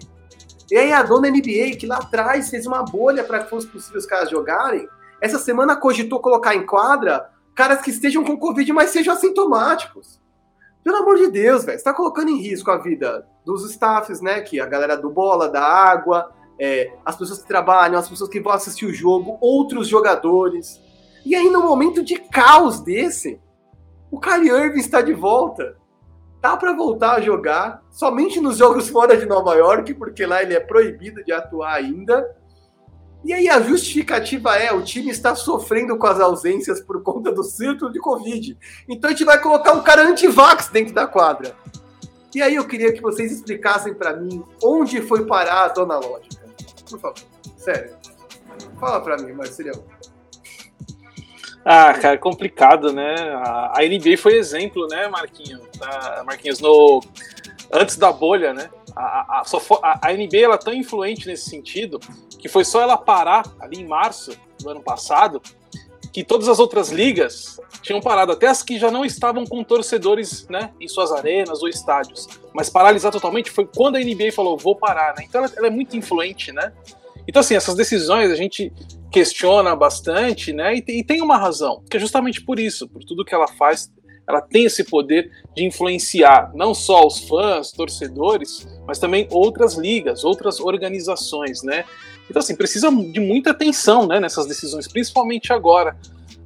E aí a dona NBA, que lá atrás fez uma bolha para que fosse possível os caras jogarem, essa semana cogitou colocar em quadra caras que estejam com Covid, mas sejam assintomáticos. Pelo amor de Deus, velho. Você tá colocando em risco a vida dos staffs, né? Que a galera do bola, da água, é, as pessoas que trabalham, as pessoas que vão assistir o jogo, outros jogadores. E aí, no momento de caos desse, o Kyrie Irving está de volta. Tá para voltar a jogar somente nos jogos fora de Nova York, porque lá ele é proibido de atuar ainda. E aí a justificativa é o time está sofrendo com as ausências por conta do círculo de Covid. Então a gente vai colocar um cara anti-vax dentro da quadra. E aí eu queria que vocês explicassem para mim onde foi parar a dona lógica. Por favor, sério. Fala para mim, Marcelo. Ah, cara, complicado, né? A NBA foi exemplo, né, Marquinhos? Marquinhos, no antes da bolha, né? A, a, a, a NBA ela é tão influente nesse sentido que foi só ela parar ali em março do ano passado que todas as outras ligas tinham parado, até as que já não estavam com torcedores né, em suas arenas ou estádios. Mas paralisar totalmente foi quando a NBA falou, vou parar, né? Então ela, ela, é muito influente, né? Então, assim, essas decisões a gente questiona bastante, né? E, e tem uma razão, que é justamente por isso, por tudo que ela faz ela tem esse poder de influenciar não só os fãs, torcedores, mas também outras ligas, outras organizações, né? Então, assim, precisa de muita atenção né, nessas decisões, principalmente agora.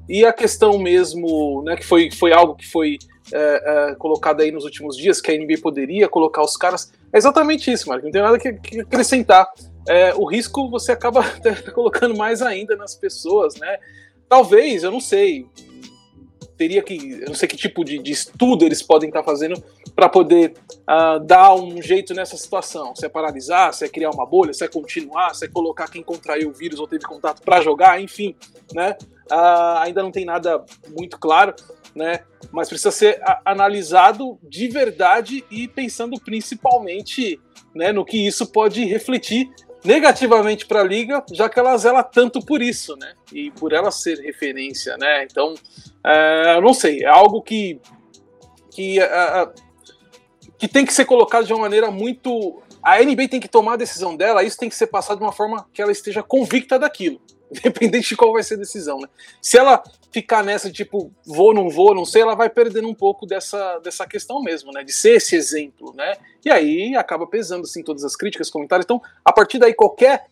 E a questão mesmo, né, que foi, foi algo que foi é, é, colocado aí nos últimos dias, que a NBA poderia colocar os caras, é exatamente isso, Marco, não tem nada que, que acrescentar. É, o risco você acaba colocando mais ainda nas pessoas, né? Talvez, eu não sei, teria que. Eu não sei que tipo de, de estudo eles podem estar fazendo para poder uh, dar um jeito nessa situação. Se é paralisar, se é criar uma bolha, se é continuar, se é colocar quem contraiu o vírus ou teve contato para jogar, enfim, né? Uh, ainda não tem nada muito claro, né? Mas precisa ser analisado de verdade e pensando principalmente né, no que isso pode refletir negativamente para a liga, já que ela zela tanto por isso, né? E por ela ser referência, né? Então, é, eu não sei, é algo que que, uh, que tem que ser colocado de uma maneira muito. A NBA tem que tomar a decisão dela, isso tem que ser passado de uma forma que ela esteja convicta daquilo, independente de qual vai ser a decisão, né? Se ela ficar nessa, tipo, vou, não vou, não sei, ela vai perdendo um pouco dessa, dessa questão mesmo, né? De ser esse exemplo, né? E aí acaba pesando, assim, todas as críticas, comentários. Então, a partir daí, qualquer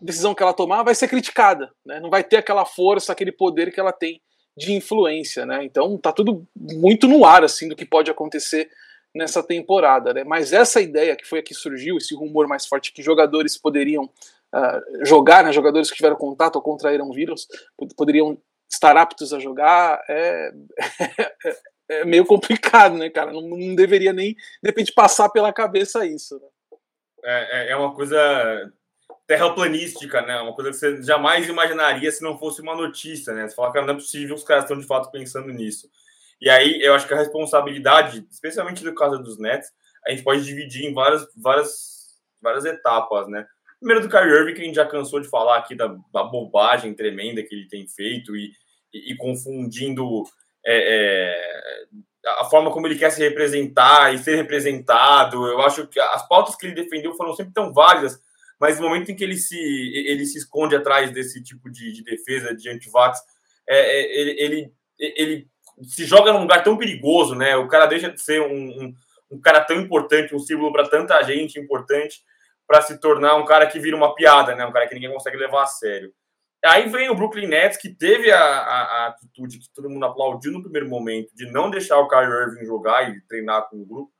decisão que ela tomar vai ser criticada, né? Não vai ter aquela força, aquele poder que ela tem de influência, né? Então, tá tudo muito no ar, assim, do que pode acontecer nessa temporada, né? Mas essa ideia que foi aqui surgiu, esse rumor mais forte que jogadores poderiam jogar, né? Jogadores que tiveram contato ou contraíram vírus poderiam estar aptos a jogar é, é, é meio complicado, né, cara? Não, não, deveria nem, de repente, passar pela cabeça isso. Né? É, é, é uma coisa terraplanística, né? Uma coisa que você jamais imaginaria se não fosse uma notícia, né? Você fala, que não é possível, os caras estão de fato pensando nisso. E aí eu acho que a responsabilidade, especialmente no caso dos Nets, a gente pode dividir em várias, várias, várias etapas, né? Primeiro do Kyrie Irving, que a gente já cansou de falar aqui da, da bobagem tremenda que ele tem feito e, e, e confundindo é, é, a forma como ele quer se representar e ser representado. Eu acho que as pautas que ele defendeu foram sempre tão válidas, mas no momento em que ele se, ele se esconde atrás desse tipo de, de defesa de antivax, é, é, ele, ele, ele, se joga num lugar tão perigoso, né? O cara deixa de ser um, um, um cara tão importante, um símbolo para tanta gente importante, para se tornar um cara que vira uma piada, né? Um cara que ninguém consegue levar a sério. Aí vem o Brooklyn Nets, que teve a, a, a, atitude que todo mundo aplaudiu no primeiro momento, de não deixar o Kyrie Irving jogar e treinar com o grupo.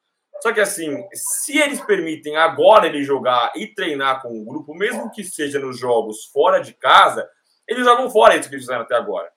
Só que assim, se eles permitem agora ele jogar e treinar com o grupo, mesmo que seja nos jogos fora de casa, eles jogam fora isso que eles fizeram até agora.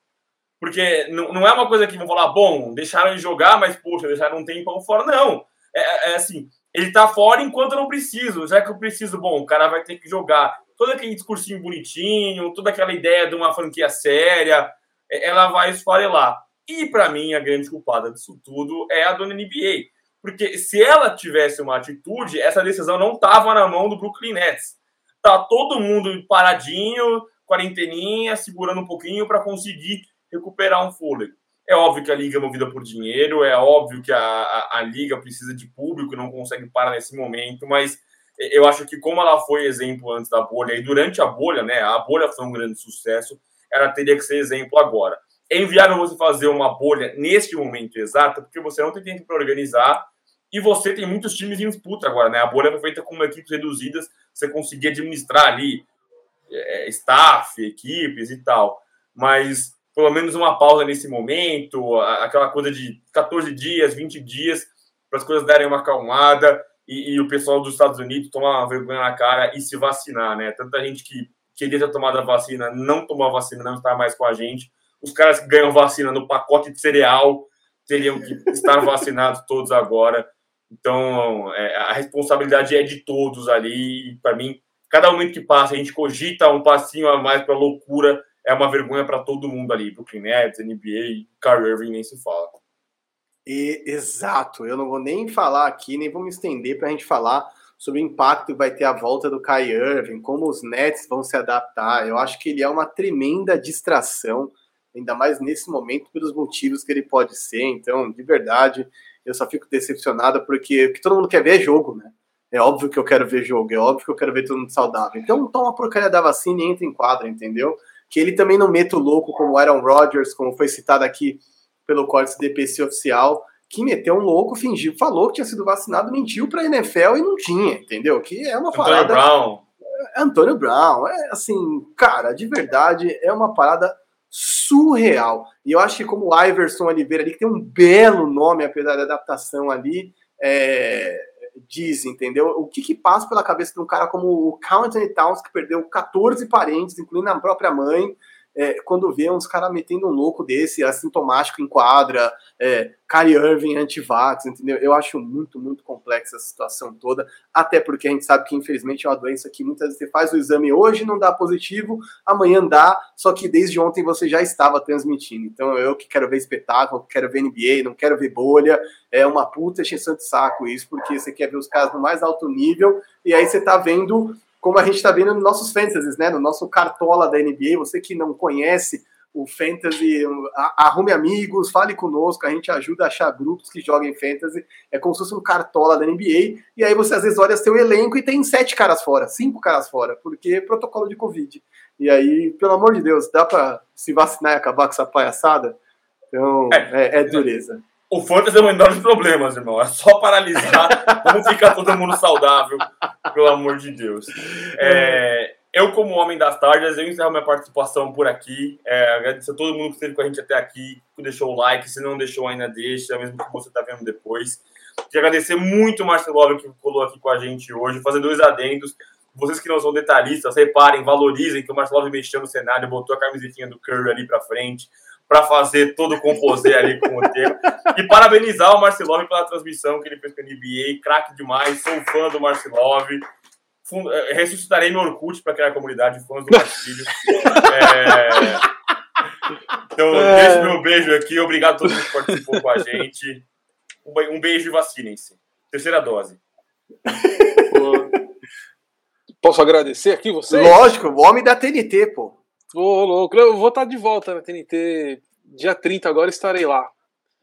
Porque não, é uma coisa que vão falar, bom, deixaram ele jogar, mas poxa, deixaram um tempão fora. Não. É, é, é assim, ele tá fora enquanto eu não preciso. Já que eu preciso, bom, o cara vai ter que jogar todo aquele discursinho bonitinho, toda aquela ideia de uma franquia séria, é, ela vai esfarelar. E para mim, a grande culpada disso tudo é a dona NBA. Porque se ela tivesse uma atitude, essa decisão não estava na mão do Brooklyn Nets. Tá todo mundo paradinho, quarenteninha, segurando um pouquinho para conseguir recuperar um fôlego. É óbvio que a liga é movida por dinheiro, é óbvio que a, a, a liga precisa de público, não consegue parar nesse momento, mas eu acho que como ela foi exemplo antes da bolha e durante a bolha, né, a bolha foi um grande sucesso, ela teria que ser exemplo agora. É inviável você fazer uma bolha neste momento exato, porque você não tem tempo para organizar e você tem muitos times em disputa agora, né? A bolha foi feita com equipes reduzidas, você conseguia administrar ali é, staff, equipes e tal. Mas pelo menos uma pausa nesse momento, aquela coisa de 14 dias, 20 dias, para as coisas darem uma acalmada e, e, o pessoal dos Estados Unidos tomar vergonha na cara e se vacinar, né? Tanta gente que queria ter tomado a vacina, não tomou a vacina, não está mais com a gente. Os caras que ganham vacina no pacote de cereal teriam que estar vacinados todos agora. Então, é, a responsabilidade é de todos ali. Para mim, cada momento que passa, a gente cogita um passinho a mais para loucura. É uma vergonha para todo mundo ali. Brooklyn Nets, NBA, Kyrie Irving, nem se fala. E, exato, eu não vou nem falar aqui, nem vou me estender para a gente falar sobre o impacto que vai ter a volta do Kai Irving, como os Nets vão se adaptar. Eu acho que ele é uma tremenda distração, ainda mais nesse momento, pelos motivos que ele pode ser. Então, de verdade, eu só fico decepcionado porque, porque todo mundo quer ver jogo, né? É óbvio que eu quero ver jogo, é óbvio que eu quero ver todo mundo saudável. Então, toma a porcaria da vacina e entra em quadra, entendeu? Que ele também não meta o louco como o Aaron Rodgers, como foi citado aqui pelo códice DPC oficial, que meteu um louco, fingiu, falou que tinha sido vacinado, mentiu para a NFL e não tinha, entendeu? Que é uma Antônio parada. Brown. É, Antônio Brown, é assim, cara, de verdade, é uma parada surreal. E eu acho que como o Iverson Oliveira ali, que tem um belo nome, apesar da adaptação ali, é, diz, entendeu? O que, que passa pela cabeça de um cara como o Count Anthony Towns, que perdeu 14 parentes, incluindo a própria mãe, é, quando vê uns caras metendo um louco desse, assintomático em quadra, é, Kyrie Irving anti-vax, entendeu? Eu acho muito, muito complexa a situação toda, até porque a gente sabe que infelizmente é uma doença que muitas vezes você faz o exame hoje, não dá positivo, amanhã dá, só que desde ontem você já estava transmitindo. Então eu que quero ver espetáculo, quero ver NBA, não quero ver bolha, é uma puta extensão de saco isso, porque você quer ver os caras no mais alto nível, e aí você tá vendo como a gente está vendo nos nossos fantasies, né? No nosso cartola da NBA. Você que não conhece o fantasy, arrume amigos, fale conosco, a gente ajuda a achar grupos que joguem fantasy. É como se fosse um cartola da NBA. E aí você às vezes olha seu elenco e tem sete caras fora, cinco caras fora, porque é protocolo de Covid. E aí, pelo amor de Deus, dá para se vacinar e acabar com essa palhaçada? Então, é, é, é dureza. O Fantasy é o menor dos problemas, irmão. É só paralisar. Vamos ficar todo mundo saudável, pelo amor de Deus. É, eu, como homem das tardes, eu encerro minha participação por aqui. É, agradecer a todo mundo que esteve com a gente até aqui, que deixou o like. Se não deixou ainda, deixa, mesmo que você está vendo depois. Queria agradecer muito o Marcelo que colou aqui com a gente hoje, fazer dois adendos. Vocês que não são detalhistas, reparem, valorizem que o Marcelo mexeu no cenário, botou a camisetinha do Curry ali para frente para fazer todo o composê ali com o tema. E parabenizar o Marcelov pela transmissão que ele fez com a NBA. Craque demais, sou fã do Marcelov. Eh, ressuscitarei no Orkut para criar a comunidade de fãs do Marcílio. É... Então, é... deixo meu beijo aqui. Obrigado a todo mundo que participou com a gente. Um beijo e vacinem-se. Terceira dose. Posso agradecer aqui você? Lógico, o homem da TNT, pô. Ô, louco, eu vou estar de volta na TNT dia 30, agora estarei lá.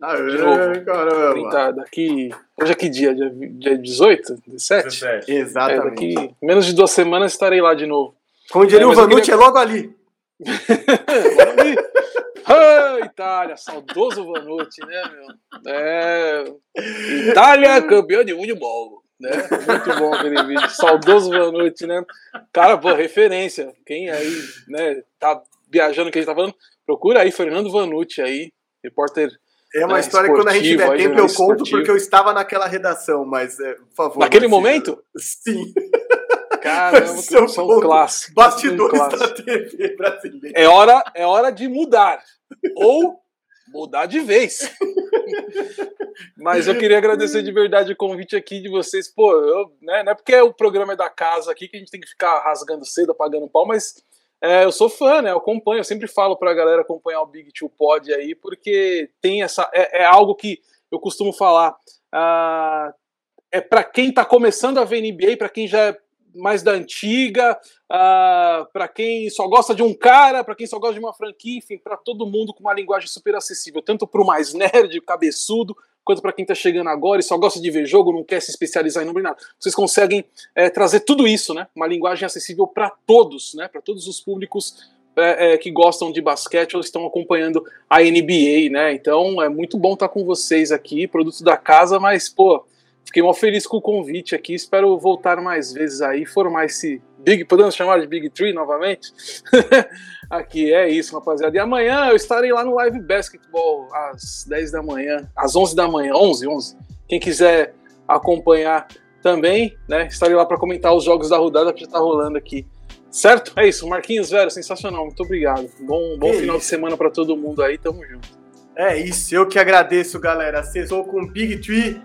Aê, caramba. 30, daqui. Hoje é que dia? Dia, dia 18? 17? 17. É, Exatamente. daqui menos de duas semanas estarei lá de novo. Como diria É, o Vanucci, queria- é logo ali. ah, Itália, saudoso Vanucci, né, meu? É. Itália, campeão de futebol. Né? Muito bom aquele vídeo. Saudoso Vanucci, né? Cara, pô, referência. Quem aí, né, tá viajando que a gente tá falando, procura aí Fernando Vanucci aí, repórter É uma É, história que quando a gente tiver esportivo, aí, tempo eu jornalista conto esportivo. porque eu estava naquela redação, mas é, por favor. Naquele momento? Sim. Caramba, são ponto. clássicos. Bastidores da. TV brasileira. É hora, é hora de mudar. Ou mudar de vez. Mas eu queria agradecer de verdade o convite aqui de vocês. Pô, eu, né, não é porque o programa é da casa aqui que a gente tem que ficar rasgando cedo, apagando pau, mas é, eu sou fã, né? Eu acompanho, eu sempre falo pra galera acompanhar o Big Two Pod aí, porque tem essa. É, é algo que eu costumo falar. ah, é para quem tá começando a ver NBA, para quem já é mais da antiga, ah, para quem só gosta de um cara, para quem só gosta de uma franquia, enfim, para todo mundo com uma linguagem super acessível, tanto para o mais nerd, cabeçudo, quanto para quem tá chegando agora e só gosta de ver jogo, não quer se especializar em número nada. Vocês conseguem é, trazer tudo isso, né? Uma linguagem acessível para todos, né? Para todos os públicos é, é, que gostam de basquete ou estão acompanhando a NBA, né? Então é muito bom estar com vocês aqui, produto da casa, mas pô, fiquei mal feliz com o convite aqui. Espero voltar mais vezes aí, formar esse Big, podemos chamar de Big Tree novamente? aqui é isso, rapaziada. E amanhã eu estarei lá no Live Basketball às 10 da manhã, às 11 da manhã, 11, 11. Quem quiser acompanhar também, né? Estarei lá para comentar os jogos da rodada que já tá rolando aqui. Certo? É isso, Marquinhos, velho, sensacional. Muito obrigado. Bom, bom Que final isso. de semana para todo mundo aí. Tamo junto. É isso, eu que agradeço, galera. Acessou com Big Tree,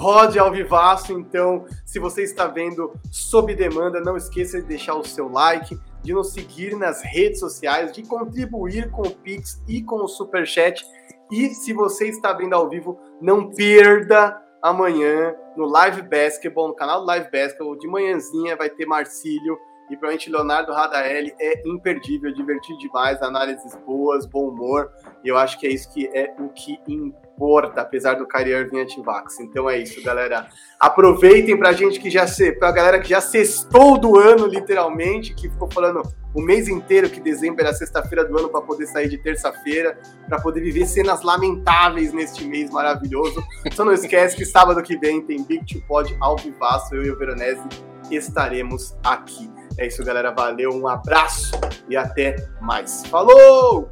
pode ao vivaço. Então, se você está vendo sob demanda, não esqueça de deixar o seu like, de nos seguir nas redes sociais, de contribuir com o Pix e com o Superchat. E se você está vendo ao vivo, não perda amanhã no Live Basketball, no canal do Live Basketball, de manhãzinha vai ter Marcílio e provavelmente Leonardo Radaelli é imperdível, divertido demais, análises boas, bom humor. E eu acho que é isso que é o que importa, apesar do Kyrie Irving antivax. Então é isso, galera. Aproveitem pra gente que já se, pra galera que já sextou do ano, literalmente, que ficou falando o mês inteiro que dezembro era sexta-feira do ano para poder sair de terça-feira, para poder viver cenas lamentáveis neste mês maravilhoso. Só não esquece que sábado que vem tem Big Two Pod ao vivaço, eu e o Veronese estaremos aqui. É isso, galera. Valeu, um abraço e até mais. Falou!